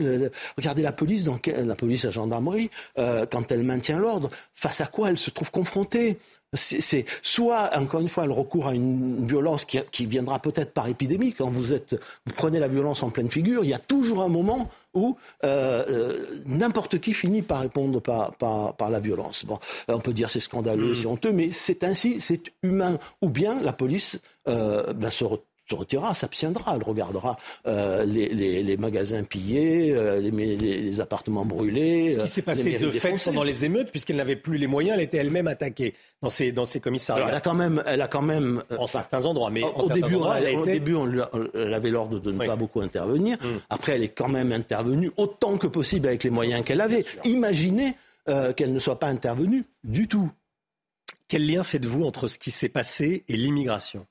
regardez la police, la police, la gendarmerie, euh, quand elle maintient l'ordre, face à quoi elle se trouve confrontée c'est soit, encore une fois, elle recourt à une violence qui, viendra peut-être par épidémie. Quand vous, êtes, vous prenez la violence en pleine figure, il y a toujours un moment où euh, n'importe qui finit par répondre par, par, la violence. Bon, on peut dire c'est scandaleux, mm. c'est honteux, mais c'est ainsi, c'est humain. Ou bien la police ben, se retrouve se retirera, s'abstiendra. Elle regardera euh, les, magasins pillés, euh, les, appartements brûlés. Ce qui s'est passé de fait pendant les émeutes, puisqu'elle n'avait plus les moyens, elle était elle-même attaquée dans ses, dans ses commissariats. elle a quand même, elle a quand même euh, en certains endroits, mais au, début, elle, au début, on, avait l'ordre de ne pas beaucoup intervenir. Mm. Après, elle est quand même intervenue autant que possible avec les moyens qu'elle avait. Imaginez qu'elle ne soit pas intervenue du tout. Quel lien faites-vous entre ce qui s'est passé et l'immigration?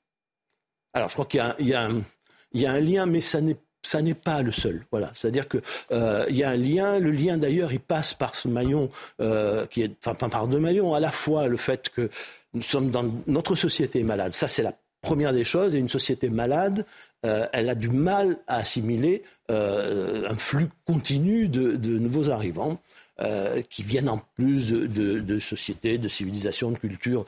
Alors, je crois qu'il y, a un lien, mais ça n'est pas le seul. Voilà, c'est-à-dire qu'il euh, y a un lien. Le lien d'ailleurs, il passe par ce maillon euh, qui par deux maillons. À la fois le fait que nous sommes dans notre société malade. Ça, c'est la première des choses. Et une société malade, euh, elle a du mal à assimiler un flux continu de, nouveaux arrivants. qui viennent en plus de, sociétés, de civilisations, de cultures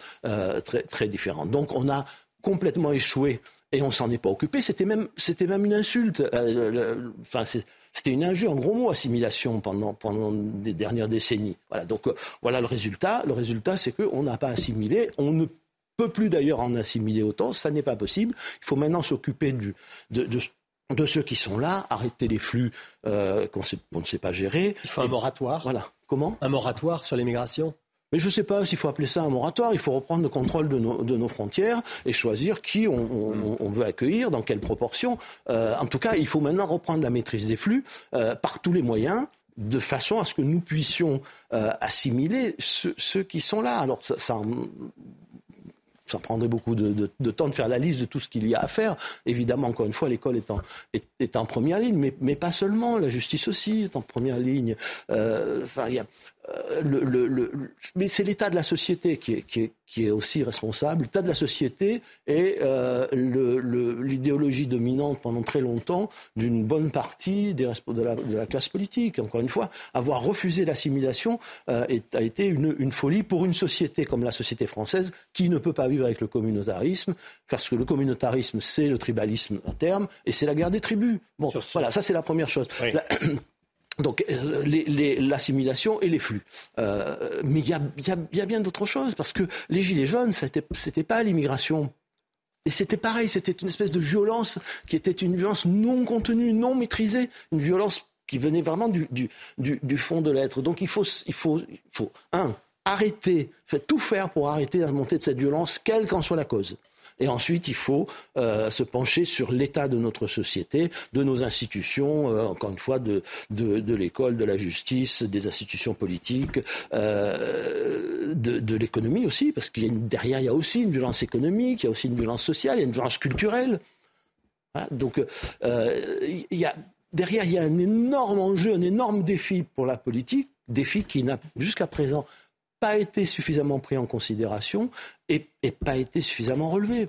très différentes. Donc on a complètement échoué et on s'en est pas occupé. C'était même, c'était même une insulte. Euh, enfin, c'était une injure, en gros mot, assimilation pendant, pendant des dernières décennies. Voilà. Donc euh, voilà le résultat. Le résultat, c'est qu'on n'a pas assimilé. On ne peut plus d'ailleurs en assimiler autant. Ça n'est pas possible. Il faut maintenant s'occuper de, de, de, ceux qui sont là, arrêter les flux euh, qu'on ne sait pas gérer. Il faut un moratoire. Voilà. Comment? Un moratoire sur l'immigration? Mais je ne sais pas s'il faut appeler ça un moratoire. Il faut reprendre le contrôle de nos, de nos frontières et choisir qui on, veut accueillir, dans quelle proportion. Euh, en tout cas, il faut maintenant reprendre la maîtrise des flux euh, par tous les moyens de façon à ce que nous puissions euh, assimiler ceux, qui sont là. Alors, ça, ça prendrait beaucoup de, temps de faire la liste de tout ce qu'il y a à faire. Évidemment, encore une fois, l'école est en, est, en première ligne, mais, mais, pas seulement. La justice aussi est en première ligne. Euh, enfin, il y a, euh, le, mais c'est l'état de la société qui est, qui, est, qui est, aussi responsable. L'état de la société est euh, l'idéologie dominante pendant très longtemps d'une bonne partie des, de, la, de, la, classe politique. Encore une fois, avoir refusé l'assimilation euh, a été une, une, folie pour une société comme la société française qui ne peut pas vivre avec le communautarisme, parce que le communautarisme, c'est le tribalisme à terme, et c'est la guerre des tribus. Bon, voilà, ça c'est la première chose. Donc euh, l'assimilation et les flux. Euh, mais il y a, bien d'autres choses, parce que les Gilets jaunes, ce n'était pas l'immigration. Et c'était pareil, c'était une espèce de violence qui était une violence non contenue, non maîtrisée, une violence qui venait vraiment du, fond de l'être. Donc il faut, un, arrêter, fait tout faire pour arrêter la montée de cette violence, quelle qu'en soit la cause. Et ensuite, il faut euh, se pencher sur l'état de notre société, de nos institutions, euh, encore une fois, de, l'école, de la justice, des institutions politiques, euh, de, l'économie aussi, parce qu'il y a derrière, il y a aussi une violence économique, il y a aussi une violence sociale, il y a une violence culturelle. Donc, derrière, il y a un énorme enjeu, un énorme défi pour la politique, défi qui n'a jusqu'à présent pas été suffisamment pris en considération et, pas été suffisamment relevé.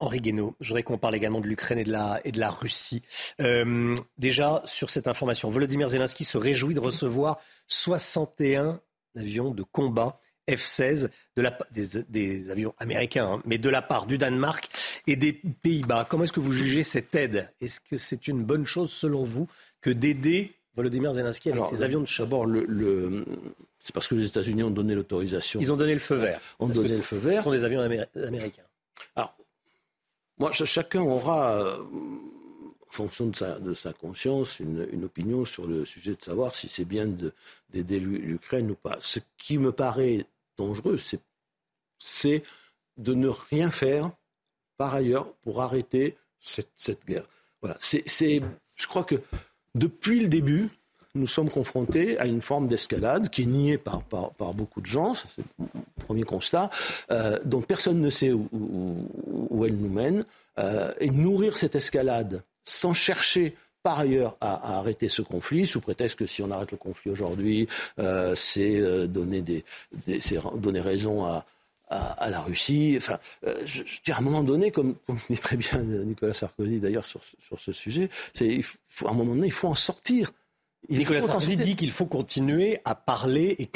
Henri Guénaud, je voudrais qu'on parle également de l'Ukraine et, de la, et de la Russie. Euh, déjà, sur cette information, Volodymyr Zelensky se réjouit de recevoir 61 avions de combat F-16 de la, des, avions américains, hein, mais de la part du Danemark et des Pays-Bas. Comment est-ce que vous jugez cette aide? Est-ce que c'est une bonne chose selon vous que d'aider Volodymyr Zelensky avec ses avions de chasse? D'abord, le, c'est parce que les États-Unis ont donné l'autorisation. Ils ont donné le feu vert. Ont donné le feu vert. Ce sont des avions américains. Alors, moi, chacun aura, euh, en fonction de sa, de sa conscience, une, opinion sur le sujet de savoir si c'est bien d'aider l'Ukraine ou pas. Ce qui me paraît dangereux, c'est de ne rien faire par ailleurs pour arrêter cette, cette guerre. Voilà. C'est, je crois que depuis le début, nous sommes confrontés à une forme d'escalade qui est niée par, par, beaucoup de gens, c'est le premier constat, euh, dont personne ne sait où, elle nous mène. Euh, et nourrir cette escalade sans chercher par ailleurs à, arrêter ce conflit, sous prétexte que si on arrête le conflit aujourd'hui, euh, c'est euh, donner, des, des donner raison à, à, la Russie. Enfin, je, je, à un moment donné, comme, comme dit très bien Nicolas Sarkozy d'ailleurs sur, sur ce sujet, c'est à un moment donné, il faut en sortir. Nicolas Sarkozy dit qu'il faut continuer à parler et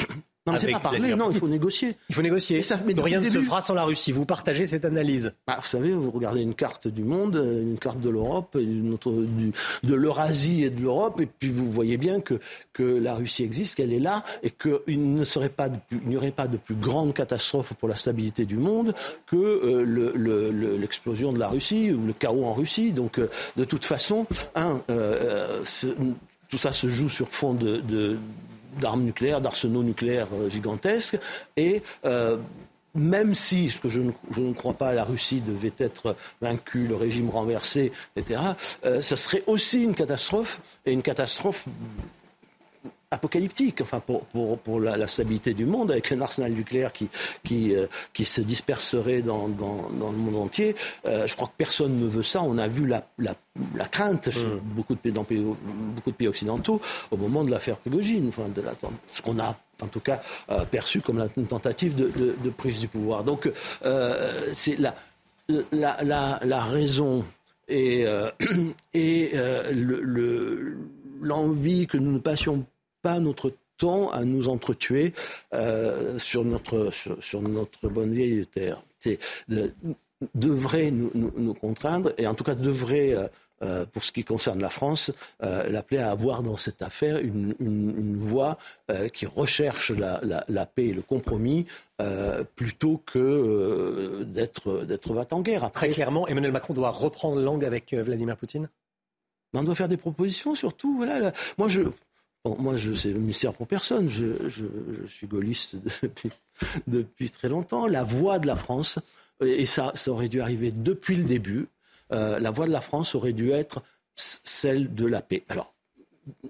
non, mais c'est pas parler, non, il faut négocier. Il faut négocier. Ça, mais rien ne se fera sans la Russie. Vous partagez cette analyse bah, Vous savez, vous regardez une carte du monde, une carte de l'Europe, de l'Eurasie et de l'Europe, et puis vous voyez bien que, que la Russie existe, qu'elle est là, et qu'il ne serait pas, n'y aurait pas de plus grande catastrophe pour la stabilité du monde que euh, l'explosion de la Russie ou le chaos en Russie. Donc, euh, de toute façon, un, euh, tout ça se joue sur fond d'armes nucléaires, d'arsenaux nucléaires euh, gigantesques. Et euh, même si, ce que je ne, crois pas, la Russie devait être vaincue, le régime renversé, etc., euh, ce serait aussi une catastrophe, et une catastrophe apocalyptique, enfin pour, pour, pour la, stabilité du monde, avec un arsenal nucléaire qui, qui, euh, qui se disperserait dans, dans, dans, le monde entier. Euh, je crois que personne ne veut ça. On a vu la, la, la crainte chez mm. beaucoup, de pays, dans beaucoup de pays occidentaux au moment de l'affaire Prigogine, enfin de la, ce qu'on a en tout cas euh, perçu comme une tentative de, de, de, prise du pouvoir. Donc c'est la, la, la, raison et, et l'envie le, que nous ne passions pas notre temps à nous entretuer euh, sur, notre, sur, notre bonne vieille terre. C'est, devrait nous, nous, contraindre, et en tout cas devrait, euh, euh, pour ce qui concerne la France, l'appeler à avoir dans cette affaire une, une, voie qui recherche la, la, paix et le compromis plutôt que d'être, d'être va en guerre. Très clairement, Emmanuel Macron doit reprendre langue avec Vladimir Poutine? On doit faire des propositions surtout. Voilà, Moi, je, moi, je, c'est le mystère pour personne. Je, suis gaulliste depuis, très longtemps. La voix de la France, et ça, ça aurait dû arriver depuis le début, euh, la voix de la France aurait dû être celle de la paix. Alors,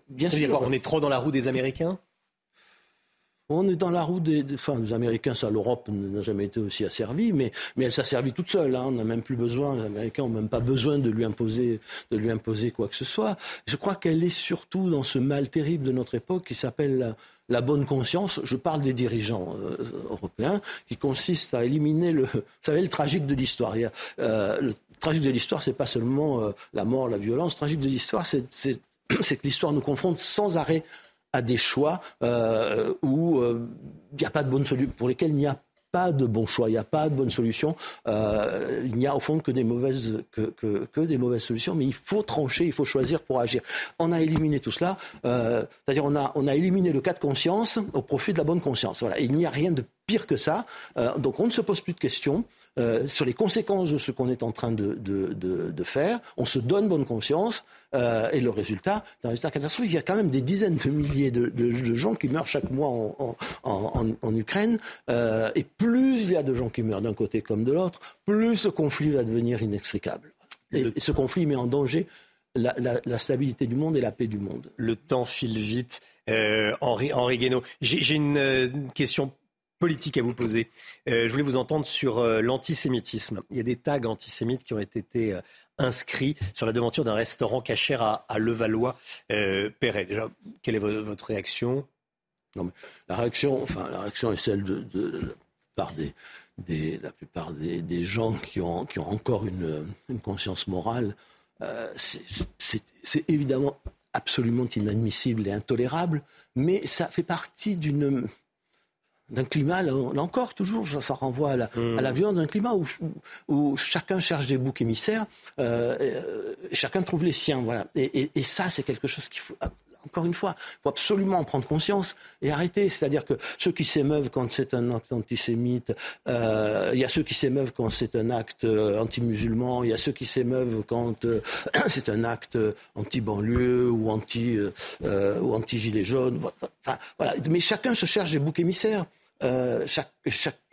bien sûr. on est trop dans la roue des Américains? On est dans la roue des, enfin, les Américains, ça, l'Europe n'a jamais été aussi asservie, mais, mais elle s'est servie toute seule. Hein. On n'a même plus besoin, les Américains n'ont même pas besoin de lui, imposer, de lui imposer quoi que ce soit. Je crois qu'elle est surtout dans ce mal terrible de notre époque qui s'appelle la, bonne conscience. Je parle des dirigeants euh, européens, qui consiste à éliminer le, vous savez, le tragique de l'histoire. Euh, le tragique de l'histoire, c'est pas seulement euh, la mort, la violence. Le tragique de l'histoire, c'est que l'histoire nous confronte sans arrêt à des choix euh, où euh, il n'y a pas de bonne solution, pour lesquels il n'y a pas de bon choix, il n'y a pas de bonne solution. Euh, il n'y a au fond que des mauvaises que, que, des mauvaises solutions, mais il faut trancher, il faut choisir pour agir. On a éliminé tout cela, euh, c'est-à-dire on a on a éliminé le cas de conscience au profit de la bonne conscience. Voilà, il n'y a rien de pire que ça. Euh, donc on ne se pose plus de questions. Euh, sur les conséquences de ce qu'on est en train de, de, de, de, faire. On se donne bonne conscience euh, et le résultat, c'est un résultat catastrophique. Il y a quand même des dizaines de milliers de, gens qui meurent chaque mois en, en, en, Ukraine. Euh, et plus il y a de gens qui meurent d'un côté comme de l'autre, plus le conflit va devenir inextricable. Et, ce conflit met en danger la, la, la, stabilité du monde et la paix du monde. Le temps file vite. Euh, Henri, Henri Guénaud, j'ai une question politique à vous poser. Euh, je voulais vous entendre sur euh, l'antisémitisme. Il y a des tags antisémites qui ont été euh, inscrits sur la devanture d'un restaurant cachère à, Levallois-Perret. Déjà, quelle est votre réaction? La réaction, enfin, la réaction est celle de, plupart des, la plupart des, gens qui ont, encore une conscience morale. c'est évidemment absolument inadmissible et intolérable, mais ça fait partie d'une d'un climat, là, encore, toujours, ça renvoie à la, à la mmh. violence d'un climat où, où, chacun cherche des boucs émissaires, euh, euh, et, chacun trouve les siens. Voilà. Et, et, ça, c'est quelque chose qu'il faut encore une fois, il faut absolument en prendre conscience et arrêter. C'est-à-dire que ceux qui s'émeuvent quand c'est un acte antisémite, euh, il y a ceux qui s'émeuvent quand c'est un acte euh, anti-musulman, il y a ceux qui s'émeuvent quand euh, c'est un acte anti-banlieue ou anti ou anti-gilet jaune. Enfin, voilà. Mais chacun se cherche des boucs émissaires.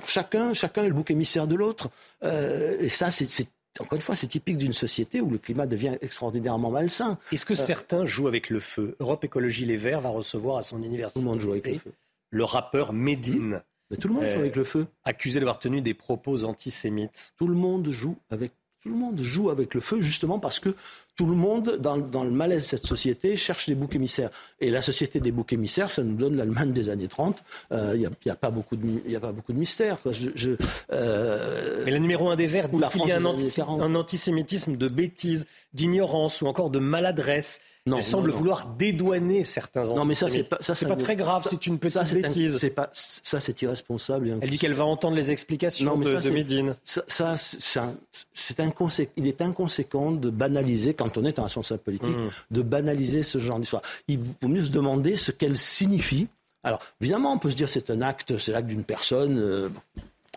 Chacun, chacun est le bouc émissaire de l'autre. et ça, c'est encore une fois, c'est typique d'une société où le climat devient extraordinairement malsain. Est-ce que euh, certains jouent avec le feu? Europe Écologie Les Verts va recevoir à son université tout le, monde joue avec le, feu. le rappeur Medine. Mais tout le monde joue avec le feu. Accusé d'avoir tenu des propos antisémites. Tout le monde joue avec tout le monde joue avec le feu justement parce que tout le monde, dans, le malaise de cette société, cherche des boucs émissaires. Et la société des boucs émissaires, ça nous donne l'Allemagne des années 30. Il euh, n'y a, pas beaucoup de, a pas beaucoup de mystère. Euh, Mais le numéro un des Verts dit qu'il y a un antisémitisme de bêtises, d'ignorance ou encore de maladresse non, Elle semble vouloir dédouaner certains enfants. Non, mais ça, c'est pas, ça, c'est pas très grave, c'est une petite ça, bêtise. Pas, ça, c'est irresponsable. Elle dit qu'elle va entendre les explications de, de Médine. Ça, c'est. Il est inconséquent de banaliser, quand on est un responsable politique, mmh. de banaliser ce genre d'histoire. Il vaut mieux se demander ce qu'elle signifie. Alors, évidemment, on peut se dire c'est un acte, c'est l'acte d'une personne. Euh,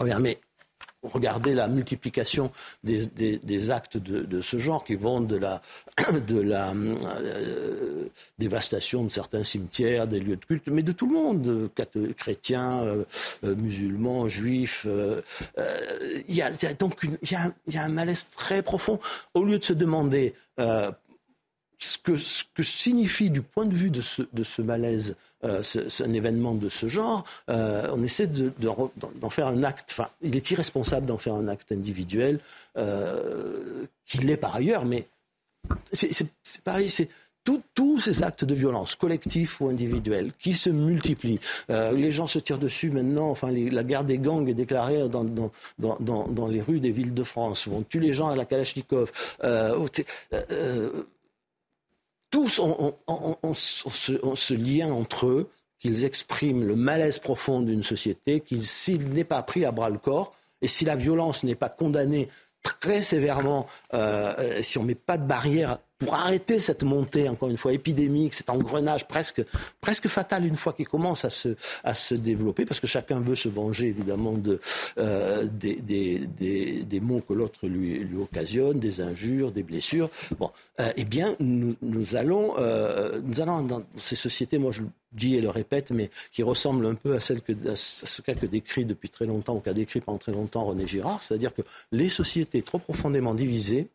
mais Regardez la multiplication des, actes de, ce genre qui vont de la, euh, dévastation de certains cimetières, des lieux de culte, mais de tout le monde, chrétiens, euh, euh, musulmans, juifs. Il y, a, donc un malaise très profond. Au lieu de se demander ce que, signifie du point de vue de ce, malaise euh, un événement de ce genre, euh, on essaie d'en de, d'en faire un acte. Enfin, il est irresponsable d'en faire un acte individuel, euh, qu'il l'est par ailleurs, mais c'est pareil, c'est tous ces actes de violence, collectifs ou individuels, qui se multiplient. Les gens se tirent dessus maintenant. Enfin, la guerre des gangs est déclarée dans, les rues des villes de France. On tue les gens à la Kalachnikov. Tous ont, ce, lien entre eux, qu'ils expriment le malaise profond d'une société, qu'il s'il n'est pas pris à bras le corps, et si la violence n'est pas condamnée très sévèrement, euh, si on ne met pas de barrière pour arrêter cette montée, encore une fois, épidémique, cet engrenage presque, presque fatal une fois qu'il commence à se, à se développer, parce que chacun veut se venger évidemment de, euh, des, des, des, des, mots que l'autre lui, occasionne, des injures, des blessures. Bon, euh, eh bien, nous, allons, euh, nous allons dans ces sociétés, moi je le dis et le répète, mais qui ressemblent un peu à, celle que, à ce qu'a décrit depuis très longtemps, ou qu'a décrit pendant très longtemps René Girard, c'est-à-dire que les sociétés trop profondément divisées,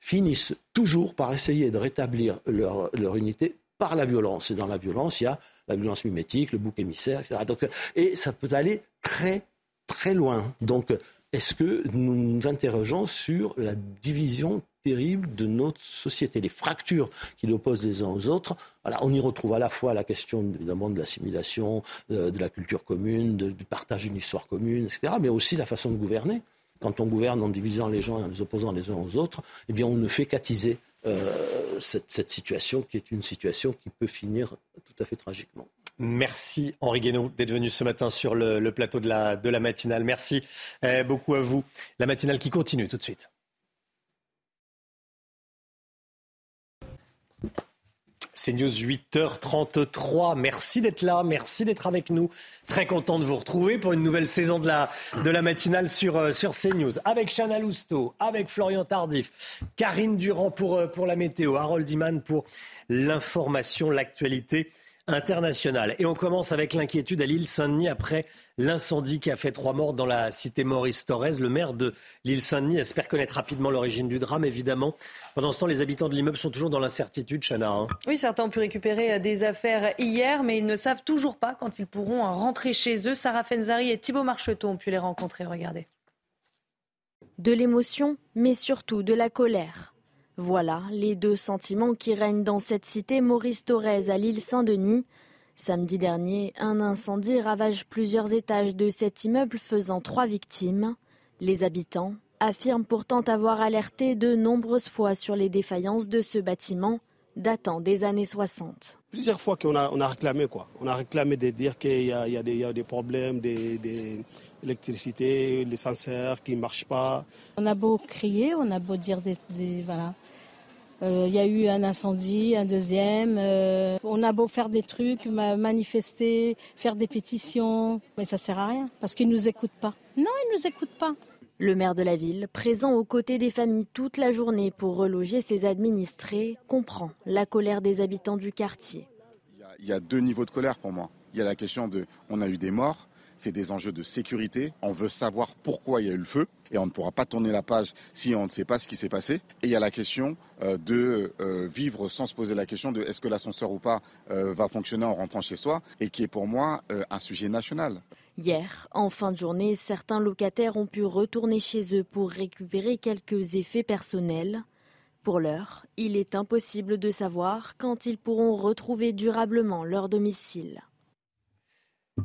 finissent toujours par essayer de rétablir leur, unité par la violence. Et dans la violence, il y a la violence mimétique, le bouc émissaire, etc. Donc, et ça peut aller très, très loin. Donc, est-ce que nous nous interrogeons sur la division terrible de notre société, les fractures qui l'opposent les uns aux autres? Voilà, on y retrouve à la fois la question évidemment de l'assimilation, de, de, la culture commune, de, du partage d'une histoire commune, etc., mais aussi la façon de gouverner. Quand on gouverne en divisant les gens et en les opposant les uns aux autres, eh bien, on ne fait qu'attiser euh, cette, situation qui est une situation qui peut finir tout à fait tragiquement. Merci Henri Guénaud d'être venu ce matin sur le, plateau de la, matinale. Merci eh, beaucoup à vous. La matinale qui continue tout de suite. C'est News 8h33. Merci d'être là, merci d'être avec nous. Très content de vous retrouver pour une nouvelle saison de la, de la matinale sur, euh, sur CNews. Avec Chana Lousteau, avec Florian Tardif, Karine Durand pour, euh, pour la météo, Harold Iman pour l'information, l'actualité internationale. Et on commence avec l'inquiétude à l'île Saint-Denis après l'incendie qui a fait trois morts dans la cité Maurice Torres. Le maire de l'île Saint-Denis espère connaître rapidement l'origine du drame, évidemment. Pendant ce temps, les habitants de l'immeuble sont toujours dans l'incertitude, Chana. Hein. Oui, certains ont pu récupérer des affaires hier, mais ils ne savent toujours pas quand ils pourront rentrer chez eux. Sarah Fenzari et Thibault Marcheteau ont pu les rencontrer. Regardez. De l'émotion, mais surtout de la colère. Voilà les deux sentiments qui règnent dans cette cité Maurice Thorez à l'île Saint-Denis. Samedi dernier, un incendie ravage plusieurs étages de cet immeuble faisant trois victimes. Les habitants affirment pourtant avoir alerté de nombreuses fois sur les défaillances de ce bâtiment datant des années 60. Plusieurs fois qu'on a, on a réclamé quoi. On a réclamé de dire qu'il y, y, y, a des problèmes, des, des l'électricité, les senseurs qui ne marchent pas. On a beau crier, on a beau dire des, des voilà. Il euh, y a eu un incendie, un deuxième. Euh, on a beau faire des trucs, manifester, faire des pétitions, mais ça sert à rien parce qu'ils nous écoutent pas. Non, ils nous écoutent pas. Le maire de la ville, présent aux côtés des familles toute la journée pour reloger ses administrés, comprend la colère des habitants du quartier. Il y a deux niveaux de colère pour moi. Il y a la question de on a eu des morts, c'est des enjeux de sécurité. On veut savoir pourquoi il y a eu le feu et on ne pourra pas tourner la page si on ne sait pas ce qui s'est passé. Et il y a la question euh, de euh, vivre sans se poser la question de est-ce que l'ascenseur ou pas euh, va fonctionner en rentrant chez soi et qui est pour moi un sujet national. Hier, en fin de journée, certains locataires ont pu retourner chez eux pour récupérer quelques effets personnels. Pour l'heure, il est impossible de savoir quand ils pourront retrouver durablement leur domicile.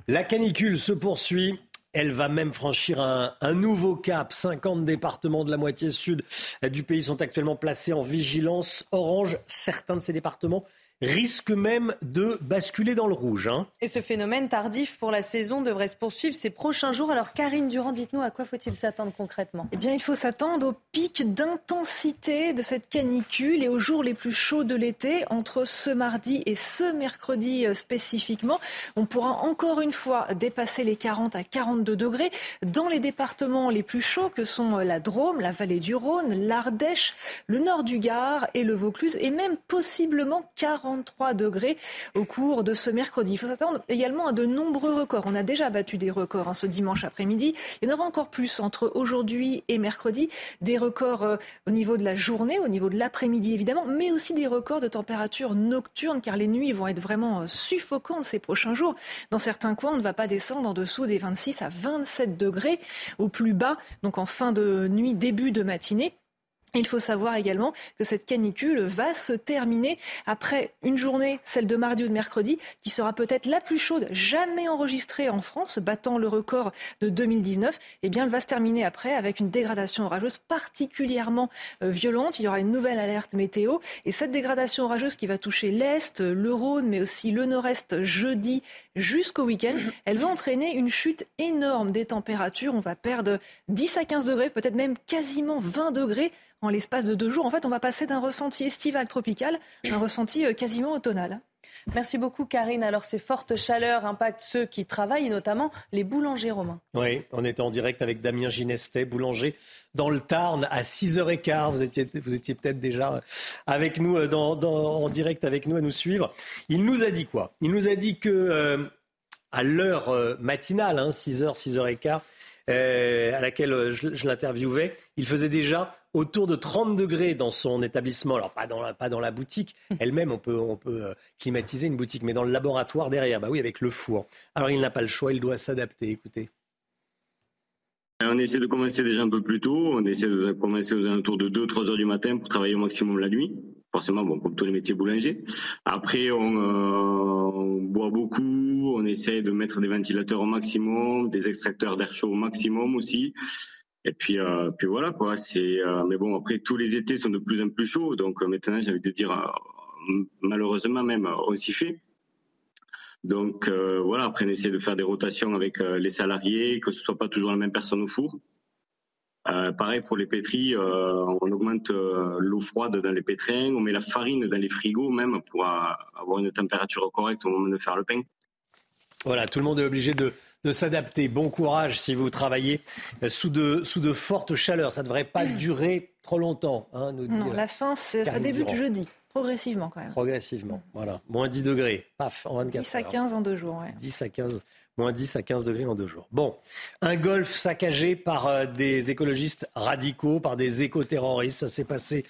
La canicule se poursuit. Elle va même franchir un, nouveau cap. 50 départements de la moitié sud du pays sont actuellement placés en vigilance orange. Certains de ces départements risque même de basculer dans le rouge. Hein. Et ce phénomène tardif pour la saison devrait se poursuivre ces prochains jours. Alors Karine Durand, dites-nous à quoi faut-il s'attendre concrètement? Eh bien, il faut s'attendre au pic d'intensité de cette canicule et aux jours les plus chauds de l'été, entre ce mardi et ce mercredi spécifiquement. On pourra encore une fois dépasser les 40 à 42 degrés dans les départements les plus chauds que sont la Drôme, la vallée du Rhône, l'Ardèche, le nord du Gard et le Vaucluse et même possiblement 40 43 degrés au cours de ce mercredi. Il faut s'attendre également à de nombreux records. On a déjà battu des records hein, ce dimanche après-midi. Il y en aura encore plus entre aujourd'hui et mercredi. Des records euh, au niveau de la journée, au niveau de l'après-midi évidemment, mais aussi des records de température nocturne car les nuits vont être vraiment euh, suffocantes ces prochains jours. Dans certains coins, on ne va pas descendre en dessous des 26 à 27 degrés au plus bas, donc en fin de nuit, début de matinée. Il faut savoir également que cette canicule va se terminer après une journée, celle de mardi ou de mercredi, qui sera peut-être la plus chaude jamais enregistrée en France, battant le record de 2019. Eh bien, elle va se terminer après avec une dégradation orageuse particulièrement violente. Il y aura une nouvelle alerte météo. Et cette dégradation orageuse qui va toucher l'Est, le Rhône, mais aussi le Nord-Est jeudi jusqu'au week-end, elle va entraîner une chute énorme des températures. On va perdre 10 à 15 degrés, peut-être même quasiment 20 degrés en l'espace de deux jours. En fait, on va passer d'un ressenti estival tropical à un ressenti quasiment automnal. Merci beaucoup Karine. Alors ces fortes chaleurs impactent ceux qui travaillent, notamment les boulangers romains. Oui, on était en direct avec Damien Ginestet, boulanger dans le Tarn à 6h15. Vous étiez, vous étiez peut-être déjà avec nous dans, dans, en direct avec nous à nous suivre. Il nous a dit quoi? Il nous a dit que euh, à l'heure matinale, hein, 6h, 6h15, à laquelle je, je l'interviewais, il faisait déjà autour de 30 degrés dans son établissement. Alors, pas dans la, pas dans la boutique elle-même, on peut, on peut climatiser une boutique, mais dans le laboratoire derrière, bah oui, avec le four. Alors, il n'a pas le choix, il doit s'adapter. Écoutez. On essaie de commencer déjà un peu plus tôt. On essaie de commencer aux alentours de 2-3 heures du matin pour travailler au maximum la nuit. Forcément, bon, comme tous les métiers boulangers. Après, on, euh, on boit beaucoup. On essaie de mettre des ventilateurs au maximum, des extracteurs d'air chaud au maximum aussi. Et puis, euh, puis voilà quoi. C'est, euh, mais bon, après tous les étés sont de plus en plus chauds, donc euh, maintenant j'ai envie de dire, euh, malheureusement même, on s'y fait. Donc euh, voilà, après on essaie de faire des rotations avec les salariés, que ce soit pas toujours la même personne au four. Euh, pareil pour les pétris, on augmente l'eau froide dans les pétrins, on met la farine dans les frigos même pour avoir une température correcte au moment de faire le pain. Voilà, tout le monde est obligé de, de s'adapter. Bon courage si vous travaillez sous de, sous de fortes chaleurs. Ça ne devrait pas durer trop longtemps. Hein, nous dit, non, la fin, ça débute Durand. jeudi. Progressivement quand même. Progressivement, voilà. Moins 10 degrés, paf, en 24 10 à heures. 15 en deux jours. Ouais. 10 à 15, moins 10 à 15 degrés en deux jours. Bon, un golf saccagé par euh, des écologistes radicaux, par des éco-terroristes. Ça s'est passé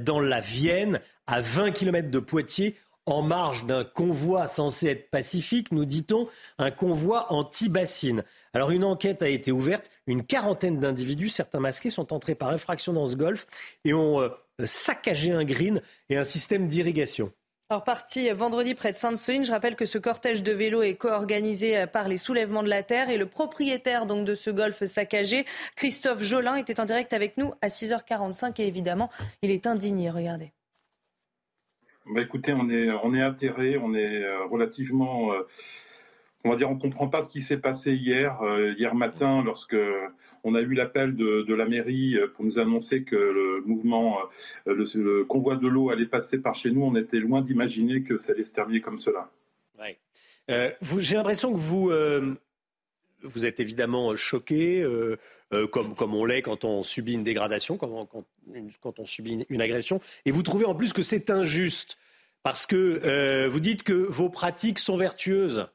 dans la Vienne, à 20 km de Poitiers, en marge d'un convoi censé être pacifique, nous dit-on, un convoi anti-bassine. Alors une enquête a été ouverte, une quarantaine d'individus, certains masqués, sont entrés par infraction dans ce golf et ont euh, saccagé un green et un système d'irrigation. Alors parti vendredi près de Sainte-Soline, je rappelle que ce cortège de vélos est co-organisé par les soulèvements de la terre et le propriétaire donc de ce golf saccagé, Christophe Jolin, était en direct avec nous à 6h45 et évidemment, il est indigné, regardez. Bah écoutez, on est, on est atterré, on est euh, relativement, euh, on va dire, on comprend pas ce qui s'est passé hier, euh, hier matin, lorsque on a eu l'appel de, la mairie pour nous annoncer que le mouvement, le, le convoi de l'eau allait passer par chez nous. On était loin d'imaginer que ça allait se terminer comme cela. Ouais. J'ai l'impression que vous, vous êtes évidemment choqué. Euh, comme, comme on l'est quand on subit une dégradation, quand, quand, quand on subit une, une, agression. Et vous trouvez en plus que c'est injuste, parce que euh, vous dites que vos pratiques sont vertueuses.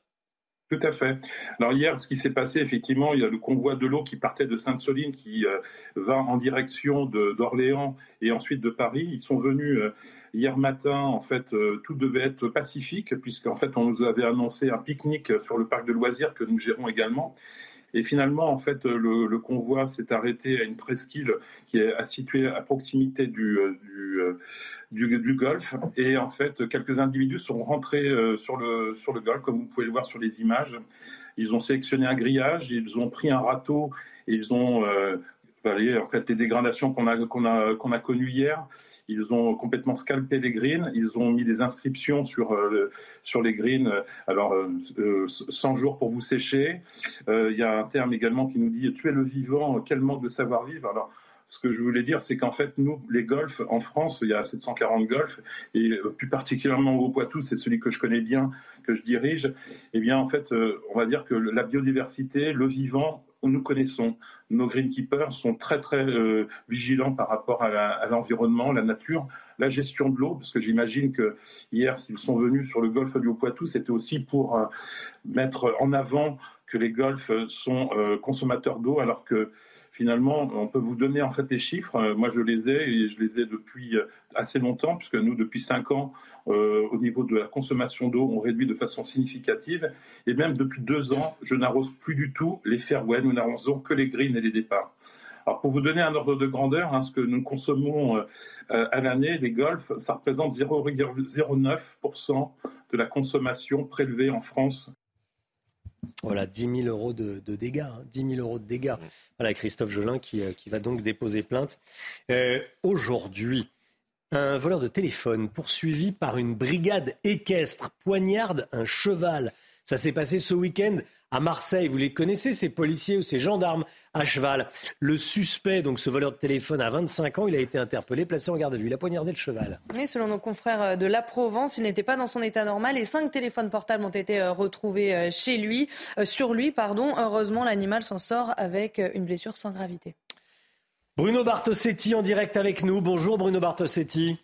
Tout à fait. Alors hier, ce qui s'est passé, effectivement, il y a le convoi de l'eau qui partait de Sainte-Soline, qui euh, va en direction d'Orléans et ensuite de Paris. Ils sont venus euh, hier matin. En fait, euh, tout devait être pacifique, puisqu'en fait, on nous avait annoncé un pique-nique sur le parc de loisirs que nous gérons également. Et finalement, en fait, le, convoi s'est arrêté à une presqu'île qui est située à proximité du, du, du, du, golfe. Et en fait, quelques individus sont rentrés euh, sur, le, sur le golfe, comme vous pouvez le voir sur les images. Ils ont sélectionné un grillage, ils ont pris un râteau, ils ont euh, en fait, les dégradations qu'on a, connues hier. Ils ont complètement scalpé les greens. Ils ont mis des inscriptions sur, euh, les greens. Alors, euh, 100 jours pour vous sécher. Euh, il y a un terme également qui nous dit tuer le vivant, quel manque de savoir-vivre. Alors, ce que je voulais dire, c'est qu'en fait, nous, les golfs, en France, il y a 740 golfs, et plus particulièrement au Poitou, c'est celui que je connais bien, que je dirige. Eh bien, en fait, euh, on va dire que la biodiversité, le vivant, nous connaissons. Nos greenkeepers sont très, très euh, vigilants par rapport à l'environnement, la, nature, la gestion de l'eau, parce que j'imagine que hier, s'ils sont venus sur le golfe du Haut-Poitou, c'était aussi pour euh, mettre en avant que les golfs sont euh, consommateurs d'eau, alors que finalement, on peut vous donner en fait les chiffres. Moi, je les ai et je les ai depuis assez longtemps, puisque nous, depuis cinq ans, euh, au niveau de la consommation d'eau, on réduit de façon significative. Et même depuis deux ans, je n'arrose plus du tout les fairways. Nous n'arrosons que les greens et les départs. Alors, pour vous donner un ordre de grandeur, hein, ce que nous consommons euh, à l'année, les golfs, ça représente 0,09% de la consommation prélevée en France voilà, 10 000 euros de, de dégâts. Hein, 10 000 euros de dégâts. Voilà, Christophe Jolin qui, euh, qui va donc déposer plainte. Euh, Aujourd'hui, un voleur de téléphone poursuivi par une brigade équestre poignarde un cheval. Ça s'est passé ce week-end à Marseille. Vous les connaissez, ces policiers ou ces gendarmes à cheval. Le suspect, donc ce voleur de téléphone, à 25 ans, il a été interpellé, placé en garde à vue. Il a poignardé le cheval. Et selon nos confrères de La Provence, il n'était pas dans son état normal et cinq téléphones portables ont été retrouvés chez lui, euh, sur lui. Pardon. Heureusement, l'animal s'en sort avec une blessure sans gravité. Bruno Bartosetti en direct avec nous. Bonjour Bruno Bartosetti.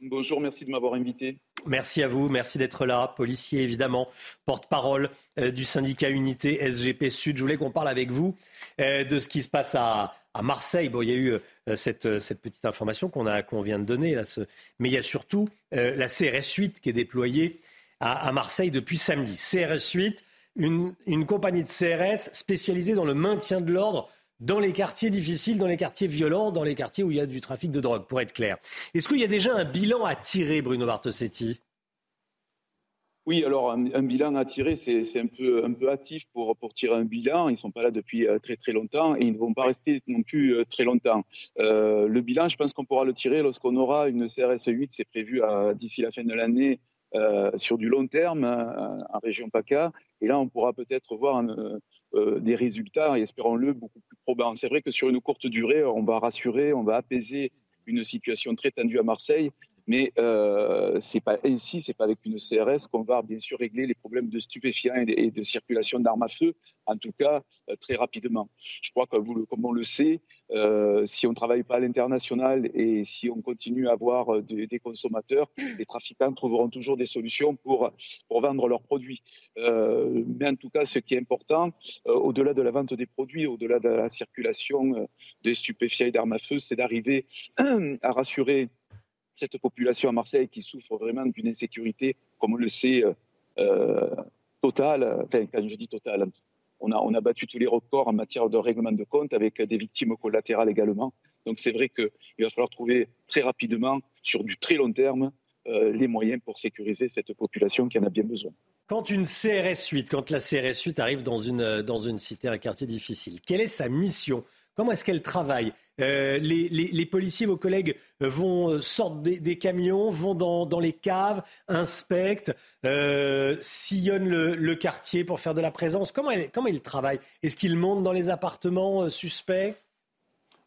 Bonjour, merci de m'avoir invité. Merci à vous, merci d'être là. Policier, évidemment, porte-parole euh, du syndicat Unité SGP Sud. Je voulais qu'on parle avec vous euh, de ce qui se passe à, Marseille. Bon, il y a eu euh, cette, petite information qu'on vient de donner, là, mais il y a surtout la CRS 8 qui est déployée à, Marseille depuis samedi. CRS 8, une, une compagnie de CRS spécialisée dans le maintien de l'ordre dans les quartiers difficiles, dans les quartiers violents, dans les quartiers où il y a du trafic de drogue, pour être clair. Est-ce qu'il y a déjà un bilan à tirer, Bruno Bartosetti? Oui, alors un, bilan à tirer, c'est un peu, hâtif pour, tirer un bilan. Ils ne sont pas là depuis euh, très très longtemps et ils ne vont pas rester non plus euh, très longtemps. Euh, le bilan, je pense qu'on pourra le tirer lorsqu'on aura une CRS 8, c'est prévu d'ici la fin de l'année, sur du long terme en région PACA. Et là, on pourra peut-être voir euh, des résultats, et espérons-le, beaucoup plus probants. C'est vrai que sur une courte durée, on va rassurer, on va apaiser une situation très tendue à Marseille, mais euh, c'est pas ainsi, c'est pas avec une CRS qu'on va bien sûr régler les problèmes de stupéfiants et de, circulation d'armes à feu, en tout cas euh, très rapidement. Je crois que vous, comme on le sait, euh, si on ne travaille pas à l'international et si on continue à avoir euh, des, consommateurs, les trafiquants trouveront toujours des solutions pour, pour vendre leurs produits. Euh, mais en tout cas, ce qui est important, au-delà de la vente des produits, au-delà de la circulation des stupéfiants et d'armes à feu, c'est d'arriver à rassurer cette population à Marseille qui souffre vraiment d'une insécurité, comme on le sait, totale, enfin, quand je dis totale, on a, on battu tous les records en matière de règlement de compte avec des victimes collatérales également. Donc c'est vrai qu'il va falloir trouver très rapidement, sur du très long terme, euh, les moyens pour sécuriser cette population qui en a bien besoin. Quand une CRS 8, quand la CRS 8 arrive dans une, dans une cité, un quartier difficile, quelle est sa mission? Comment est-ce qu'elle travaille? Euh, les, policiers, vos collègues, euh, vont euh, sortent des, camions, vont dans, les caves, inspectent, sillonnent le, quartier pour faire de la présence. Comment, comment ils travaillent? Est-ce qu'ils montent dans les appartements suspects?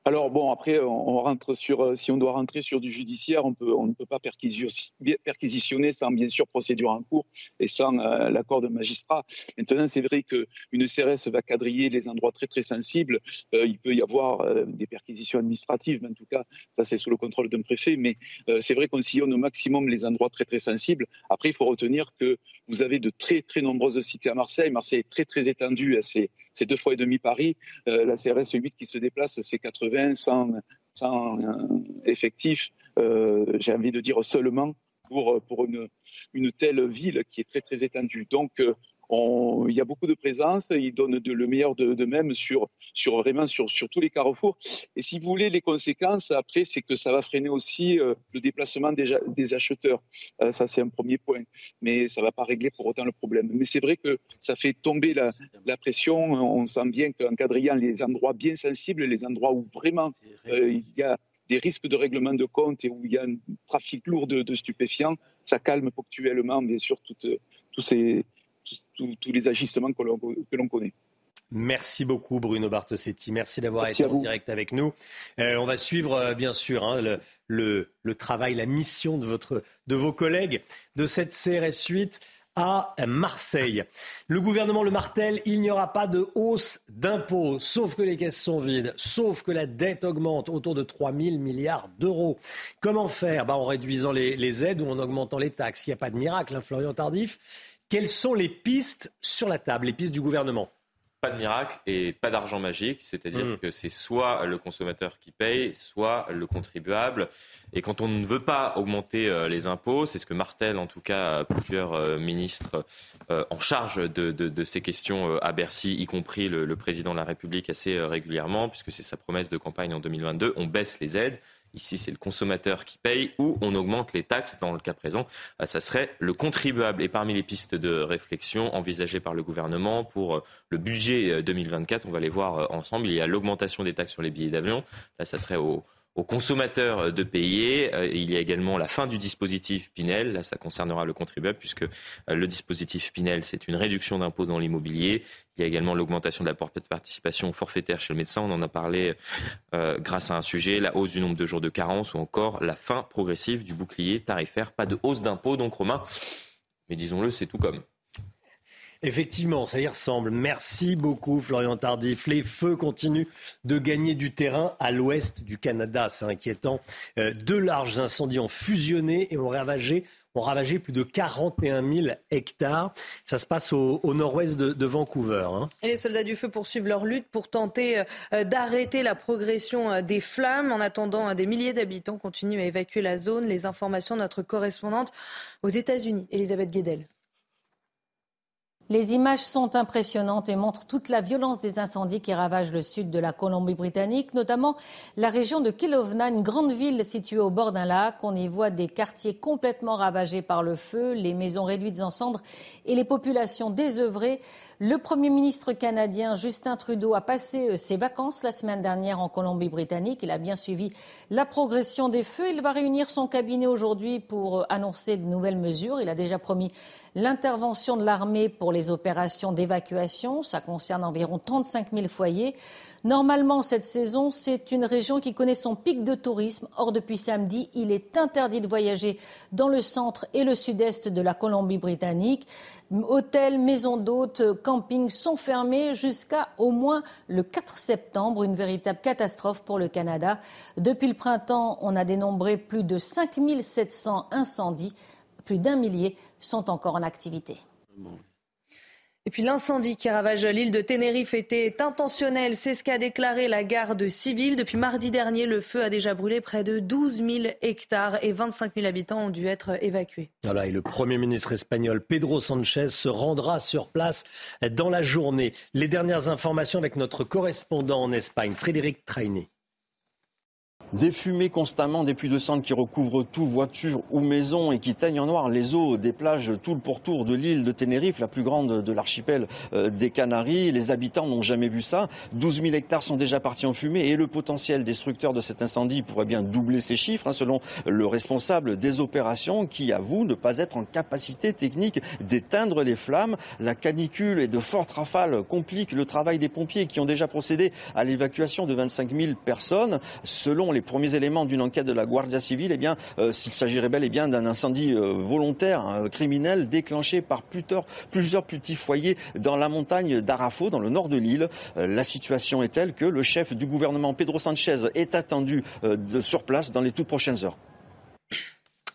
Alors bon, après, on rentre sur, euh, si on doit rentrer sur du judiciaire, on, ne peut pas perquisitionner sans bien sûr procédure en cours et sans euh, l'accord de magistrat. Maintenant, c'est vrai qu'une CRS va quadriller les endroits très très sensibles. Euh, il peut y avoir des perquisitions administratives, mais en tout cas, ça c'est sous le contrôle d'un préfet. Mais c'est vrai qu'on sillonne au maximum les endroits très très sensibles. Après, il faut retenir que vous avez de très très nombreuses cités à Marseille. Marseille est très très étendue, c'est deux fois et demi Paris. la CRS 8 qui se déplace, c'est 80 sans, sans euh, effectif, euh, j'ai envie de dire seulement pour, pour une, une telle ville qui est très très étendue. Donc euh, il y a beaucoup de présence, ils donnent le meilleur d'eux-mêmes sur, sur vraiment sur, sur tous les carrefours. Et si vous voulez, les conséquences après, c'est que ça va freiner aussi euh, le déplacement des, des acheteurs. Euh, ça, c'est un premier point. Mais ça ne va pas régler pour autant le problème. Mais c'est vrai que ça fait tomber la, la pression. On sent bien qu'en quadrillant les endroits bien sensibles, les endroits où vraiment euh, il y a des risques de règlement de compte et où il y a un trafic lourd de, de stupéfiants, ça calme ponctuellement, bien sûr, toutes, tous ces tous les agissements que l'on connaît. Merci beaucoup Bruno Bartosetti. Merci d'avoir été en direct avec nous. Euh, on va suivre euh, bien sûr hein, le, travail, la mission de, votre, de vos collègues de cette CRS 8 à Marseille. Le gouvernement le martèle, il n'y aura pas de hausse d'impôts, sauf que les caisses sont vides, sauf que la dette augmente autour de 3 000 milliards d'euros. Comment faire? Bah, En réduisant les, aides ou en augmentant les taxes. Il n'y a pas de miracle, hein, Florian Tardif. Quelles sont les pistes sur la table, les pistes du gouvernement? Pas de miracle et pas d'argent magique, c'est-à-dire mmh. que c'est soit le consommateur qui paye, soit le contribuable. Et quand on ne veut pas augmenter euh, les impôts, c'est ce que martèle en tout cas plusieurs euh, ministres euh, en charge de, ces questions à Bercy, y compris le, le président de la République assez régulièrement, puisque c'est sa promesse de campagne en 2022, on baisse les aides. Ici, c'est le consommateur qui paye ou on augmente les taxes. Dans le cas présent, euh, ça serait le contribuable. Et parmi les pistes de réflexion envisagées par le gouvernement pour euh, le budget 2024, euh, on va les voir ensemble. Il y a l'augmentation des taxes sur les billets d'avion. Là, ça serait au, aux consommateurs euh, de payer. Euh, il y a également la fin du dispositif Pinel. Là, ça concernera le contribuable puisque euh, le dispositif Pinel, c'est une réduction d'impôt dans l'immobilier. Il y a également l'augmentation de la participation forfaitaire chez le médecin. On en a parlé grâce à un sujet, la hausse du nombre de jours de carence ou encore la fin progressive du bouclier tarifaire. Pas de hausse d'impôt, donc Romain. Mais disons-le, c'est tout comme. Effectivement, ça y ressemble. Merci beaucoup, Florian Tardif. Les feux continuent de gagner du terrain à l'ouest du Canada. C'est inquiétant. Euh, deux larges incendies ont fusionné et ont ravagé ont ravagé plus de 41 000 hectares. Ça se passe au, nord-ouest de, Vancouver. Hein. Et les soldats du feu poursuivent leur lutte pour tenter euh, d'arrêter la progression euh, des flammes. En attendant, des milliers d'habitants continuent à évacuer la zone. Les informations de notre correspondante aux États-Unis, Elisabeth Guedel. Les images sont impressionnantes et montrent toute la violence des incendies qui ravagent le sud de la Colombie-Britannique, notamment la région de Kelowna, une grande ville située au bord d'un lac. On y voit des quartiers complètement ravagés par le feu, les maisons réduites en cendres et les populations désœuvrées. Le Premier ministre canadien Justin Trudeau a passé euh, ses vacances la semaine dernière en Colombie-Britannique. Il a bien suivi la progression des feux. Il va réunir son cabinet aujourd'hui pour euh, annoncer de nouvelles mesures. Il a déjà promis l'intervention de l'armée pour les opérations d'évacuation. Ça concerne environ 35 000 foyers. Normalement, cette saison, c'est une région qui connaît son pic de tourisme. Or, depuis samedi, il est interdit de voyager dans le centre et le sud-est de la Colombie-Britannique. Hôtels, maisons d'hôtes, campings sont fermés jusqu'à au moins le 4 septembre. Une véritable catastrophe pour le Canada. Depuis le printemps, on a dénombré plus de 5 700 incendies. Plus d'un millier sont encore en activité. Et puis l'incendie qui ravage l'île de Tenerife était intentionnel. C'est ce qu'a déclaré la garde civile. Depuis mardi dernier, le feu a déjà brûlé près de 12 000 hectares et 25 000 habitants ont dû être évacués. Voilà, et le Premier ministre espagnol Pedro Sanchez se rendra sur place dans la journée. Les dernières informations avec notre correspondant en Espagne, Frédéric Traini. Des fumées constamment, des pluies de cendres qui recouvrent tout, voitures ou maisons et qui teignent en noir les eaux des plages tout le pourtour de l'île de Tenerife, la plus grande de l'archipel euh, des Canaries. Les habitants n'ont jamais vu ça. 12 000 hectares sont déjà partis en fumée et le potentiel destructeur de cet incendie pourrait bien doubler ces chiffres, hein, selon le responsable des opérations qui avoue ne pas être en capacité technique d'éteindre les flammes. La canicule et de fortes rafales compliquent le travail des pompiers qui ont déjà procédé à l'évacuation de 25 000 personnes. Selon les les premiers éléments d'une enquête de la Guardia Civile, eh bien, euh, s'il s'agirait bel et bien d'un incendie euh, volontaire, hein, criminel, déclenché par plusieurs, petits foyers dans la montagne d'Arafo, dans le nord de l'île. Euh, la situation est telle que le chef du gouvernement, Pedro Sanchez, est attendu sur place dans les toutes prochaines heures.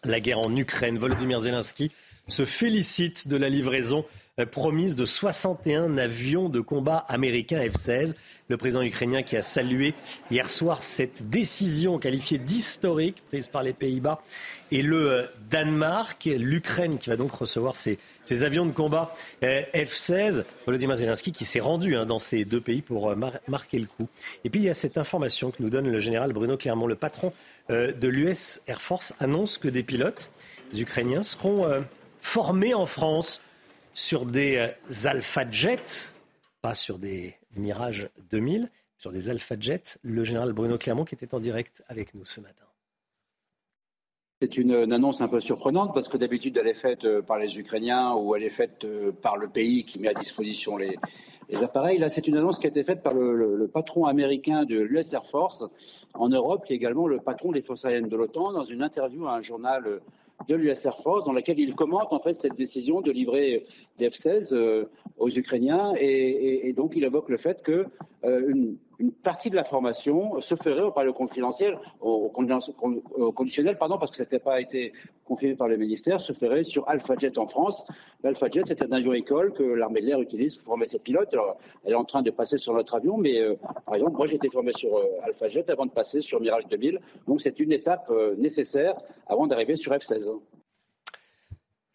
La guerre en Ukraine, Volodymyr Zelensky se félicite de la livraison promise de 61 avions de combat américains F-16. Le président ukrainien qui a salué hier soir cette décision qualifiée d'historique prise par les Pays-Bas et le euh, Danemark. L'Ukraine qui va donc recevoir ces, avions de combat euh, F-16. Volodymyr Zelensky qui s'est rendu hein, dans ces deux pays pour marquer le coup. Et puis il y a cette information que nous donne le général Bruno Clermont, le patron de l'US Air Force, annonce que des pilotes ukrainiens seront formés en France sur des euh, Alpha Jets, pas sur des Mirage 2000, sur des Alpha Jets. Le général Bruno Clermont qui était en direct avec nous ce matin. C'est une, annonce un peu surprenante parce que d'habitude elle est faite euh, par les Ukrainiens ou elle est faite euh, par le pays qui met à disposition les, appareils. Là, c'est une annonce qui a été faite par le, patron américain de l'US Air Force en Europe, qui est également le patron des forces aériennes de l'OTAN, dans une interview à un journal de l'US Air Force, dans laquelle il commente en fait cette décision de livrer des F-16 euh, aux Ukrainiens, et, donc il évoque le fait que euh, une, une partie de la formation se ferait par le confidentiel, au, conditionnel, pardon, parce que ça n'était pas été confirmé par le ministère, se ferait sur Alpha Jet en France. L'Alpha Jet, c'est un avion école que l'armée de l'air utilise pour former ses pilotes. Elle est en train de passer sur notre avion, mais euh, par exemple, moi j'ai été formé sur euh, Alpha Jet avant de passer sur Mirage 2000. Donc c'est une étape euh, nécessaire avant d'arriver sur F-16.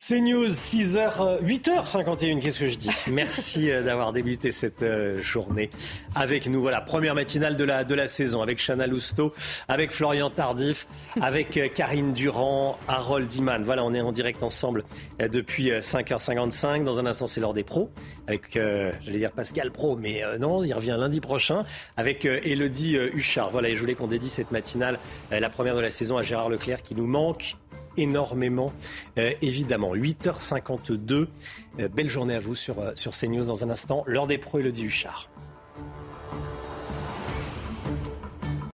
C'est News, 6h, 8h51, qu'est-ce que je dis Merci euh, d'avoir débuté cette euh, journée avec nous. Voilà, première matinale de la, de la saison avec Chana Lousteau, avec Florian Tardif, avec euh, Karine Durand, Harold Iman. Voilà, on est en direct ensemble depuis 5h55. Dans un instant, c'est l'heure des pros, avec, j'allais dire Pascal Pro, mais non, il revient lundi prochain, avec Elodie Huchard. Voilà, et je voulais qu'on dédie cette matinale, la première de la saison, à Gérard Leclerc qui nous manque énormément, euh, évidemment. 8h52. Euh, belle journée à vous sur, euh, sur CNews dans un instant. L'heure des pros, Elodie Huchard.